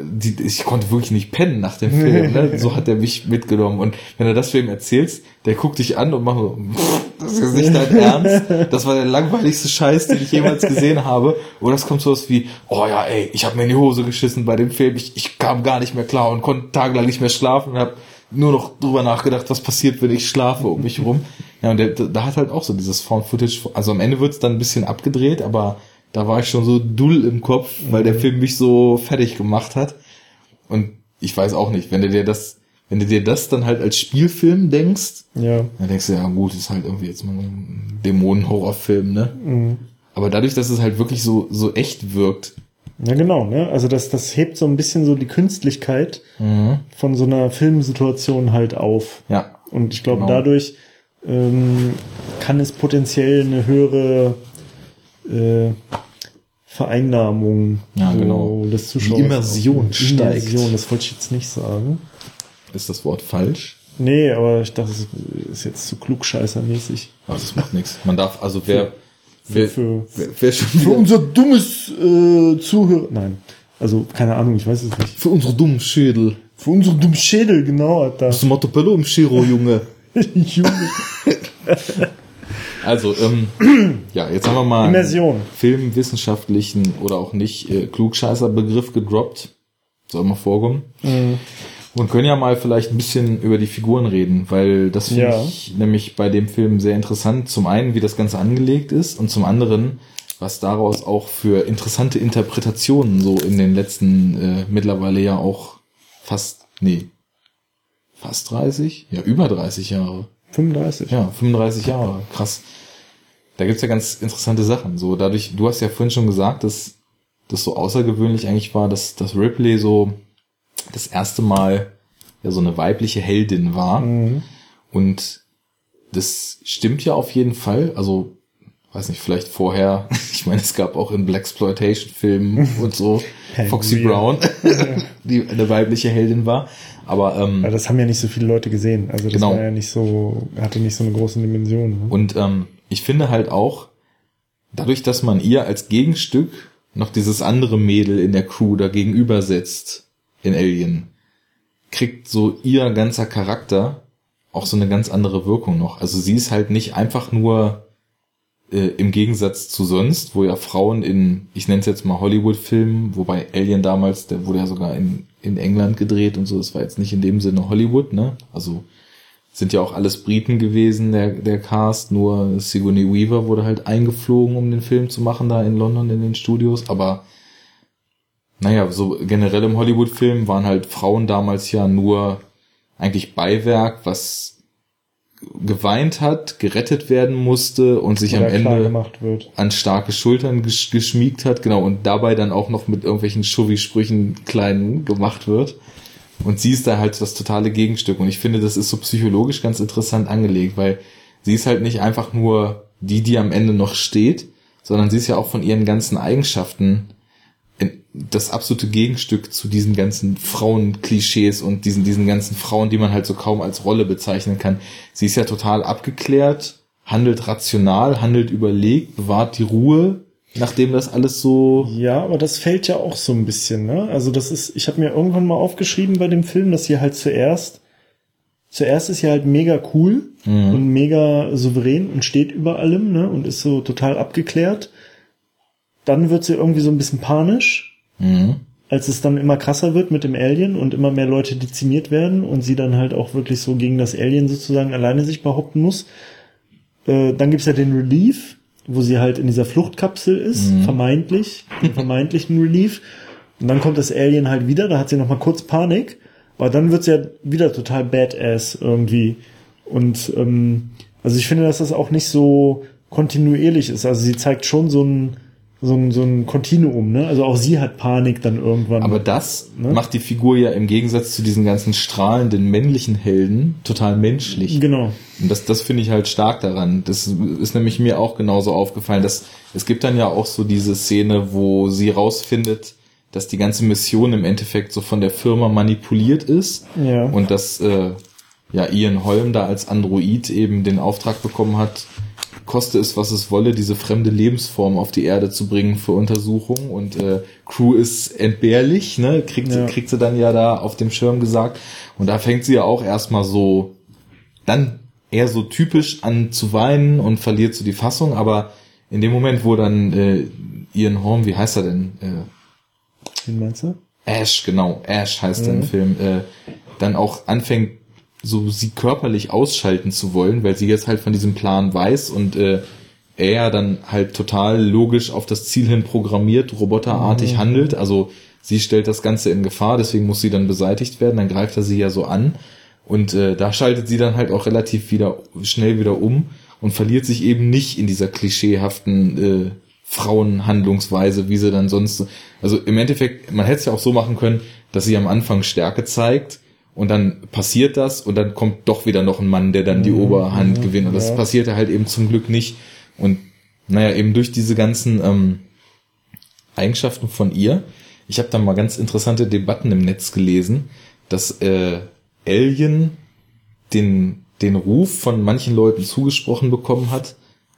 die, ich konnte wirklich nicht pennen nach dem Film, ne? so hat er mich mitgenommen und wenn du das für ihn erzählst, der guckt dich an und macht so, "Pff, das ist jetzt nicht dein Ernst, das war der langweiligste Scheiß, den ich jemals gesehen habe oder es kommt sowas wie, oh ja ey, ich habe mir in die Hose geschissen bei dem Film, ich, ich kam gar nicht mehr klar und konnte tagelang nicht mehr schlafen und habe nur noch drüber nachgedacht, was passiert, wenn ich schlafe um mich rum. Ja, und da hat halt auch so dieses Found Footage, also am Ende wird's dann ein bisschen abgedreht, aber da war ich schon so dull im Kopf, weil der Film mich so fertig gemacht hat. Und ich weiß auch nicht, wenn du dir das, wenn du dir das dann halt als Spielfilm denkst, Ja. dann denkst du, ja gut, ist halt irgendwie jetzt mal ein Dämonen-Horrorfilm, ne? Mhm. Aber dadurch, dass es halt wirklich so, so echt wirkt, Ja, genau, ne? Also das, das hebt so ein bisschen so die Künstlichkeit Mhm. von so einer Filmsituation halt auf. ja, Und ich glaube, Genau. dadurch ähm, kann es potenziell eine höhere äh, Vereinnahmung Ja, so genau. des Zuschauers. Die Immersion steigt. Immersion, das wollte ich jetzt nicht sagen. ist das Wort falsch? Nee, aber ich dachte, es ist jetzt zu klugscheißermäßig. Aber das macht nichts. Man darf, also wer, wer, für- wer, wer schon Für unser dummes äh, Zuhörer. Nein. Also, keine Ahnung, ich weiß es nicht. für unsere dummen Schädel. Für unsere dummen Schädel, genau, Alter. Hast du Montepello im Chiro, Junge? Junge. Also, ähm, ja, jetzt haben wir mal Immersion. einen filmwissenschaftlichen oder auch nicht äh, Klugscheißer-Begriff gedroppt. Soll mal vorkommen. Mhm. Und können ja mal vielleicht ein bisschen über die Figuren reden, weil das finde Ja. ich nämlich bei dem Film sehr interessant. Zum einen, wie das Ganze angelegt ist und zum anderen, was daraus auch für interessante Interpretationen so in den letzten äh, mittlerweile ja auch fast, nee, fast 30? Ja, über 30 Jahre. 35. Ja, 35 Jahre, krass. Da gibt's ja ganz interessante Sachen. So dadurch, du hast ja vorhin schon gesagt, dass das so außergewöhnlich eigentlich war, dass, dass Ripley so das erste Mal ja so eine weibliche Heldin war. Mhm. Und das stimmt ja auf jeden Fall. Also, weiß nicht, vielleicht vorher, ich meine, es gab auch in Blaxploitation-Filmen und so Foxy. Brown, die eine weibliche Heldin war. Aber ähm, Aber das haben ja nicht so viele Leute gesehen. Also das Genau. war ja nicht so, hatte nicht so eine große Dimension. Ne? Und ähm, ich finde halt auch, dadurch, dass man ihr als Gegenstück noch dieses andere Mädel in der Crew da gegenüber setzt in Alien, kriegt so ihr ganzer Charakter auch so eine ganz andere Wirkung noch. Also sie ist halt nicht einfach nur äh, im Gegensatz zu sonst, wo ja Frauen in, ich nenne es jetzt mal Hollywood-Filmen, wobei Alien damals, der wurde ja sogar in, in England gedreht und so, das war jetzt nicht in dem Sinne Hollywood, ne? Also sind ja auch alles Briten gewesen, der, der Cast, nur Sigourney Weaver wurde halt eingeflogen, um den Film zu machen, da in London in den Studios, aber naja, so generell im Hollywood-Film waren halt Frauen damals ja nur eigentlich Beiwerk, was geweint hat, gerettet werden musste und sich am Oder klar Ende an starke Schultern gesch geschmiegt hat, genau, und dabei dann auch noch mit irgendwelchen Schuvi-Sprüchen klein gemacht wird. Und sie ist da halt das totale Gegenstück. Und ich finde, das ist so psychologisch ganz interessant angelegt, weil sie ist halt nicht einfach nur die, die am Ende noch steht, sondern sie ist ja auch von ihren ganzen Eigenschaften das absolute Gegenstück zu diesen ganzen Frauenklischees und diesen, diesen ganzen Frauen, die man halt so kaum als Rolle bezeichnen kann. Sie ist ja total abgeklärt, handelt rational, handelt überlegt, bewahrt die Ruhe, nachdem das alles so Ja, aber das fällt ja auch so ein bisschen, ne? Also das ist, ich habe mir irgendwann mal aufgeschrieben bei dem Film, dass sie halt zuerst, zuerst ist sie halt mega cool und mega souverän und steht über allem, ne? Und ist so total abgeklärt. Dann wird sie irgendwie so ein bisschen panisch. Mhm. als es dann immer krasser wird mit dem Alien und immer mehr Leute dezimiert werden und sie dann halt auch wirklich so gegen das Alien sozusagen alleine sich behaupten muss. Äh, dann gibt's ja den Relief, wo sie halt in dieser Fluchtkapsel ist, Mhm. vermeintlich, den vermeintlichen Relief. Und dann kommt das Alien halt wieder, da hat sie noch mal kurz Panik, aber dann wird's ja wieder total badass irgendwie. Und ähm, also ich finde, dass das auch nicht so kontinuierlich ist. Also sie zeigt schon so ein so ein, so ein Kontinuum, ne? Also auch sie hat Panik dann irgendwann. Aber das Ne? macht die Figur ja im Gegensatz zu diesen ganzen strahlenden männlichen Helden total menschlich. genau. Und das, das finde ich halt stark daran. Das ist nämlich mir auch genauso aufgefallen, dass es gibt dann ja auch so diese Szene, wo sie rausfindet, dass die ganze Mission im Endeffekt so von der Firma manipuliert ist Ja. und dass äh, ja Ian Holm da als Android eben den Auftrag bekommen hat, koste es, was es wolle, diese fremde Lebensform auf die Erde zu bringen für Untersuchung und äh, Crew ist entbehrlich, ne, kriegt, Ja. sie, kriegt sie dann ja da auf dem Schirm gesagt und da fängt sie ja auch erstmal so dann eher so typisch an zu weinen und verliert so die Fassung, aber in dem Moment, wo dann äh, Ian Holm, wie heißt er denn? Äh, Wen meinst du? Ash, genau, Ash heißt er im Film, äh, dann auch anfängt, so sie körperlich ausschalten zu wollen, weil sie jetzt halt von diesem Plan weiß und äh, er dann halt total logisch auf das Ziel hin programmiert, roboterartig handelt. Also sie stellt das Ganze in Gefahr, deswegen muss sie dann beseitigt werden, dann greift er sie ja so an. Und äh, da schaltet sie dann halt auch relativ wieder schnell wieder um und verliert sich eben nicht in dieser klischeehaften äh, Frauenhandlungsweise, wie sie dann sonst. Also im Endeffekt, man hätte es ja auch so machen können, dass sie am Anfang Stärke zeigt und dann passiert das und dann kommt doch wieder noch ein Mann, der dann die Oberhand gewinnt. Und das ja. passierte halt eben zum Glück nicht. Und naja, eben durch diese ganzen ähm, Eigenschaften von ihr. Ich habe da mal ganz interessante Debatten im Netz gelesen, dass äh, Alien den, den Ruf von manchen Leuten zugesprochen bekommen hat,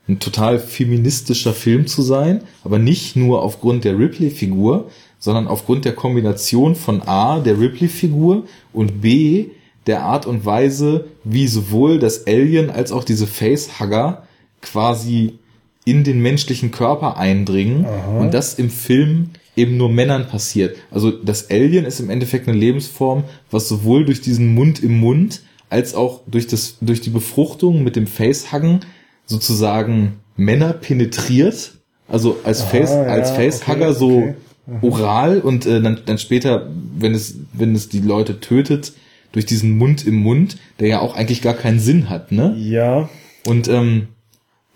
ein total feministischer Film zu sein, aber nicht nur aufgrund der Ripley-Figur, sondern aufgrund der Kombination von A, der Ripley-Figur und B, der Art und Weise, wie sowohl das Alien als auch diese Facehugger quasi in den menschlichen Körper eindringen und das im Film eben nur Männern passiert. Also das Alien ist im Endeffekt eine Lebensform, was sowohl durch diesen Mund im Mund als auch durch das durch die Befruchtung mit dem Facehuggen sozusagen Männer penetriert, also als Face ja, als Facehugger okay, so okay. Oral und äh, dann dann später, wenn es wenn es die Leute tötet, durch diesen Mund im Mund, der ja auch eigentlich gar keinen Sinn hat, ne? Ja. Und ähm,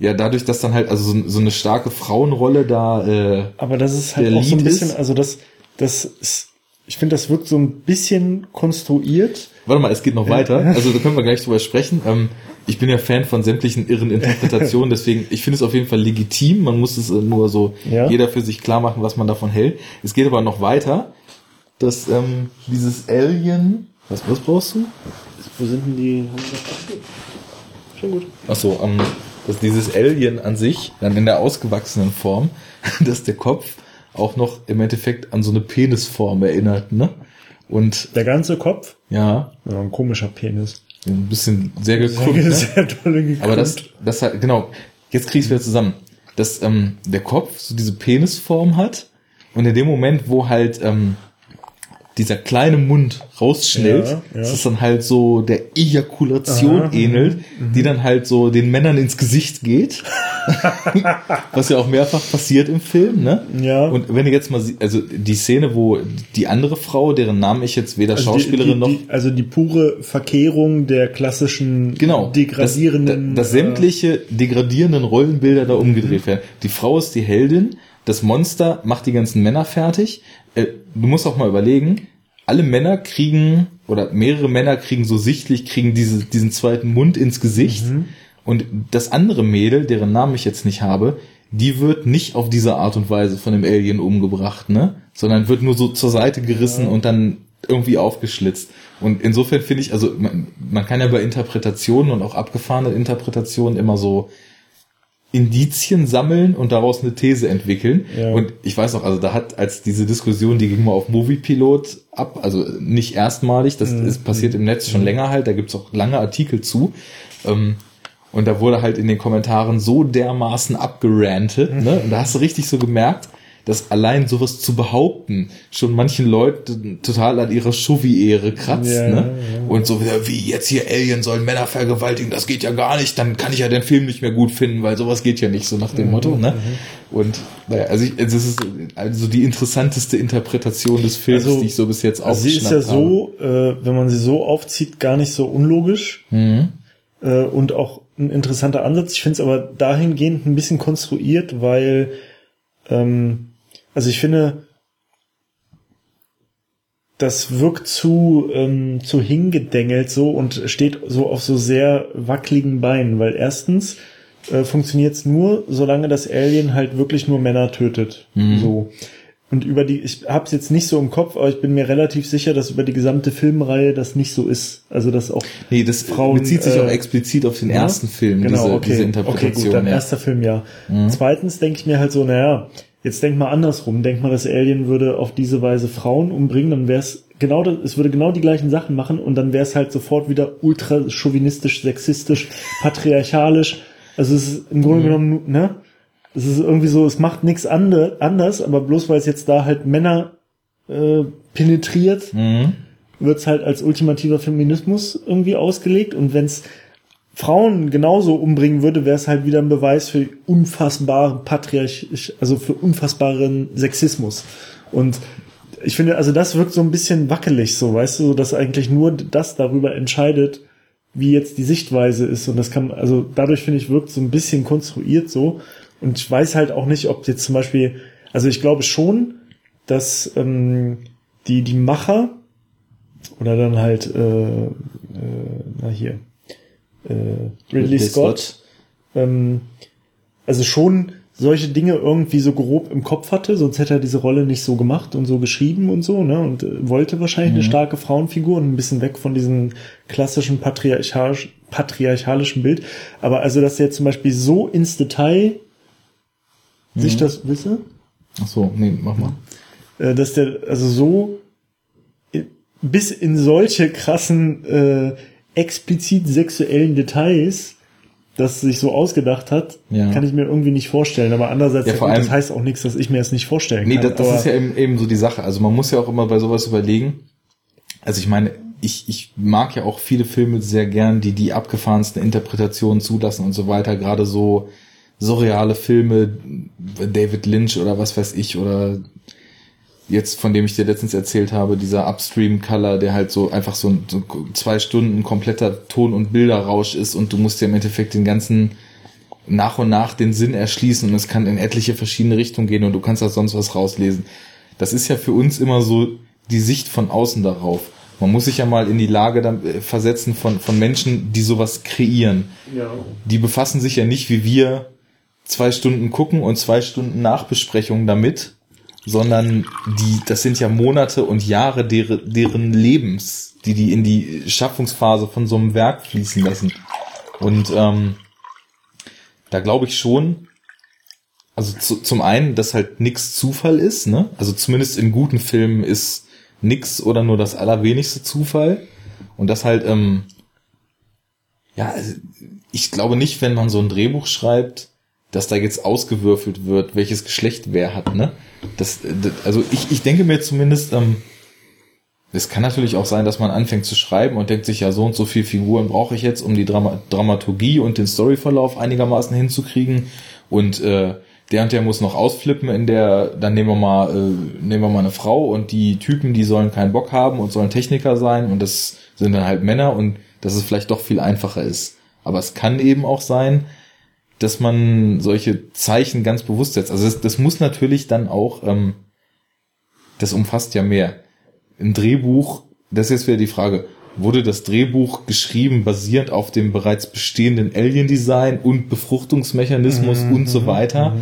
ja, dadurch, dass dann halt also so, so eine starke Frauenrolle da äh, Aber das ist halt auch so ein Lied bisschen, ist- also das, das ist, ich finde, das wirkt so ein bisschen konstruiert. Warte mal, es geht noch weiter. Also da können wir gleich drüber sprechen. Ähm, ich bin ja Fan von sämtlichen irren Interpretationen, deswegen, ich finde es auf jeden Fall legitim. Man muss es äh, nur so Ja. jeder für sich klar machen, was man davon hält. Es geht aber noch weiter, dass ähm, dieses Alien. Was, was brauchst du? Wo sind denn die? Schon gut. Achso, ähm, dass dieses Alien an sich, dann in der ausgewachsenen Form, dass der Kopf auch noch im Endeffekt an so eine Penisform erinnert, ne? Und Der ganze Kopf? ja, Ja, ein komischer Penis. Ein bisschen sehr gekrümmt, ne? Sehr tolle gekrümmt. Aber das, das halt, genau, jetzt krieg's wieder zusammen. Dass ähm, der Kopf so diese Penisform hat und in dem Moment, wo halt ähm, dieser kleine Mund rausschnellt, Ja, ja. dass es dann halt so der Ejakulation Aha, ähnelt, mhm, die dann halt so den Männern ins Gesicht geht. Was ja auch mehrfach passiert im Film, ne? Ja. Und wenn ihr jetzt mal, also die Szene, wo die andere Frau, deren Namen ich jetzt weder also Schauspielerin die, noch die, die, also die pure Verkehrung der klassischen Genau. degradierenden. Dass, dass äh, sämtliche degradierenden Rollenbilder da umgedreht werden. Die Frau ist die Heldin, das Monster macht die ganzen Männer fertig. Äh, du musst auch mal überlegen, alle Männer kriegen, oder mehrere Männer kriegen so sichtlich, kriegen diese, diesen zweiten Mund ins Gesicht. Und das andere Mädel, deren Namen ich jetzt nicht habe, die wird nicht auf diese Art und Weise von dem Alien umgebracht, ne? Sondern wird nur so zur Seite gerissen und dann irgendwie aufgeschlitzt. Und insofern finde ich, also man, man kann ja bei Interpretationen und auch abgefahrene Interpretationen immer so Indizien sammeln und daraus eine These entwickeln. Ja. Und ich weiß noch, also da hat, als diese Diskussion, die ging mal auf Moviepilot ab, also nicht erstmalig, das Mhm. ist passiert im Netz schon länger halt, da gibt's auch lange Artikel zu. Ähm, und da wurde halt in den Kommentaren so dermaßen abgerantet, ne? Und da hast du richtig so gemerkt, dass allein sowas zu behaupten schon manchen Leuten total an ihrer Chauvi-Ehre kratzt, Ja, ne? ja. Und so wieder, wie jetzt hier Alien sollen Männer vergewaltigen, das geht ja gar nicht, dann kann ich ja den Film nicht mehr gut finden, weil sowas geht ja nicht, so nach dem Mhm, Motto, ne? Und naja, also ich, das ist also die interessanteste Interpretation des Films, Also, die ich so bis jetzt Also sie ist ja aufgeschnappt habe. so, äh, wenn man sie so aufzieht, gar nicht so unlogisch Mhm. äh, und auch ein interessanter Ansatz. Ich finde es aber dahingehend ein bisschen konstruiert, weil ähm, also ich finde, das wirkt zu ähm, zu hingedengelt so und steht so auf so sehr wackeligen Beinen, weil erstens äh, funktioniert es nur, solange das Alien halt wirklich nur Männer tötet. So. Und über die, ich hab's jetzt nicht so im Kopf, aber ich bin mir relativ sicher, dass über die gesamte Filmreihe das nicht so ist. Also dass auch Nee, das Frauen, bezieht sich äh, auch explizit auf den ja? ersten Film, genau, diese, okay. diese okay, Interpretation. gut, dann ja. Mhm. erster Film ja. Zweitens denke ich mir halt so, naja, jetzt denk mal andersrum. Denk mal, das Alien würde auf diese Weise Frauen umbringen, dann wäre es genau, das, es würde genau die gleichen Sachen machen und dann wäre es halt sofort wieder ultra chauvinistisch, sexistisch, patriarchalisch. Also es ist im Mhm. Grunde genommen, ne? Es ist irgendwie so, es macht nichts ande, anders, aber bloß weil es jetzt da halt Männer äh, penetriert, Mhm. wird's halt als ultimativer Feminismus irgendwie ausgelegt. Und wenn's Frauen genauso umbringen würde, wäre es halt wieder ein Beweis für unfassbaren Patriarch, also für unfassbaren Sexismus. Und ich finde, also das wirkt so ein bisschen wackelig, so, weißt du, dass eigentlich nur das darüber entscheidet, wie jetzt die Sichtweise ist. Und das kann, also dadurch finde ich, wirkt so ein bisschen konstruiert so. Und ich weiß halt auch nicht, ob jetzt zum Beispiel, also ich glaube schon, dass ähm, die, die Macher oder dann halt, äh, äh, na hier, äh, Ridley, Ridley Scott, ähm, also schon solche Dinge irgendwie so grob im Kopf hatte, sonst hätte er diese Rolle nicht so gemacht und so geschrieben und so, ne? Und äh, wollte wahrscheinlich eine starke Frauenfigur und ein bisschen weg von diesem klassischen patriarchalisch, patriarchalischen Bild. Aber also, dass er zum Beispiel so ins Detail sich das, wisse? Ach so, nee, mach mal. äh, dass der also so bis in solche krassen äh, explizit sexuellen Details das sich so ausgedacht hat, Ja. kann ich mir irgendwie nicht vorstellen. Aber andererseits, Ja, vor gut, allem- das heißt auch nichts, dass ich mir das nicht vorstellen Nee, kann. das, das aber, ist ja eben, eben so die Sache. Also man muss ja auch immer bei sowas überlegen. Also ich meine, ich, ich mag ja auch viele Filme sehr gern, die die abgefahrensten Interpretationen zulassen und so weiter. Gerade so surreale Filme, David Lynch oder was weiß ich, oder jetzt, von dem ich dir letztens erzählt habe, dieser Upstream Color, der halt so einfach so, ein, so zwei Stunden kompletter Ton- und Bilderrausch ist und du musst dir im Endeffekt den ganzen nach und nach den Sinn erschließen und es kann in etliche verschiedene Richtungen gehen und du kannst da sonst was rauslesen. Das ist ja für uns immer so die Sicht von außen darauf. Man muss sich ja mal in die Lage dann, äh, versetzen von, von Menschen, die sowas kreieren. ja. Die befassen sich ja nicht wie wir zwei Stunden gucken und zwei Stunden Nachbesprechungen damit, sondern die, das sind ja Monate und Jahre deren, deren Lebens, die die in die Schaffungsphase von so einem Werk fließen lassen. Und ähm, da glaube ich schon, also zu, zum einen, dass halt nix Zufall ist, ne? Also zumindest in guten Filmen ist nix oder nur das allerwenigste Zufall. Und das halt, ähm, ja, also ich glaube nicht, wenn man so ein Drehbuch schreibt, dass da jetzt ausgewürfelt wird, welches Geschlecht wer hat, ne? Das, das also ich, ich denke mir zumindest, ähm, es kann natürlich auch sein, dass man anfängt zu schreiben und denkt sich, ja, so und so viele Figuren brauche ich jetzt, um die Drama Dramaturgie und den Storyverlauf einigermaßen hinzukriegen. Und äh, der und der muss noch ausflippen in der, dann nehmen wir mal, äh, nehmen wir mal eine Frau und die Typen, die sollen keinen Bock haben und sollen Techniker sein und das sind dann halt Männer und dass es vielleicht doch viel einfacher ist. Aber es kann eben auch sein, dass man solche Zeichen ganz bewusst setzt. Also das, das muss natürlich dann auch, ähm, das umfasst ja mehr. Ein Drehbuch, das ist jetzt wieder die Frage, wurde das Drehbuch geschrieben basierend auf dem bereits bestehenden Alien-Design und Befruchtungsmechanismus und so weiter?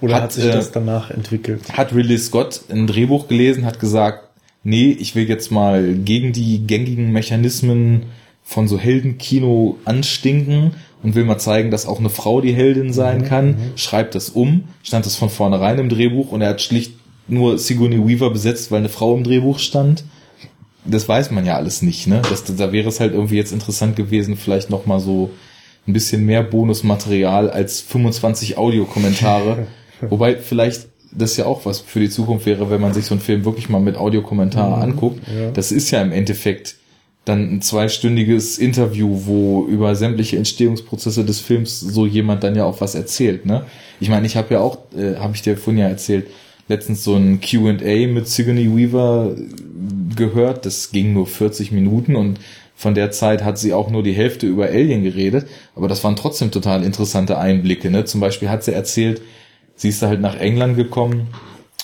Oder hat, Hat, sich äh, das danach entwickelt? Hat Ridley Scott ein Drehbuch gelesen, hat gesagt, nee, ich will jetzt mal gegen die gängigen Mechanismen von so Heldenkino anstinken und will mal zeigen, dass auch eine Frau die Heldin sein kann, schreibt das um, stand das von vornherein im Drehbuch und er hat schlicht nur Sigourney Weaver besetzt, weil eine Frau im Drehbuch stand. Das weiß man ja alles nicht, ne? Das, da wäre es halt irgendwie jetzt interessant gewesen, vielleicht noch mal so ein bisschen mehr Bonusmaterial als 25 Audiokommentare. Wobei vielleicht das ja auch was für die Zukunft wäre, wenn man sich so einen Film wirklich mal mit Audiokommentar Mhm, anguckt. ja. Das ist ja im Endeffekt dann ein zweistündiges Interview, wo über sämtliche Entstehungsprozesse des Films so jemand dann ja auch was erzählt. Ne? Ich meine, ich habe ja auch, äh, habe ich dir vorhin ja erzählt, letztens so ein Q&A mit Sigourney Weaver gehört. Das ging nur 40 Minuten und von der Zeit hat sie auch nur die Hälfte über Alien geredet. Aber das waren trotzdem total interessante Einblicke. Ne? Zum Beispiel hat sie erzählt, sie ist da halt nach England gekommen,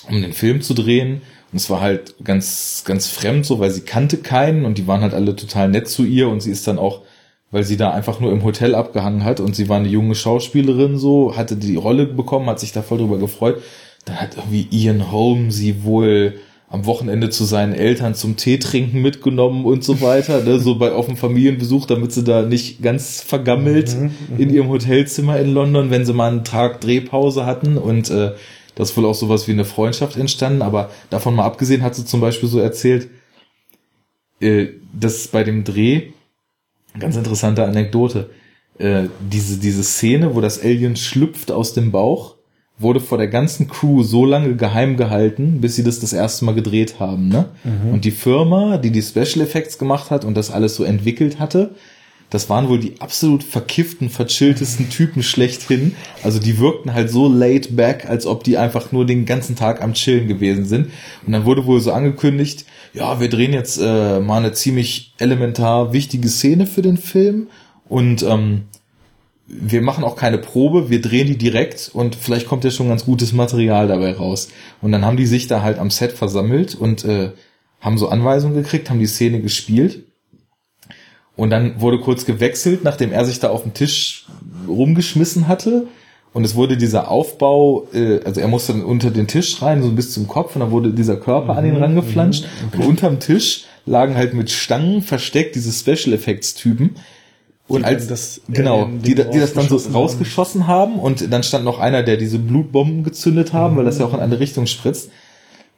um den Film zu drehen. Und es war halt ganz, ganz fremd so, weil sie kannte keinen und die waren halt alle total nett zu ihr und sie ist dann auch, weil sie da einfach nur im Hotel abgehangen hat und sie war eine junge Schauspielerin so, hatte die Rolle bekommen, hat sich da voll drüber gefreut. Dann hat irgendwie Ian Holm sie wohl am Wochenende zu seinen Eltern zum Tee trinken mitgenommen und so weiter, ne, so bei auf dem Familienbesuch, damit sie da nicht ganz vergammelt in ihrem Hotelzimmer in London, wenn sie mal einen Tag Drehpause hatten und äh, das ist wohl auch sowas wie eine Freundschaft entstanden, aber davon mal abgesehen hat sie zum Beispiel so erzählt, äh, dass bei dem Dreh, ganz interessante Anekdote, äh, diese, diese Szene, wo das Alien schlüpft aus dem Bauch, wurde vor der ganzen Crew so lange geheim gehalten, bis sie das das erste Mal gedreht haben. Ne? Und die Firma, die die Special Effects gemacht hat und das alles so entwickelt hatte, das waren wohl die absolut verkifften, verchilltesten Typen schlechthin. Also die wirkten halt so laid back, als ob die einfach nur den ganzen Tag am Chillen gewesen sind. Und dann wurde wohl so angekündigt, ja, wir drehen jetzt äh, mal eine ziemlich elementar wichtige Szene für den Film und ähm, wir machen auch keine Probe, wir drehen die direkt und vielleicht kommt ja schon ganz gutes Material dabei raus. Und dann haben die sich da halt am Set versammelt und äh, haben so Anweisungen gekriegt, haben die Szene gespielt. Und dann wurde kurz gewechselt, nachdem er sich da auf den Tisch rumgeschmissen hatte. Und es wurde dieser Aufbau, äh, also er musste dann unter den Tisch rein, so bis zum Kopf, und dann wurde dieser Körper an ihn rangeflanscht. Und unterm Tisch lagen halt mit Stangen versteckt diese Special Effects Typen. Und Die als das genau, Alien die, die das dann so rausgeschossen haben. rausgeschossen haben und dann stand noch einer, der diese Blutbomben gezündet haben, weil das ja auch in eine Richtung spritzt.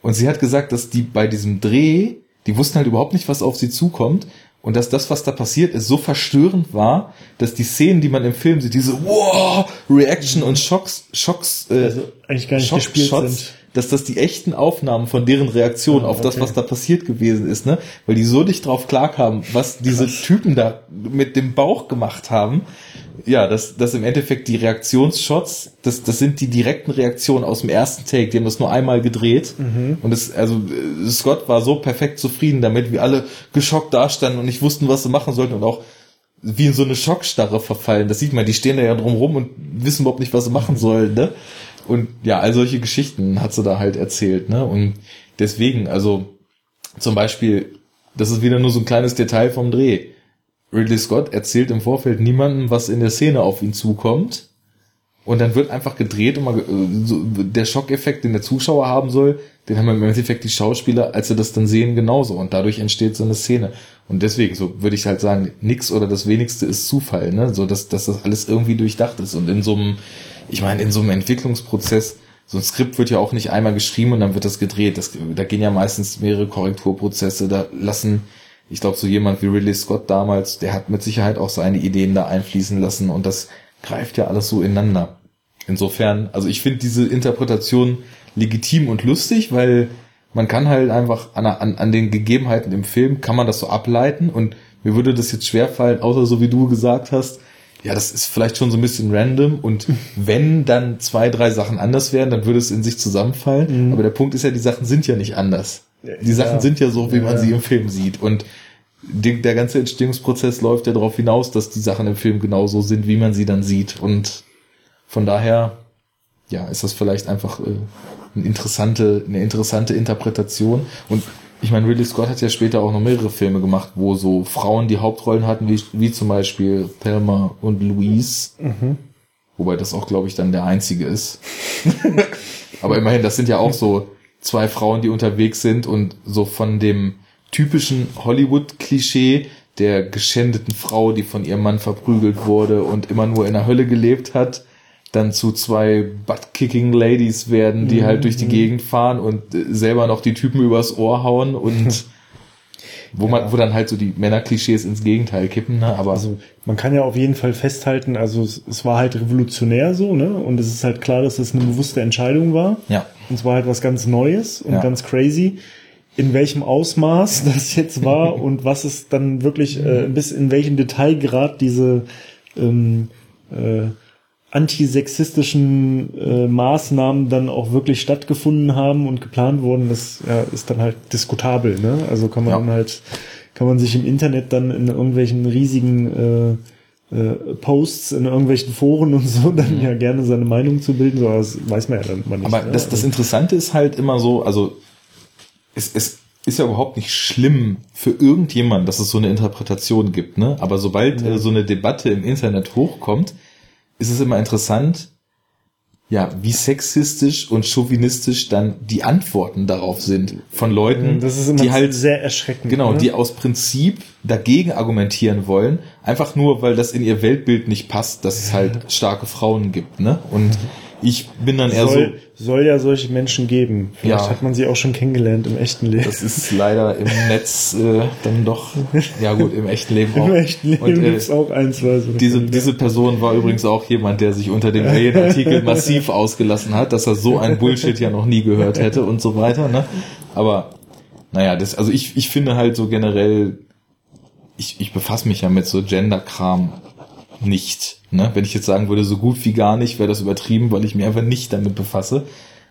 Und sie hat gesagt, dass die bei diesem Dreh, die wussten halt überhaupt nicht, was auf sie zukommt. Und dass das, was da passiert ist, so verstörend war, dass die Szenen, die man im Film sieht, diese wow, Reaction und Schocks, Schocks, äh, Also eigentlich gar nicht gespielt Schockshots, sind. dass das die echten Aufnahmen von deren Reaktion Ah, auf das, okay. was da passiert gewesen ist, ne? Weil die so nicht drauf klarkamen, was diese Typen da mit dem Bauch gemacht haben. Ja, das, das im Endeffekt die Reaktionsshots, das, das sind die direkten Reaktionen aus dem ersten Take. Die haben das nur einmal gedreht. Mhm. Und es, also, äh, Scott war so perfekt zufrieden damit, wie alle geschockt dastanden und nicht wussten, was sie machen sollten und auch wie in so eine Schockstarre verfallen. Das sieht man, die stehen da ja drumrum und wissen überhaupt nicht, was sie machen sollen, ne? Und ja, all solche Geschichten hat sie da halt erzählt, ne? Und deswegen, also zum Beispiel, das ist wieder nur so ein kleines Detail vom Dreh. Ridley Scott erzählt im Vorfeld niemandem, was in der Szene auf ihn zukommt. Und dann wird einfach gedreht und mal, äh, so, der Schockeffekt, den der Zuschauer haben soll, den haben im Endeffekt die Schauspieler, als sie das dann sehen, genauso. Und dadurch entsteht so eine Szene. Und deswegen, so würde ich halt sagen, nix oder das wenigste ist Zufall, ne? So, dass, dass das alles irgendwie durchdacht ist. Und in so einem, ich meine, in so einem Entwicklungsprozess, so ein Skript wird ja auch nicht einmal geschrieben und dann wird das gedreht. Das, da gehen ja meistens mehrere Korrekturprozesse. Da lassen, ich glaube, so jemand wie Ridley Scott damals, der hat mit Sicherheit auch seine Ideen da einfließen lassen und das greift ja alles so ineinander. Insofern, also ich finde diese Interpretation legitim und lustig, weil man kann halt einfach an, an, an den Gegebenheiten im Film, kann man das so ableiten und mir würde das jetzt schwerfallen, außer so wie du gesagt hast, ja, das ist vielleicht schon so ein bisschen random und wenn dann zwei, drei Sachen anders wären, dann würde es in sich zusammenfallen. Aber der Punkt ist ja, die Sachen sind ja nicht anders. Die Sachen Ja. sind ja so, wie man Ja. sie im Film sieht und die, der ganze Entstehungsprozess läuft ja darauf hinaus, dass die Sachen im Film genauso sind, wie man sie dann sieht und von daher, ja, ist das vielleicht einfach äh, eine interessante, eine interessante Interpretation. Und ich meine, Ridley Scott hat ja später auch noch mehrere Filme gemacht, wo so Frauen die Hauptrollen hatten, wie, wie zum Beispiel Thelma und Louise. Wobei das auch, glaube ich, dann der einzige ist. Aber immerhin, das sind ja auch so zwei Frauen, die unterwegs sind und so von dem typischen Hollywood-Klischee der geschändeten Frau, die von ihrem Mann verprügelt wurde und immer nur in der Hölle gelebt hat, dann zu zwei Butt-Kicking Ladies werden, die halt durch die Gegend fahren und äh, selber noch die Typen übers Ohr hauen und wo man, wo dann halt so die Männerklischees ins Gegenteil kippen, ne? Aber Also man kann ja auf jeden Fall festhalten, also es, es war halt revolutionär so, ne? Und es ist halt klar, dass es eine bewusste Entscheidung war. ja. Und zwar halt was ganz Neues und Ja. ganz crazy. In welchem Ausmaß das jetzt war und was es dann wirklich, äh, bis in welchem Detailgrad diese ähm, äh, antisexistischen äh, Maßnahmen dann auch wirklich stattgefunden haben und geplant wurden, das ja, ist dann halt diskutabel. Ne? Also kann man Ja. dann halt, kann man sich im Internet dann in irgendwelchen riesigen äh, äh, Posts in irgendwelchen Foren und so dann ja gerne seine Meinung zu bilden. So, aber das weiß man ja dann mal nicht. Mhm. Aber ne? das, das Interessante ist halt immer so, also es, es ist ja überhaupt nicht schlimm für irgendjemand, dass es so eine Interpretation gibt, ne? Aber sobald äh, so eine Debatte im Internet hochkommt, ist es immer interessant, ja, wie sexistisch und chauvinistisch dann die Antworten darauf sind von Leuten, die halt sehr erschreckend. Genau, ne? die aus Prinzip dagegen argumentieren wollen, einfach nur, weil das in ihr Weltbild nicht passt, dass es halt starke Frauen gibt, ne? Und ich bin dann eher soll, so, soll ja solche Menschen geben. Vielleicht Ja. hat man sie auch schon kennengelernt im echten Leben. das ist leider im Netz äh, dann doch, ja gut, im echten Leben auch. Im echten Leben Und, äh, gibt's auch ein, zwei so diese, diese Person war übrigens auch jemand, der sich unter dem Alien-Artikel massiv ausgelassen hat, dass er so ein Bullshit ja noch nie gehört hätte und so weiter. Ne? Aber naja, das, also ich, ich finde halt so generell, ich, ich befasse mich ja mit so Gender-Kram nicht. Ne? Wenn ich jetzt sagen würde, so gut wie gar nicht, wäre das übertrieben, weil ich mich einfach nicht damit befasse.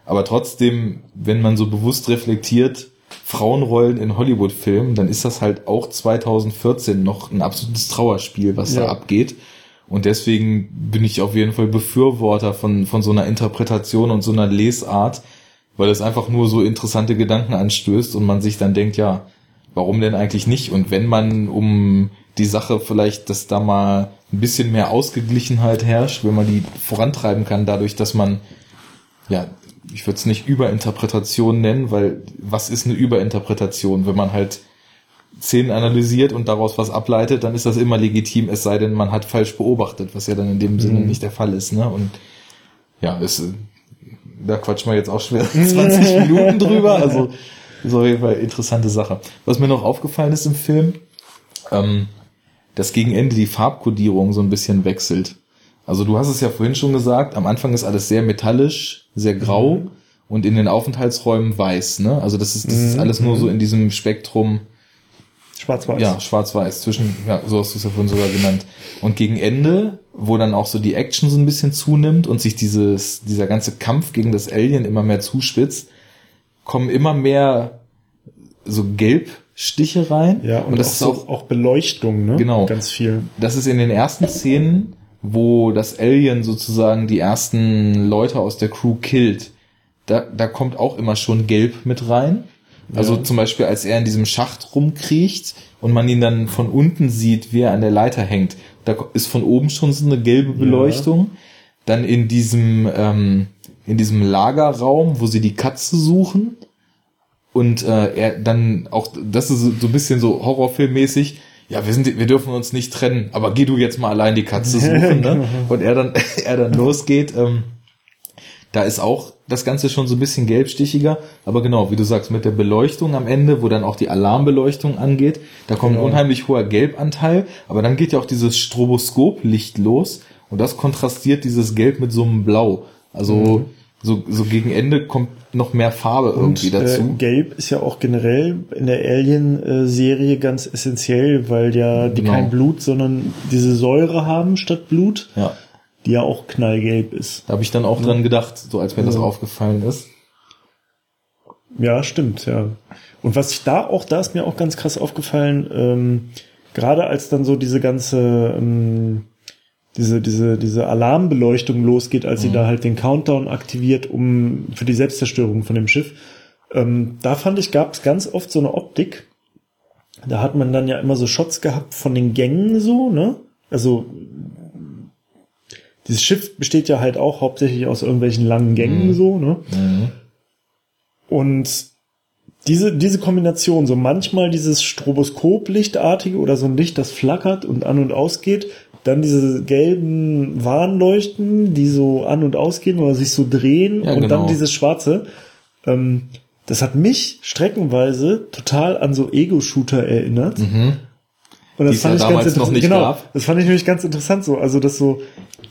Aber trotzdem, wenn man so bewusst reflektiert, Frauenrollen in Hollywood-Filmen, dann ist das halt auch 2014 noch ein absolutes Trauerspiel, was da Ja. abgeht. Und deswegen bin ich auf jeden Fall Befürworter von, von so einer Interpretation und so einer Lesart, weil es einfach nur so interessante Gedanken anstößt und man sich dann denkt, ja, warum denn eigentlich nicht? Und wenn man um die Sache vielleicht, dass da mal ein bisschen mehr Ausgeglichenheit herrscht, wenn man die vorantreiben kann, dadurch, dass man, ja, ich würde es nicht Überinterpretation nennen, weil was ist eine Überinterpretation? Wenn man halt Szenen analysiert und daraus was ableitet, dann ist das immer legitim, es sei denn, man hat falsch beobachtet, was ja dann in dem Sinne nicht der Fall ist. Ne? Und ja, ist, da quatschen wir jetzt auch schwer 20 Minuten drüber. Also ist auf jeden Fall interessante Sache. Was mir noch aufgefallen ist im Film, ähm, dass gegen Ende die Farbkodierung so ein bisschen wechselt. Also du hast es ja vorhin schon gesagt, am Anfang ist alles sehr metallisch, sehr grau und in den Aufenthaltsräumen weiß. Ne? Also das ist, das ist alles nur so in diesem Spektrum Schwarz-Weiß. ja, schwarz-weiß, zwischen, ja, so hast du es ja vorhin sogar genannt. Und gegen Ende, wo dann auch so die Action so ein bisschen zunimmt und sich dieses, dieser ganze Kampf gegen das Alien immer mehr zuspitzt, kommen immer mehr so Gelbstiche rein. Ja, und, und das auch, ist auch, auch Beleuchtung, ne? Genau. Ganz viel. das ist in den ersten Szenen, wo das Alien sozusagen die ersten Leute aus der Crew killt. Da, da kommt auch immer schon Gelb mit rein. Also Ja. zum Beispiel, als er in diesem Schacht rumkriecht und man ihn dann von unten sieht, wie er an der Leiter hängt. Da ist von oben schon so eine gelbe Beleuchtung. Dann in diesem, ähm, in diesem Lagerraum, wo sie die Katze suchen. Und äh, er dann auch, das ist so ein bisschen so Horrorfilmmäßig. Ja, wir sind, wir dürfen uns nicht trennen, aber geh du jetzt mal allein die Katze suchen, ne? Und er dann, er dann losgeht. Ähm, da ist auch das Ganze schon so ein bisschen gelbstichiger, aber genau, wie du sagst, mit der Beleuchtung am Ende, wo dann auch die Alarmbeleuchtung angeht, da kommt ein Genau. unheimlich hoher Gelbanteil, aber dann geht ja auch dieses Stroboskoplicht los und das kontrastiert dieses Gelb mit so einem Blau. Also so, so gegen Ende kommt noch mehr Farbe irgendwie Und dazu. äh, Gelb ist ja auch generell in der Alien-Serie ganz essentiell, weil ja die Genau. kein Blut, sondern diese Säure haben statt Blut, ja, die ja auch knallgelb ist. da habe ich dann auch dran gedacht, so als mir das Ja. aufgefallen ist. Ja, stimmt, ja. Und was ich da auch, da ist mir auch ganz krass aufgefallen, ähm, gerade als dann so diese ganze, ähm, diese, diese, diese Alarmbeleuchtung losgeht, als sie da halt den Countdown aktiviert, um für die Selbstzerstörung von dem Schiff. Ähm, da fand ich, gab es ganz oft so eine Optik. Da hat man dann ja immer so Shots gehabt von den Gängen so, ne? Also dieses Schiff besteht ja halt auch hauptsächlich aus irgendwelchen langen Gängen so, ne? Und diese, diese Kombination, so manchmal dieses Stroboskoplichtartige oder so ein Licht, das flackert und an und ausgeht, dann diese gelben Warnleuchten, die so an und ausgehen oder sich so drehen Ja, und genau. dann dieses schwarze. Ähm, das hat mich streckenweise total an so Ego-Shooter erinnert. Und Die das es ja damals interessant. noch nicht genau, gab. das fand ich nämlich ganz interessant so. Also, dass so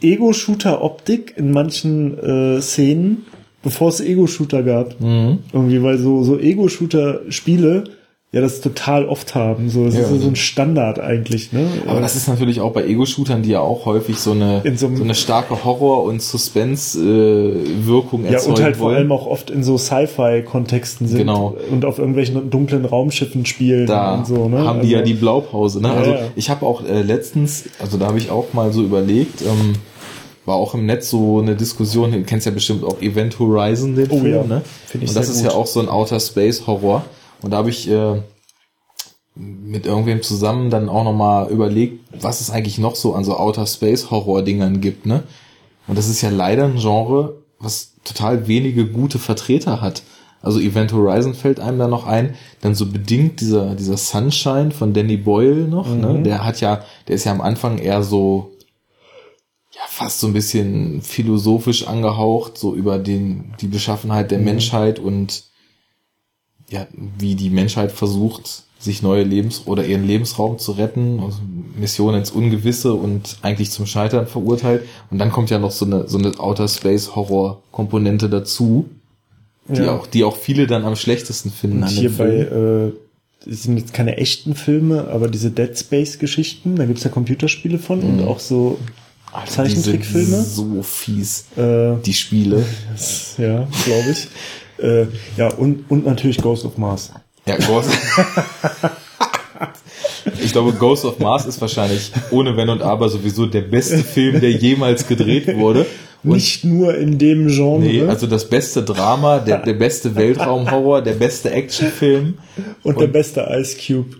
Ego-Shooter-Optik in manchen äh, Szenen bevor es Ego-Shooter gab. Mhm. Irgendwie, weil so, so Ego-Shooter-Spiele ja das total oft haben. So, das Ja. ist so, so ein Standard eigentlich, ne? Aber das ist natürlich auch bei Ego-Shootern, die ja auch häufig so eine, In so so, eine starke Horror- und Suspense-Wirkung ja, erzeugen und halt vor wollen. allem auch oft in so Sci-Fi-Kontexten sind Genau. und auf irgendwelchen dunklen Raumschiffen spielen da und so, ne? haben die ja Also- die Blaupause. Ne? Ja, also ja. ich habe auch äh, letztens, also da habe ich auch mal so überlegt, ähm, war auch im Netz so eine Diskussion, du kennst ja bestimmt auch Event Horizon, den Oh Film, ja, ne? find ich Und das ist gut. ja auch so ein Outer Space Horror. Und da habe ich äh, mit irgendwem zusammen dann auch nochmal überlegt, was es eigentlich noch so an so Outer Space Horror Dingern gibt, ne? Und das ist ja leider ein Genre, was total wenige gute Vertreter hat. Also Event Horizon fällt einem da noch ein, dann so bedingt dieser, dieser Sunshine von Danny Boyle noch, ne? Der hat ja, der ist ja am Anfang eher so, ja, fast so ein bisschen philosophisch angehaucht, so über den, die Beschaffenheit der Menschheit und ja, wie die Menschheit versucht, sich neue Lebens- oder ihren Lebensraum zu retten, also Mission ins Ungewisse und eigentlich zum Scheitern verurteilt. Und dann kommt ja noch so eine, so eine Outer Space Horror Komponente dazu, die Ja. auch, die auch viele dann am schlechtesten finden. Und an dem hier bei, Film. äh, sind jetzt keine echten Filme, aber diese Dead Space Geschichten, da gibt's ja Computerspiele von und auch so Alter, Zeichentrickfilme. Die sind so fies, Äh, die Spiele. ja, glaube ich. Äh, ja, und, und natürlich Ghost of Mars. Ja, Ghost. ich glaube, Ghost of Mars ist wahrscheinlich ohne Wenn und Aber sowieso der beste Film, der jemals gedreht wurde. Und Nicht nur in dem Genre. nee, also das beste Drama, der, der beste Weltraumhorror, der beste Actionfilm, und der beste Ice Cube.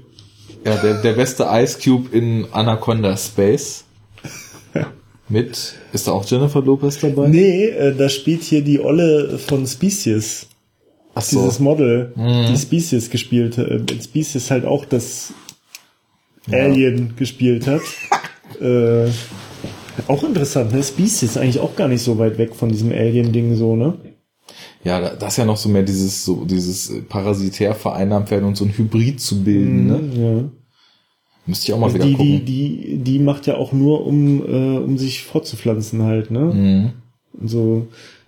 ja, der, der beste Ice Cube in Anaconda Space. Mit, ist da auch Jennifer Lopez dabei? Nee, äh, da spielt hier die Olle von Species. Ach so. Dieses Model, Mhm. die Species gespielt hat. Äh, Species halt auch das Alien gespielt hat. äh, auch interessant, ne? Species ist eigentlich auch gar nicht so weit weg von diesem Alien-Ding so, ne? Ja, da- das ist ja noch so mehr dieses, so, dieses parasitär vereinnahmt werden und so ein Hybrid zu bilden, ne? Ja. Müsste ich auch mal wieder Die, die, gucken. die, die macht ja auch nur, um, äh, um sich fortzupflanzen halt, ne? Mhm. Und so,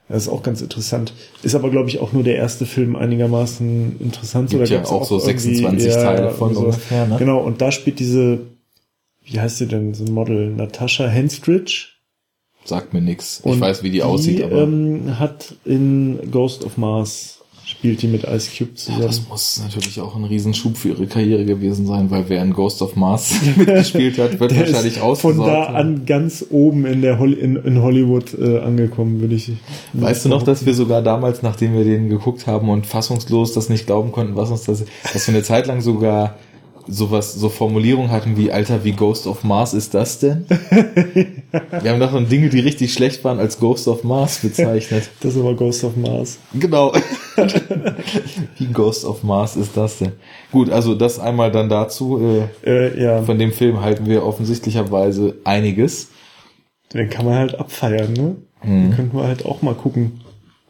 das ist auch ganz interessant. Ist aber, glaube ich, auch nur der erste Film einigermaßen interessant. Gibt Oder ja gibt's auch so irgendwie- 26 Teile von so. ungefähr, ne? Genau, und da spielt diese, wie heißt sie denn, so ein Model, Natascha Henstridge. Sagt mir nix. Ich Und weiß, wie die, aussieht, aber ähm, hat in Ghost of Mars spielt die mit Ice Cube zusammen. das muss natürlich auch ein Riesenschub für ihre Karriere gewesen sein, weil wer in Ghost of Mars mitgespielt hat, wird wahrscheinlich ist von ausgesaugt. da an ganz oben in der Hol in, in Hollywood äh, angekommen, würde ich. Weißt du noch, dass wir sogar damals, nachdem wir den geguckt haben und fassungslos das nicht glauben konnten, was uns das, dass wir eine Zeit lang sogar sowas, so Formulierungen hatten wie, Alter, wie Ghost of Mars ist das denn? wir haben davon Dinge, die richtig schlecht waren, als Ghost of Mars bezeichnet. Das ist aber Ghost of Mars. Genau. Wie Ghost of Mars ist das denn? Gut, also das einmal dann dazu. Äh, Äh, ja, von dem Film halten wir offensichtlicherweise einiges. den kann man halt abfeiern, ne? Den könnten wir halt auch mal gucken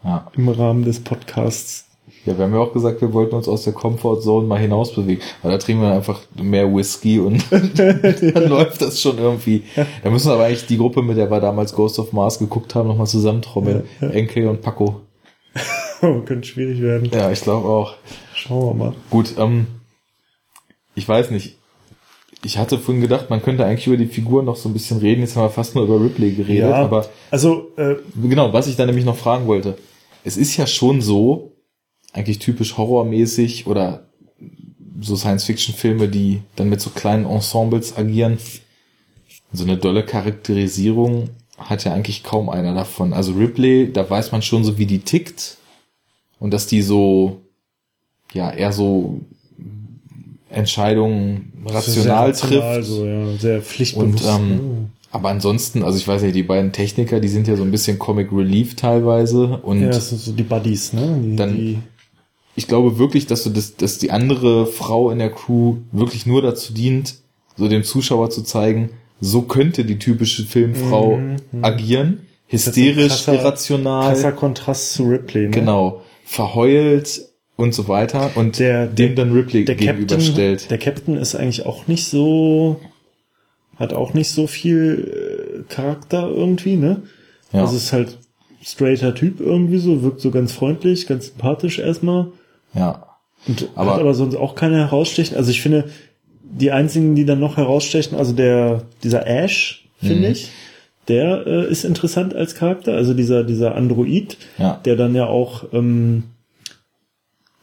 Ja. im Rahmen des Podcasts. Ja, wir haben ja auch gesagt, wir wollten uns aus der Comfortzone mal hinausbewegen. Weil da trinken wir einfach mehr Whisky und dann läuft das schon irgendwie. Da müssen wir aber eigentlich die Gruppe, mit der wir damals Ghost of Mars geguckt haben, nochmal zusammentrommeln. Enke und Paco. Oh, könnte schwierig werden. Ja, ich glaube auch. Schauen wir mal. Gut, ähm, ich weiß nicht. Ich hatte vorhin gedacht, man könnte eigentlich über die Figur noch so ein bisschen reden. Jetzt haben wir fast nur über Ripley geredet, Ja, aber also, äh, genau, was ich da nämlich noch fragen wollte. Es ist ja schon so, eigentlich typisch horrormäßig oder so Science-Fiction-Filme, die dann mit so kleinen Ensembles agieren. So eine dolle Charakterisierung hat ja eigentlich kaum einer davon. Also Ripley, da weiß man schon so, wie die tickt und dass die so, ja, eher so Entscheidungen rational sehr trifft. rational, So, ja, sehr pflichtbewusst. Und, ähm, Aber ansonsten, also ich weiß nicht, die beiden Techniker, die sind ja so ein bisschen Comic Relief teilweise und ja, das sind so die Buddies, ne? Die, dann- die, ich glaube wirklich, dass du das, dass die andere Frau in der Crew wirklich nur dazu dient, so dem Zuschauer zu zeigen, so könnte die typische Filmfrau Mhm, agieren, ist ein hysterisch, krasser- irrational, krasser Kontrast zu Ripley, ne? genau, verheult und so weiter und Der- dem dann Ripley der Captain, gegenüberstellt. der Captain ist eigentlich auch nicht so, hat auch nicht so viel äh, Charakter irgendwie, ne? Ja. Also es ist halt straighter Typ irgendwie so, wirkt so ganz freundlich, ganz sympathisch erstmal. Ja. Und Aber- hat aber sonst auch keine herausstechen. Also ich finde, die einzigen, die dann noch herausstechen, also der, dieser Ash, finde Mhm. ich, der äh, ist interessant als Charakter. Also dieser, dieser Android, Ja. der dann ja auch, ähm,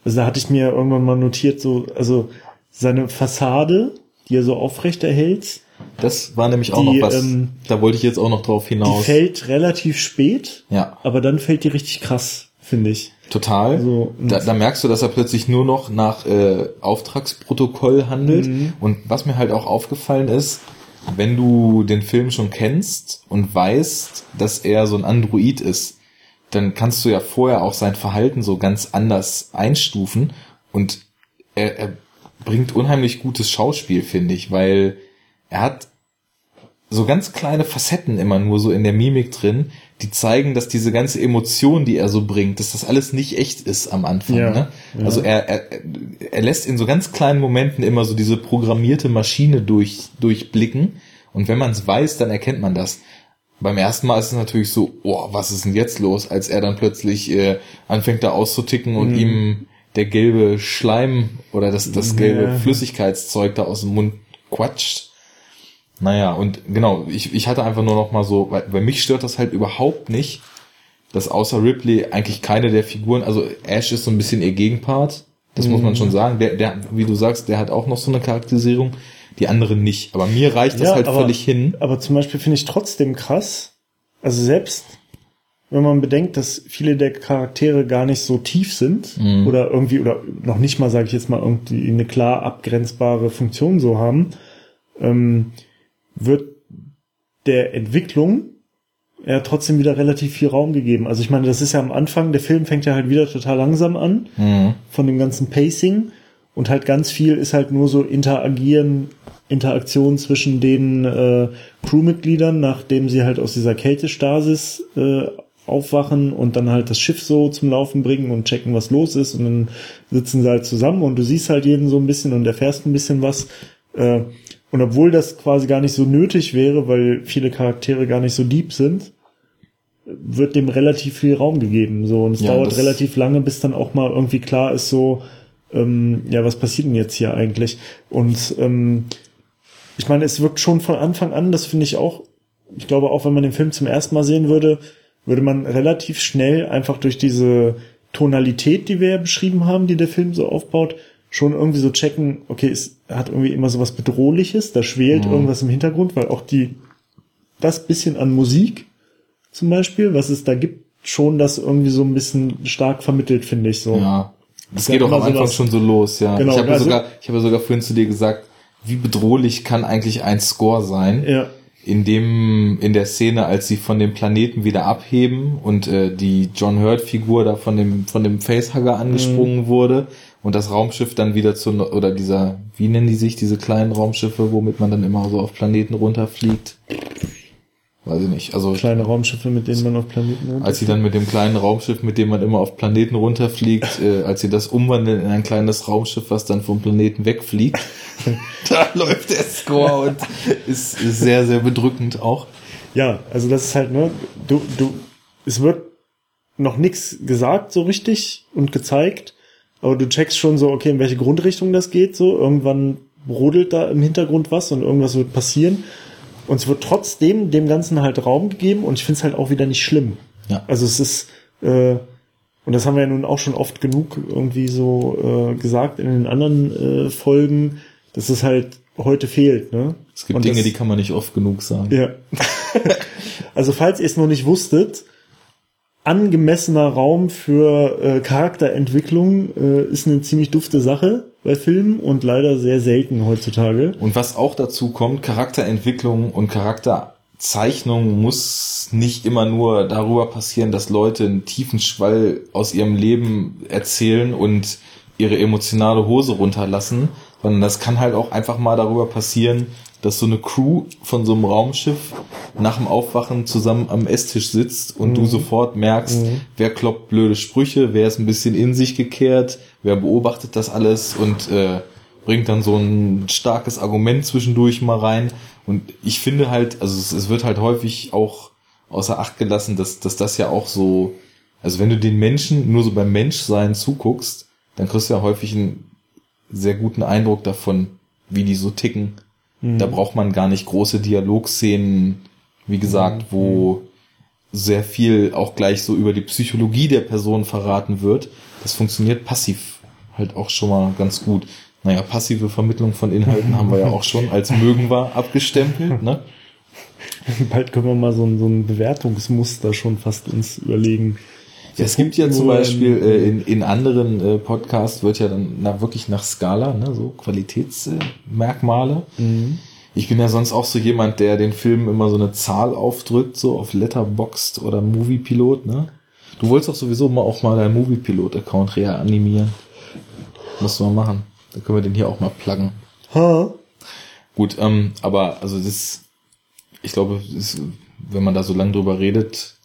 also da hatte ich mir irgendwann mal notiert, so, also seine Fassade, die er so aufrecht erhält, Das war nämlich auch Die, noch was. ähm, da wollte ich jetzt auch noch drauf die hinaus. fällt relativ spät, ja, aber dann fällt die richtig krass, finde ich. Total. So, und- da, da merkst du, dass er plötzlich nur noch nach äh, Auftragsprotokoll handelt. Mhm. Und was mir halt auch aufgefallen ist, wenn du den Film schon kennst und weißt, dass er so ein Android ist, dann kannst du ja vorher auch sein Verhalten so ganz anders einstufen und er, er bringt unheimlich gutes Schauspiel, finde ich, weil er hat so ganz kleine Facetten immer nur so in der Mimik drin, die zeigen, dass diese ganze Emotion, die er so bringt, dass das alles nicht echt ist am Anfang. Ja, ne? ja. Also er, er, er lässt in so ganz kleinen Momenten immer so diese programmierte Maschine durch, durchblicken. Und wenn man es weiß, dann erkennt man das. Beim ersten Mal ist es natürlich so, oh, was ist denn jetzt los, als er dann plötzlich äh, anfängt da auszuticken und Mhm. ihm der gelbe Schleim oder das, das gelbe Ja. Flüssigkeitszeug da aus dem Mund quatscht. Naja, und genau, ich, ich hatte einfach nur noch mal so, weil, weil mich stört das halt überhaupt nicht, dass außer Ripley eigentlich keine der Figuren, also Ash ist so ein bisschen ihr Gegenpart, das muss man schon sagen, der, der, wie du sagst, der hat auch noch so eine Charakterisierung, die anderen nicht. Aber mir reicht das Ja, halt aber- völlig hin. Aber zum Beispiel finde ich trotzdem krass, also selbst wenn man bedenkt, dass viele der Charaktere gar nicht so tief sind Mhm. oder irgendwie oder noch nicht mal, sage ich jetzt mal, irgendwie eine klar abgrenzbare Funktion so haben, ähm, wird der Entwicklung ja trotzdem wieder relativ viel Raum gegeben. Also ich meine, das ist ja am Anfang, der Film fängt ja halt wieder total langsam an Mhm. von dem ganzen Pacing und halt ganz viel ist halt nur so interagieren, Interaktion zwischen den äh, Crewmitgliedern, nachdem sie halt aus dieser Kältestasis äh, aufwachen und dann halt das Schiff so zum Laufen bringen und checken, was los ist und dann sitzen sie halt zusammen und du siehst halt jeden so ein bisschen und erfährst ein bisschen was. Äh, und obwohl das quasi gar nicht so nötig wäre, weil viele Charaktere gar nicht so deep sind, wird dem relativ viel Raum gegeben. So und es Ja, dauert relativ lange, bis dann auch mal irgendwie klar ist, so ähm, ja, was passiert denn jetzt hier eigentlich? Und ähm, ich meine, es wirkt schon von Anfang an, das finde ich auch, ich glaube auch, wenn man den Film zum ersten Mal sehen würde, würde man relativ schnell einfach durch diese Tonalität, die wir ja beschrieben haben, die der Film so aufbaut, schon irgendwie so checken, okay, es hat irgendwie immer so was Bedrohliches, da schwelt irgendwas im Hintergrund, weil auch die, das bisschen an Musik zum Beispiel, was es da gibt, schon das irgendwie so ein bisschen stark vermittelt, finde ich so. Ja. Das geht auch am Anfang sowas- schon so los, ja. Genau, ich habe ja also- sogar, ich habe ja sogar vorhin zu dir gesagt, wie bedrohlich kann eigentlich ein Score sein? Ja. In dem in der Szene, als sie von dem Planeten wieder abheben und äh, die John Hurt Figur da von dem von dem Facehugger angesprungen Mhm. wurde und das Raumschiff dann wieder zu oder dieser wie nennen die sich diese kleinen Raumschiffe, womit man dann immer so auf Planeten runterfliegt? Weiß ich nicht. Also Kleine Raumschiffe, mit denen man auf Planeten runter- als sie dann mit dem kleinen Raumschiff, mit dem man immer auf Planeten runterfliegt, äh, als sie das umwandeln in ein kleines Raumschiff, was dann vom Planeten wegfliegt, da läuft der Score und ist, ist sehr, sehr bedrückend auch. Ja, also das ist halt, ne, du, du, es wird noch nichts gesagt so richtig und gezeigt, aber du checkst schon so, okay, in welche Grundrichtung das geht, so, irgendwann brodelt da im Hintergrund was und irgendwas wird passieren und es wird trotzdem dem Ganzen halt Raum gegeben und ich finde es halt auch wieder nicht schlimm. Ja. Also es ist, äh, und das haben wir ja nun auch schon oft genug irgendwie so äh, gesagt in den anderen äh, Folgen, dass es halt heute fehlt, ne? Es gibt Und Dinge, das- die kann man nicht oft genug sagen. ja. also falls ihr es noch nicht wusstet, angemessener Raum für äh, Charakterentwicklung äh, ist eine ziemlich dufte Sache bei Filmen und leider sehr selten heutzutage. Und was auch dazu kommt, Charakterentwicklung und Charakterzeichnung muss nicht immer nur darüber passieren, dass Leute einen tiefen Schwall aus ihrem Leben erzählen und ihre emotionale Hose runterlassen, sondern das kann halt auch einfach mal darüber passieren, dass so eine Crew von so einem Raumschiff nach dem Aufwachen zusammen am Esstisch sitzt und du sofort merkst, wer kloppt blöde Sprüche, wer ist ein bisschen in sich gekehrt, wer beobachtet das alles und äh, bringt dann so ein starkes Argument zwischendurch mal rein. Und ich finde halt, also es, es wird halt häufig auch außer Acht gelassen, dass, dass das ja auch so, also wenn du den Menschen nur so beim Menschsein zuguckst, dann kriegst du ja häufig einen sehr guten Eindruck davon, wie die so ticken. Mhm. Da braucht man gar nicht große Dialogszenen, wie gesagt, mhm. wo sehr viel auch gleich so über die Psychologie der Person verraten wird. Das funktioniert passiv halt auch schon mal ganz gut. Naja, passive Vermittlung von Inhalten haben wir ja auch schon als mögen wir abgestempelt, ne? Bald können wir mal so ein, so ein Bewertungsmuster schon fast uns überlegen. Ja, es gibt ja zum Beispiel äh, in, in anderen äh, Podcasts wird ja dann na, wirklich nach Skala, ne, so Qualitätsmerkmale. Äh, mhm. Ich bin ja sonst auch so jemand, der den Film immer so eine Zahl aufdrückt, so auf Letterboxd oder Moviepilot, ne? Du wolltest doch sowieso mal auch mal deinen Moviepilot-Account reanimieren. Musst du mal machen. Dann können wir den hier auch mal pluggen. Ha? Gut, ähm, aber also das, ich glaube, das, wenn man da so lange drüber redet,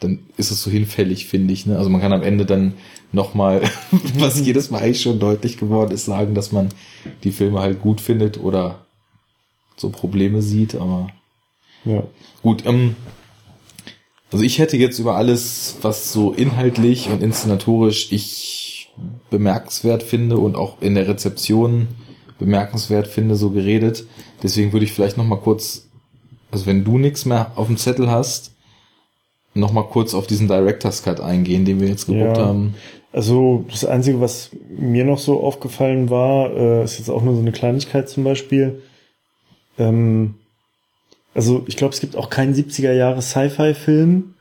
dann ist es so hinfällig, finde ich. Ne? Also man kann am Ende dann nochmal, was jedes Mal eigentlich schon deutlich geworden ist, sagen, dass man die Filme halt gut findet oder so Probleme sieht, aber ja. gut. Ähm, also ich hätte jetzt über alles, was so inhaltlich und inszenatorisch ich bemerkenswert finde und auch in der Rezeption bemerkenswert finde, so geredet. Deswegen würde ich vielleicht noch mal kurz, also wenn du nichts mehr auf dem Zettel hast, noch mal kurz auf diesen Director's Cut eingehen, den wir jetzt geguckt ja, haben. Also das Einzige, was mir noch so aufgefallen war, äh, ist jetzt auch nur so eine Kleinigkeit zum Beispiel. Ähm, also ich glaube, es gibt auch keinen 70er Jahre Sci-Fi-Film,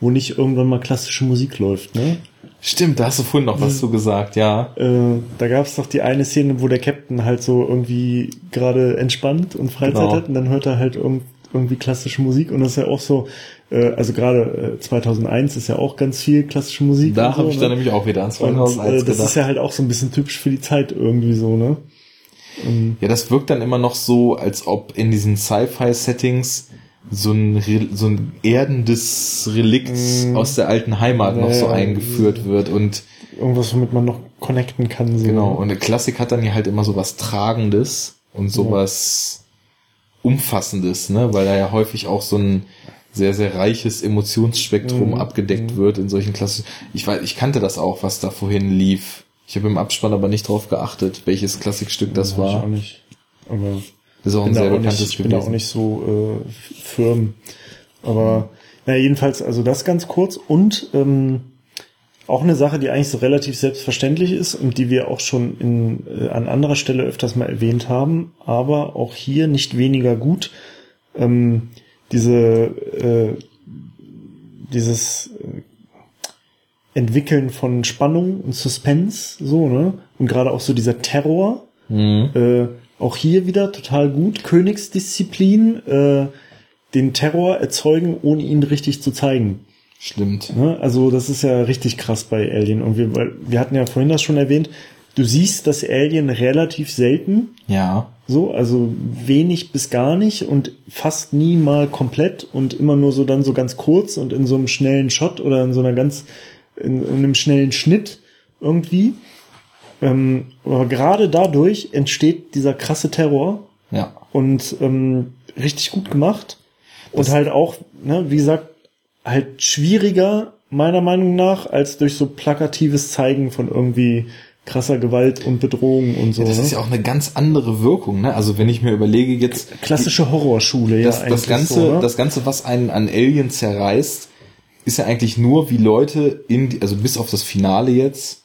wo nicht irgendwann mal klassische Musik läuft, ne? Stimmt, da hast du vorhin noch was zu gesagt, ja. Äh, da gab es doch die eine Szene, wo der Captain halt so irgendwie gerade entspannt und Freizeit genau. hat und dann hört er halt irgendwie klassische Musik und das ist ja auch so, äh, also gerade äh, 2001 ist ja auch ganz viel klassische Musik. Da habe so, ich ne? dann nämlich auch wieder an 2001 und, äh, Das gedacht. ist ja halt auch so ein bisschen typisch für die Zeit irgendwie so, ne? Und ja, das wirkt dann immer noch so, als ob in diesen Sci-Fi-Settings so ein, so ein erdendes Relikt mm. aus der alten Heimat ja, noch so eingeführt wird und irgendwas, womit man noch connecten kann. So. Genau, und eine Klassik hat dann ja halt immer so was Tragendes und sowas. Umfassendes, ne, weil da ja häufig auch so ein sehr, sehr reiches Emotionsspektrum mhm. abgedeckt mhm. wird in solchen Klassen. Ich weiß, ich kannte das auch, was da vorhin lief. Ich habe im Abspann aber nicht drauf geachtet, welches Klassikstück das ja, war. Ich auch nicht. Aber das ist auch ein sehr bekanntes nicht, Ich bin da auch nicht so äh, firm. Aber naja, jedenfalls, also das ganz kurz. Und ähm, auch eine Sache, die eigentlich so relativ selbstverständlich ist und die wir auch schon in, äh, an anderer Stelle öfters mal erwähnt haben, aber auch hier nicht weniger gut. Ähm, diese äh, dieses äh, Entwickeln von Spannung und Suspense, so, ne? Und gerade auch so dieser Terror. Mhm. Äh, auch hier wieder total gut. Königsdisziplin, äh, den Terror erzeugen, ohne ihn richtig zu zeigen. Stimmt. Ne? Also das ist ja richtig krass bei Alien. Und wir, wir hatten ja vorhin das schon erwähnt, du siehst das Alien relativ selten. Ja. So, also wenig bis gar nicht und fast nie mal komplett und immer nur so dann so ganz kurz und in so einem schnellen Shot oder in so einer ganz, in, in einem schnellen Schnitt irgendwie. Ähm, aber gerade dadurch entsteht dieser krasse Terror. Ja. Und ähm, richtig gut gemacht. Das und halt auch, ne, wie gesagt, halt schwieriger, meiner Meinung nach, als durch so plakatives Zeigen von irgendwie krasser Gewalt und Bedrohung und so. Ja, das ne? ist ja auch eine ganz andere Wirkung, ne? Also wenn ich mir überlege jetzt klassische Horrorschule, das, ja. Das ganze, so, ne? das ganze, was einen an Alien zerreißt, ist ja eigentlich nur, wie Leute in, die, also bis auf das Finale jetzt,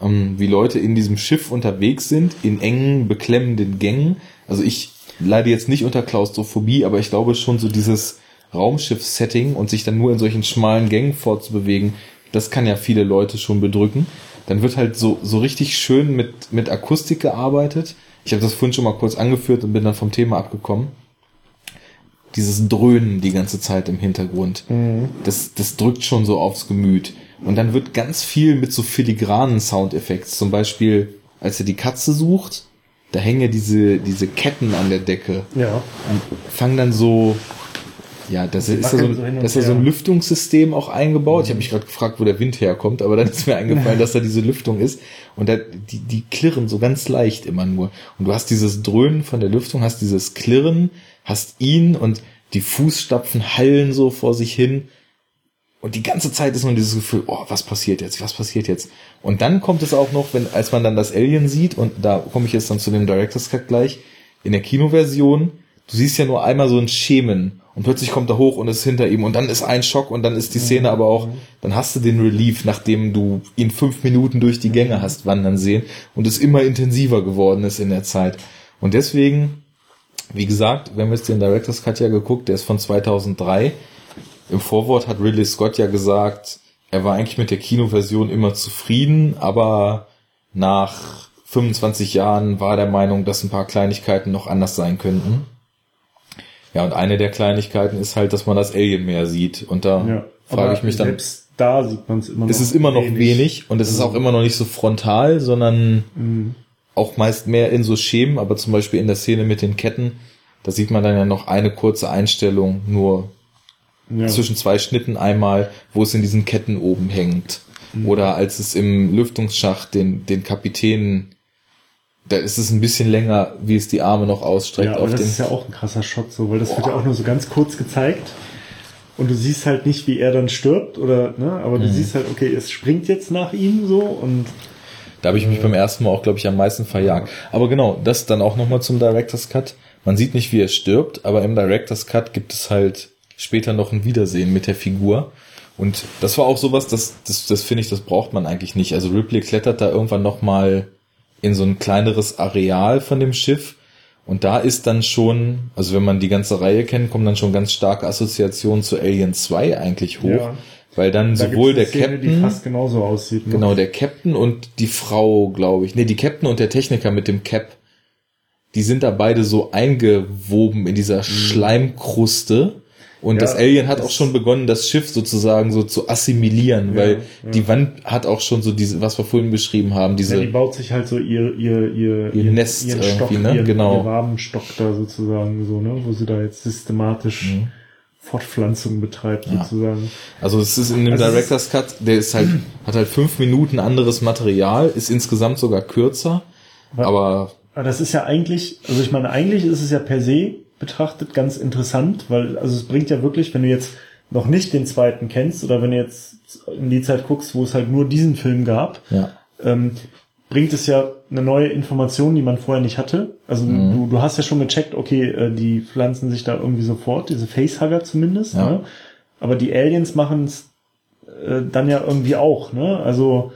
ähm, wie Leute in diesem Schiff unterwegs sind, in engen, beklemmenden Gängen. Also ich leide jetzt nicht unter Klaustrophobie, aber ich glaube schon so dieses Raumschiff-Setting und sich dann nur in solchen schmalen Gängen fortzubewegen, das kann ja viele Leute schon bedrücken dann wird halt so, so richtig schön mit, mit Akustik gearbeitet. Ich habe das vorhin schon mal kurz angeführt und bin dann vom Thema abgekommen. Dieses Dröhnen die ganze Zeit im Hintergrund, mhm. das, das drückt schon so aufs Gemüt. Und dann wird ganz viel mit so filigranen Soundeffekten, zum Beispiel, als er die Katze sucht, da hängen ja diese, diese Ketten an der Decke. Ja. Und fangen dann so, ja, das ist ja so, ein, das ist so ein Lüftungssystem auch eingebaut. Mhm. Ich habe mich gerade gefragt, wo der Wind herkommt, aber dann ist mir eingefallen, dass da diese Lüftung ist. Und da, die, die klirren so ganz leicht immer nur. Und du hast dieses Dröhnen von der Lüftung, hast dieses Klirren, hast ihn und die Fußstapfen hallen so vor sich hin. Und die ganze Zeit ist nur dieses Gefühl, oh, was passiert jetzt, was passiert jetzt? Und dann kommt es auch noch, wenn, als man dann das Alien sieht, und da komme ich jetzt dann zu dem Director's Cut gleich, in der Kinoversion, du siehst ja nur einmal so ein Schemen und plötzlich kommt er hoch und ist hinter ihm und dann ist ein Schock und dann ist die Szene aber auch, dann hast du den Relief, nachdem du ihn fünf Minuten durch die Gänge hast wandern sehen und es immer intensiver geworden ist in der Zeit. Und deswegen, wie gesagt, wir haben jetzt den Director's Cut ja geguckt, der ist von 2003. Im Vorwort hat Ridley Scott ja gesagt, er war eigentlich mit der Kinoversion immer zufrieden, aber nach 25 Jahren war der Meinung, dass ein paar Kleinigkeiten noch anders sein könnten. Ja, und eine der Kleinigkeiten ist halt, dass man das Alien mehr sieht. Und da Ja, frage ich mich dann, Selbst da sieht man es immer noch. ist es immer noch wenig, und es ist auch immer noch nicht so frontal, sondern Mhm. auch meist mehr in so Schemen, aber zum Beispiel in der Szene mit den Ketten, da sieht man dann ja noch eine kurze Einstellung nur Ja. zwischen zwei Schnitten einmal, wo es in diesen Ketten oben hängt. Mhm. Oder als es im Lüftungsschacht den, den Kapitän, da ist es ein bisschen länger, wie es die Arme noch ausstreckt Ja, aber auf das den. ist ja auch ein krasser Shot, so, weil das wird ja auch nur so ganz kurz gezeigt. Und du siehst halt nicht, wie er dann stirbt, oder, ne, aber du Mhm. siehst halt, okay, es springt jetzt nach ihm so und Da habe ich mich beim ersten Mal auch, glaube ich, am meisten verjagt. Aber genau, das dann auch nochmal zum Director's Cut. Man sieht nicht, wie er stirbt, aber im Director's Cut gibt es halt später noch ein Wiedersehen mit der Figur. Und das war auch sowas, das, das, das finde ich, das braucht man eigentlich nicht. Also Ripley klettert da irgendwann nochmal in so ein kleineres Areal von dem Schiff. Und da ist dann schon, also wenn man die ganze Reihe kennt, kommen dann schon ganz starke Assoziationen zu Alien 2 eigentlich hoch. Ja. Weil dann da sowohl der Szene, die Captain. fast genauso aussieht. ne? Genau, der Captain und die Frau, glaube ich. Nee, die Captain und der Techniker mit dem Cap. Die sind da beide so eingewoben in dieser Schleimkruste. Und Ja, das Alien hat das- auch schon begonnen, das Schiff sozusagen so zu assimilieren, weil ja. die Wand hat auch schon so diese, was wir vorhin beschrieben haben, diese, Ja, die baut sich halt so ihr, ihr, ihr, Ihr Nest ihren irgendwie, Stock, ne? ihren, Genau. ihr Wabenstock da sozusagen, so, ne, wo sie da jetzt systematisch Fortpflanzung betreibt, Mhm. Ja. sozusagen. also es ist in dem Also Director's Cut, der ist halt, hat halt fünf Minuten anderes Material, ist insgesamt sogar kürzer, aber Aber das ist ja eigentlich, also ich meine, eigentlich ist es ja per se betrachtet ganz interessant, weil, also es bringt ja wirklich, wenn du jetzt noch nicht den zweiten kennst oder wenn du jetzt in die Zeit guckst, wo es halt nur diesen Film gab, ja. ähm, bringt es ja eine neue Information, die man vorher nicht hatte. Also Mhm. du, du hast ja schon gecheckt, okay, äh, die pflanzen sich da irgendwie sofort, diese Facehugger zumindest, Ja. ne? aber die Aliens machen es äh, dann ja irgendwie auch, ne? Also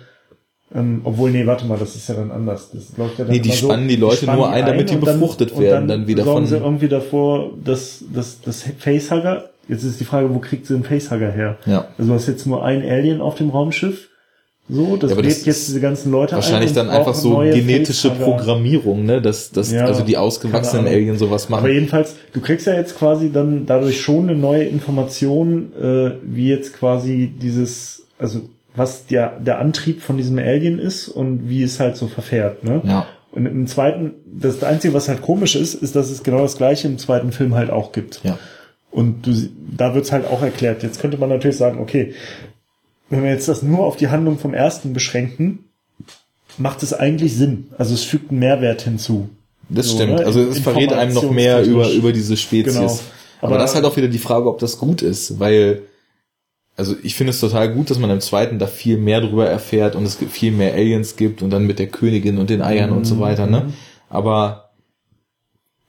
ähm, obwohl, nee, warte mal, das ist ja dann anders. Das läuft ja dann Nee, die so, spannen die Leute spannen nur ein, damit die dann- befruchtet und werden, dann wieder sorgen von- sie irgendwie davor, dass, dass das Facehugger, jetzt ist die Frage, wo kriegt sie den Facehugger her? Ja. Also du hast jetzt nur ein Alien auf dem Raumschiff, so, das Ja, das jetzt diese ganzen Leute Wahrscheinlich ein dann einfach so genetische Facehugger. Programmierung, ne, dass, dass Ja, also die ausgewachsenen. Aliens sowas machen. Aber jedenfalls, du kriegst ja jetzt quasi dann dadurch schon eine neue Information, äh, wie jetzt quasi dieses, also was der, der Antrieb von diesem Alien ist und wie es halt so verfährt, ne? Ja. Und im zweiten, das Einzige, was halt komisch ist, ist, dass es genau das gleiche im zweiten Film halt auch gibt. Ja. Und du, da wird's halt auch erklärt. Jetzt könnte man natürlich sagen, okay, wenn wir jetzt das nur auf die Handlung vom ersten beschränken, macht es eigentlich Sinn. Also es fügt einen Mehrwert hinzu. Das So, stimmt. ne? Also es verrät einem noch mehr über, über diese Spezies. Genau. Aber, Aber- das ist halt auch wieder die Frage, ob das gut ist, weil, also ich finde es total gut, dass man im zweiten da viel mehr drüber erfährt und es gibt viel mehr Aliens gibt und dann mit der Königin und den Eiern und so weiter, ne? Aber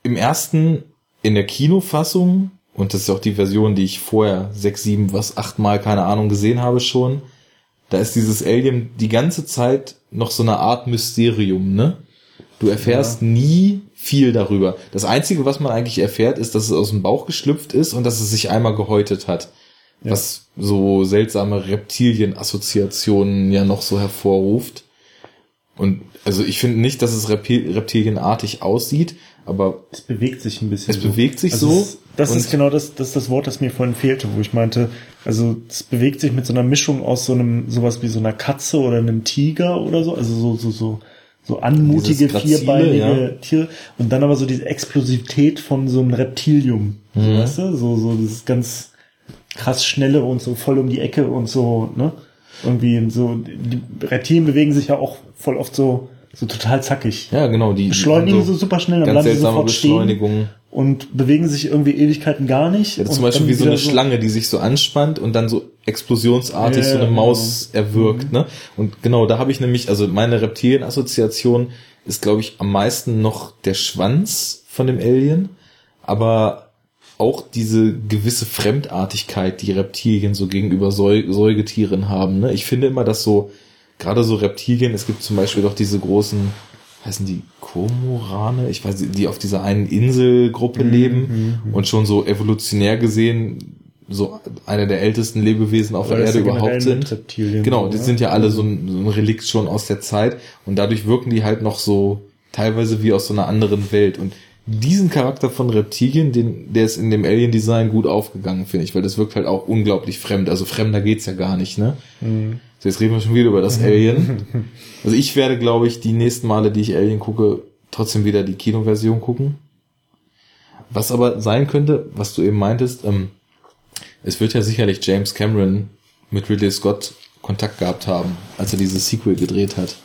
im ersten, in der Kinofassung, und das ist auch die Version, die ich vorher sechs, sieben, was, achtmal, keine Ahnung, gesehen habe schon, da ist dieses Alien die ganze Zeit noch so eine Art Mysterium, ne? Du erfährst nie viel darüber. Das Einzige, was man eigentlich erfährt, ist, dass es aus dem Bauch geschlüpft ist und dass es sich einmal gehäutet hat. Was so seltsame Reptilien-Assoziationen ja noch so hervorruft. Und also ich finde nicht, dass es Reptil reptilienartig aussieht, aber Es bewegt sich ein bisschen. Es bewegt sich also so Es, das ist genau das, das ist das Wort, das mir vorhin fehlte, wo ich meinte, also es bewegt sich mit so einer Mischung aus so einem, sowas wie so einer Katze oder einem Tiger oder so, also so, so, so, so anmutige, Grazile, vierbeinige ja. Tiere und dann aber so diese Explosivität von so einem Reptilium, so, Mhm. weißt du, so, so dieses ganz krass schnelle und so voll um die Ecke und so, ne? Irgendwie so, die Reptilien bewegen sich ja auch voll oft so, so total zackig. Ja, genau. Die Beschleunigen haben so super schnell, dann bleiben sie sofort stehen und bewegen sich irgendwie Ewigkeiten gar nicht. Ja, zum Beispiel wie so eine Schlange, die sich so anspannt und dann so explosionsartig Ja, so eine ja, Maus erwürgt. Mhm. Ne? Und genau, da habe ich nämlich, also meine Reptilien-Assoziation ist, glaube ich, am meisten noch der Schwanz von dem Alien, aber auch diese gewisse Fremdartigkeit, die Reptilien so gegenüber Säu Säugetieren haben. Ne? Ich finde immer, dass so, gerade so Reptilien, es gibt zum Beispiel doch diese großen, heißen die Komorane, ich weiß, nicht, die auf dieser einen Inselgruppe leben und schon so evolutionär gesehen so eine der ältesten Lebewesen auf Aber der Erde überhaupt sind. Reptilien Genau, die sind ja alle so ein, so ein Relikt schon aus der Zeit und dadurch wirken die halt noch so teilweise wie aus so einer anderen Welt und diesen Charakter von Reptilien, den, der ist in dem Alien-Design gut aufgegangen, finde ich, weil das wirkt halt auch unglaublich fremd. Also fremder geht's ja gar nicht, ne? Mhm. So, jetzt reden wir schon wieder über das Alien. Also ich werde, glaube ich, die nächsten Male, die ich Alien gucke, trotzdem wieder die Kinoversion gucken. Was aber sein könnte, was du eben meintest, ähm, es wird ja sicherlich James Cameron mit Ridley Scott Kontakt gehabt haben, als er dieses Sequel gedreht hat.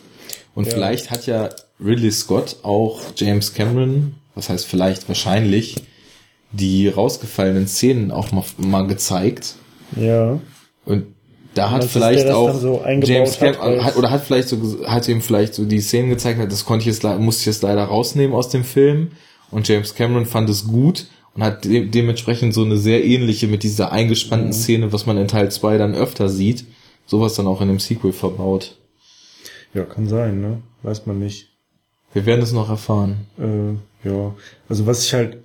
Und Ja. vielleicht hat ja Ridley Scott auch James Cameron, was heißt vielleicht wahrscheinlich, die rausgefallenen Szenen auch mal, mal gezeigt. Ja. Und da hat vielleicht auch so James Cameron hat, oder hat vielleicht so hat ihm vielleicht so die Szenen gezeigt, das konnte ich jetzt musste ich jetzt leider rausnehmen aus dem Film und James Cameron fand es gut und hat de dementsprechend so eine sehr ähnliche mit dieser eingespannten Mhm. Szene, was man in Teil 2 dann öfter sieht, sowas dann auch in dem Sequel verbaut. Ja, kann sein, ne? Weiß man nicht. Wir werden es noch erfahren. Äh, ja. Also was ich halt,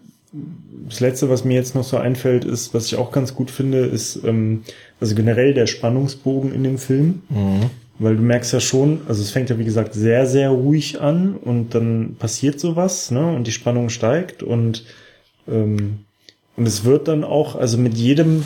das letzte, was mir jetzt noch so einfällt, ist, was ich auch ganz gut finde, ist, ähm, also generell der Spannungsbogen in dem Film. Mhm. Weil du merkst ja schon, also es fängt ja wie gesagt sehr, sehr ruhig an und dann passiert sowas, ne? Und die Spannung steigt und, ähm, und es wird dann auch, also mit jedem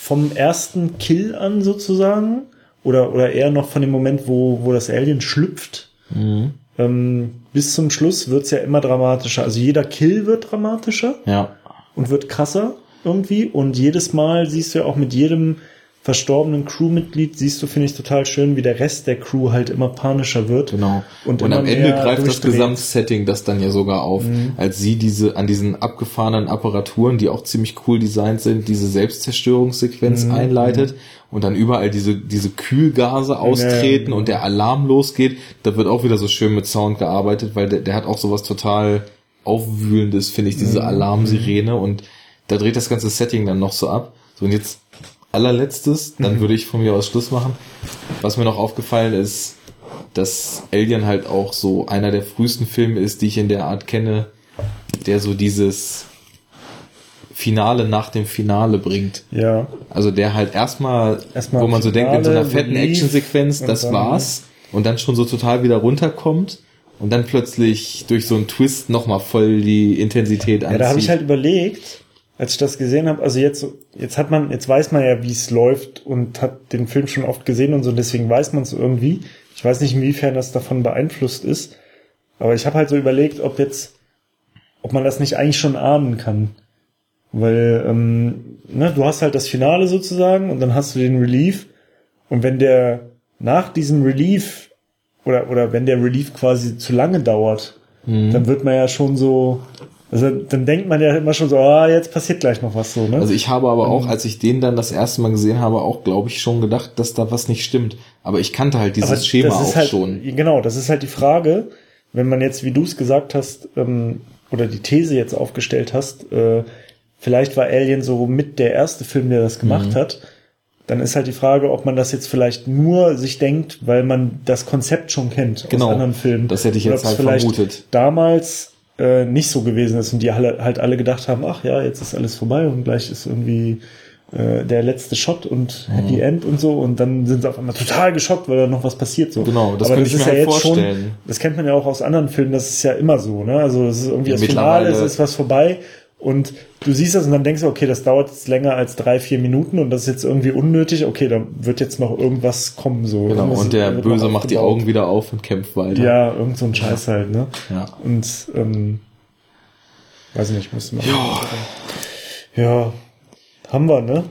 vom ersten Kill an sozusagen, oder, oder eher noch von dem Moment, wo, wo das Alien schlüpft, Mhm. Ähm, bis zum Schluss wird's ja immer dramatischer. Also jeder Kill wird dramatischer Ja. und wird krasser irgendwie. Und jedes Mal siehst du ja auch mit jedem verstorbenen Crewmitglied, siehst du, finde ich total schön, wie der Rest der Crew halt immer panischer wird. Genau. Und Und, am Ende greift das. Mhm. Gesamtsetting das dann ja sogar auf, als sie diese an diesen abgefahrenen Apparaturen, die auch ziemlich cool designt sind, diese Selbstzerstörungssequenz Mhm. einleitet und dann überall diese diese Kühlgase austreten Ja. und der Alarm losgeht. Da wird auch wieder so schön mit Sound gearbeitet, weil der, der hat auch sowas total aufwühlendes, finde ich, Mhm. diese Alarmsirene und da dreht das ganze Setting dann noch so ab. So und jetzt allerletztes, dann Mhm. würde ich von mir aus Schluss machen. Was mir noch aufgefallen ist, dass Alien halt auch so einer der frühesten Filme ist, die ich in der Art kenne, der so dieses Finale nach dem Finale bringt. Ja. Also der halt erstmal, Erstmal wo man so denkt, in so einer fetten Actionsequenz, das dann- war's, und dann schon so total wieder runterkommt und dann plötzlich durch so einen Twist nochmal voll die Intensität Ja, anzieht. da habe ich halt überlegt, als ich das gesehen habe, also jetzt, jetzt hat man, jetzt weiß man ja, wie es läuft und hat den Film schon oft gesehen und so, deswegen weiß man es irgendwie. Ich weiß nicht, inwiefern das davon beeinflusst ist, aber ich habe halt so überlegt, ob jetzt, ob man das nicht eigentlich schon ahnen kann. Weil, ähm, ne, du hast halt das Finale sozusagen und dann hast du den Relief und wenn der nach diesem Relief oder, oder wenn der Relief quasi zu lange dauert, Mhm. dann wird man ja schon so, also dann denkt man ja immer schon so, ah, jetzt passiert gleich noch was so, ne? Also ich habe aber auch, als ich den dann das erste Mal gesehen habe, auch, glaube ich, schon gedacht, dass da was nicht stimmt. Aber ich kannte halt dieses Aber Schema auch halt, schon. Genau, das ist halt die Frage, wenn man jetzt, wie du es gesagt hast, ähm, oder die These jetzt aufgestellt hast, äh, vielleicht war Alien so mit der erste Film, der das Mhm. gemacht hat, dann ist halt die Frage, ob man das jetzt vielleicht nur sich denkt, weil man das Konzept schon kennt Genau, aus anderen Filmen. das hätte ich jetzt halt vermutet. damals äh, nicht so gewesen ist und die alle, halt alle gedacht haben, ach ja, jetzt ist alles vorbei und gleich ist irgendwie äh, der letzte Shot und Happy Mhm. End und so und dann sind sie auf einmal total geschockt, weil da noch was passiert so. Genau, das Aber ich ist mir halt jetzt vorstellen. das kennt man ja auch aus anderen Filmen, das ist ja immer so, ne? Also es ist irgendwie Ja, das Finale, es ist was vorbei und du siehst das und dann denkst du, okay, das dauert jetzt länger als drei, vier Minuten und das ist jetzt irgendwie unnötig, okay, da wird jetzt noch irgendwas kommen so. Genau, Irgendwas und der Böse macht die. Augen wieder auf und kämpft weiter. Ja, irgend so ein Scheiß halt, ne? Ja. Und ähm, weiß ich nicht, müsste man. Ja, haben wir, ne?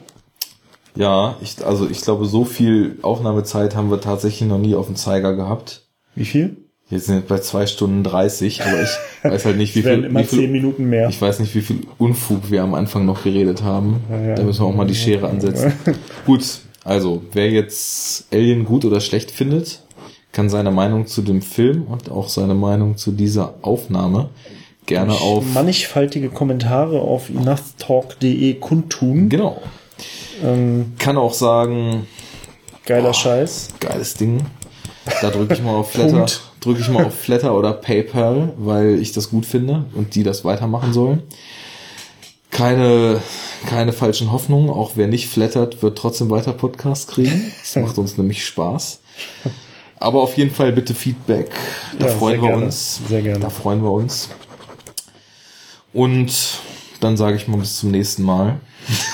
Ja, ich, also ich glaube, so viel Aufnahmezeit haben wir tatsächlich noch nie auf dem Zeiger gehabt. Wie viel? Jetzt sind wir bei zwei Stunden 30, aber ich weiß halt nicht, wie viel, immer wie viel zehn Minuten mehr. Ich weiß nicht, wie viel Unfug wir am Anfang noch geredet haben. Ja, ja. Da müssen wir auch mal die Schere ansetzen. gut, also wer jetzt Alien gut oder schlecht findet, kann seine Meinung zu dem Film und auch seine Meinung zu dieser Aufnahme gerne auf mannigfaltige Kommentare auf enoughtalk.de kundtun. genau. Ähm, Kann auch sagen, geiler Scheiß. geiles Ding. Da drücke ich mal auf Flatter. Drücke ich mal auf Flatter oder PayPal, weil ich das gut finde und die das weitermachen sollen. Keine, keine falschen Hoffnungen. Auch wer nicht flattert, wird trotzdem weiter Podcasts kriegen. Das macht uns nämlich Spaß. Aber auf jeden Fall bitte Feedback. Da Ja, freuen sehr wir gerne. uns. Sehr gerne. Da freuen wir uns. Und dann sage ich mal bis zum nächsten Mal.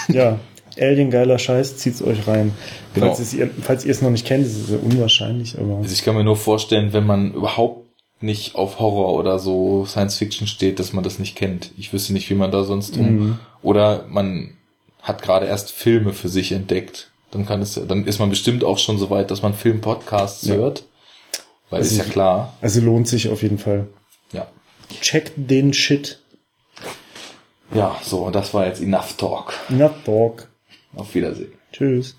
Ja, Alien geiler Scheiß, zieht's euch rein. Genau. Falls, ihr, falls ihr es noch nicht kennt, ist es unwahrscheinlich, aber Also ich kann mir nur vorstellen, wenn man überhaupt nicht auf Horror oder so Science Fiction steht, dass man das nicht kennt. Ich wüsste nicht, wie man da sonst drum. Mhm. Oder man hat gerade erst Filme für sich entdeckt. Dann kann es, dann ist man bestimmt auch schon so weit, dass man Film-Podcasts Ja. hört. Weil Also ist ja klar. also lohnt sich auf jeden Fall. Ja. Checkt den Shit. Ja, so, das war jetzt Enough Talk. Enough Talk. Auf Wiedersehen. Tschüss.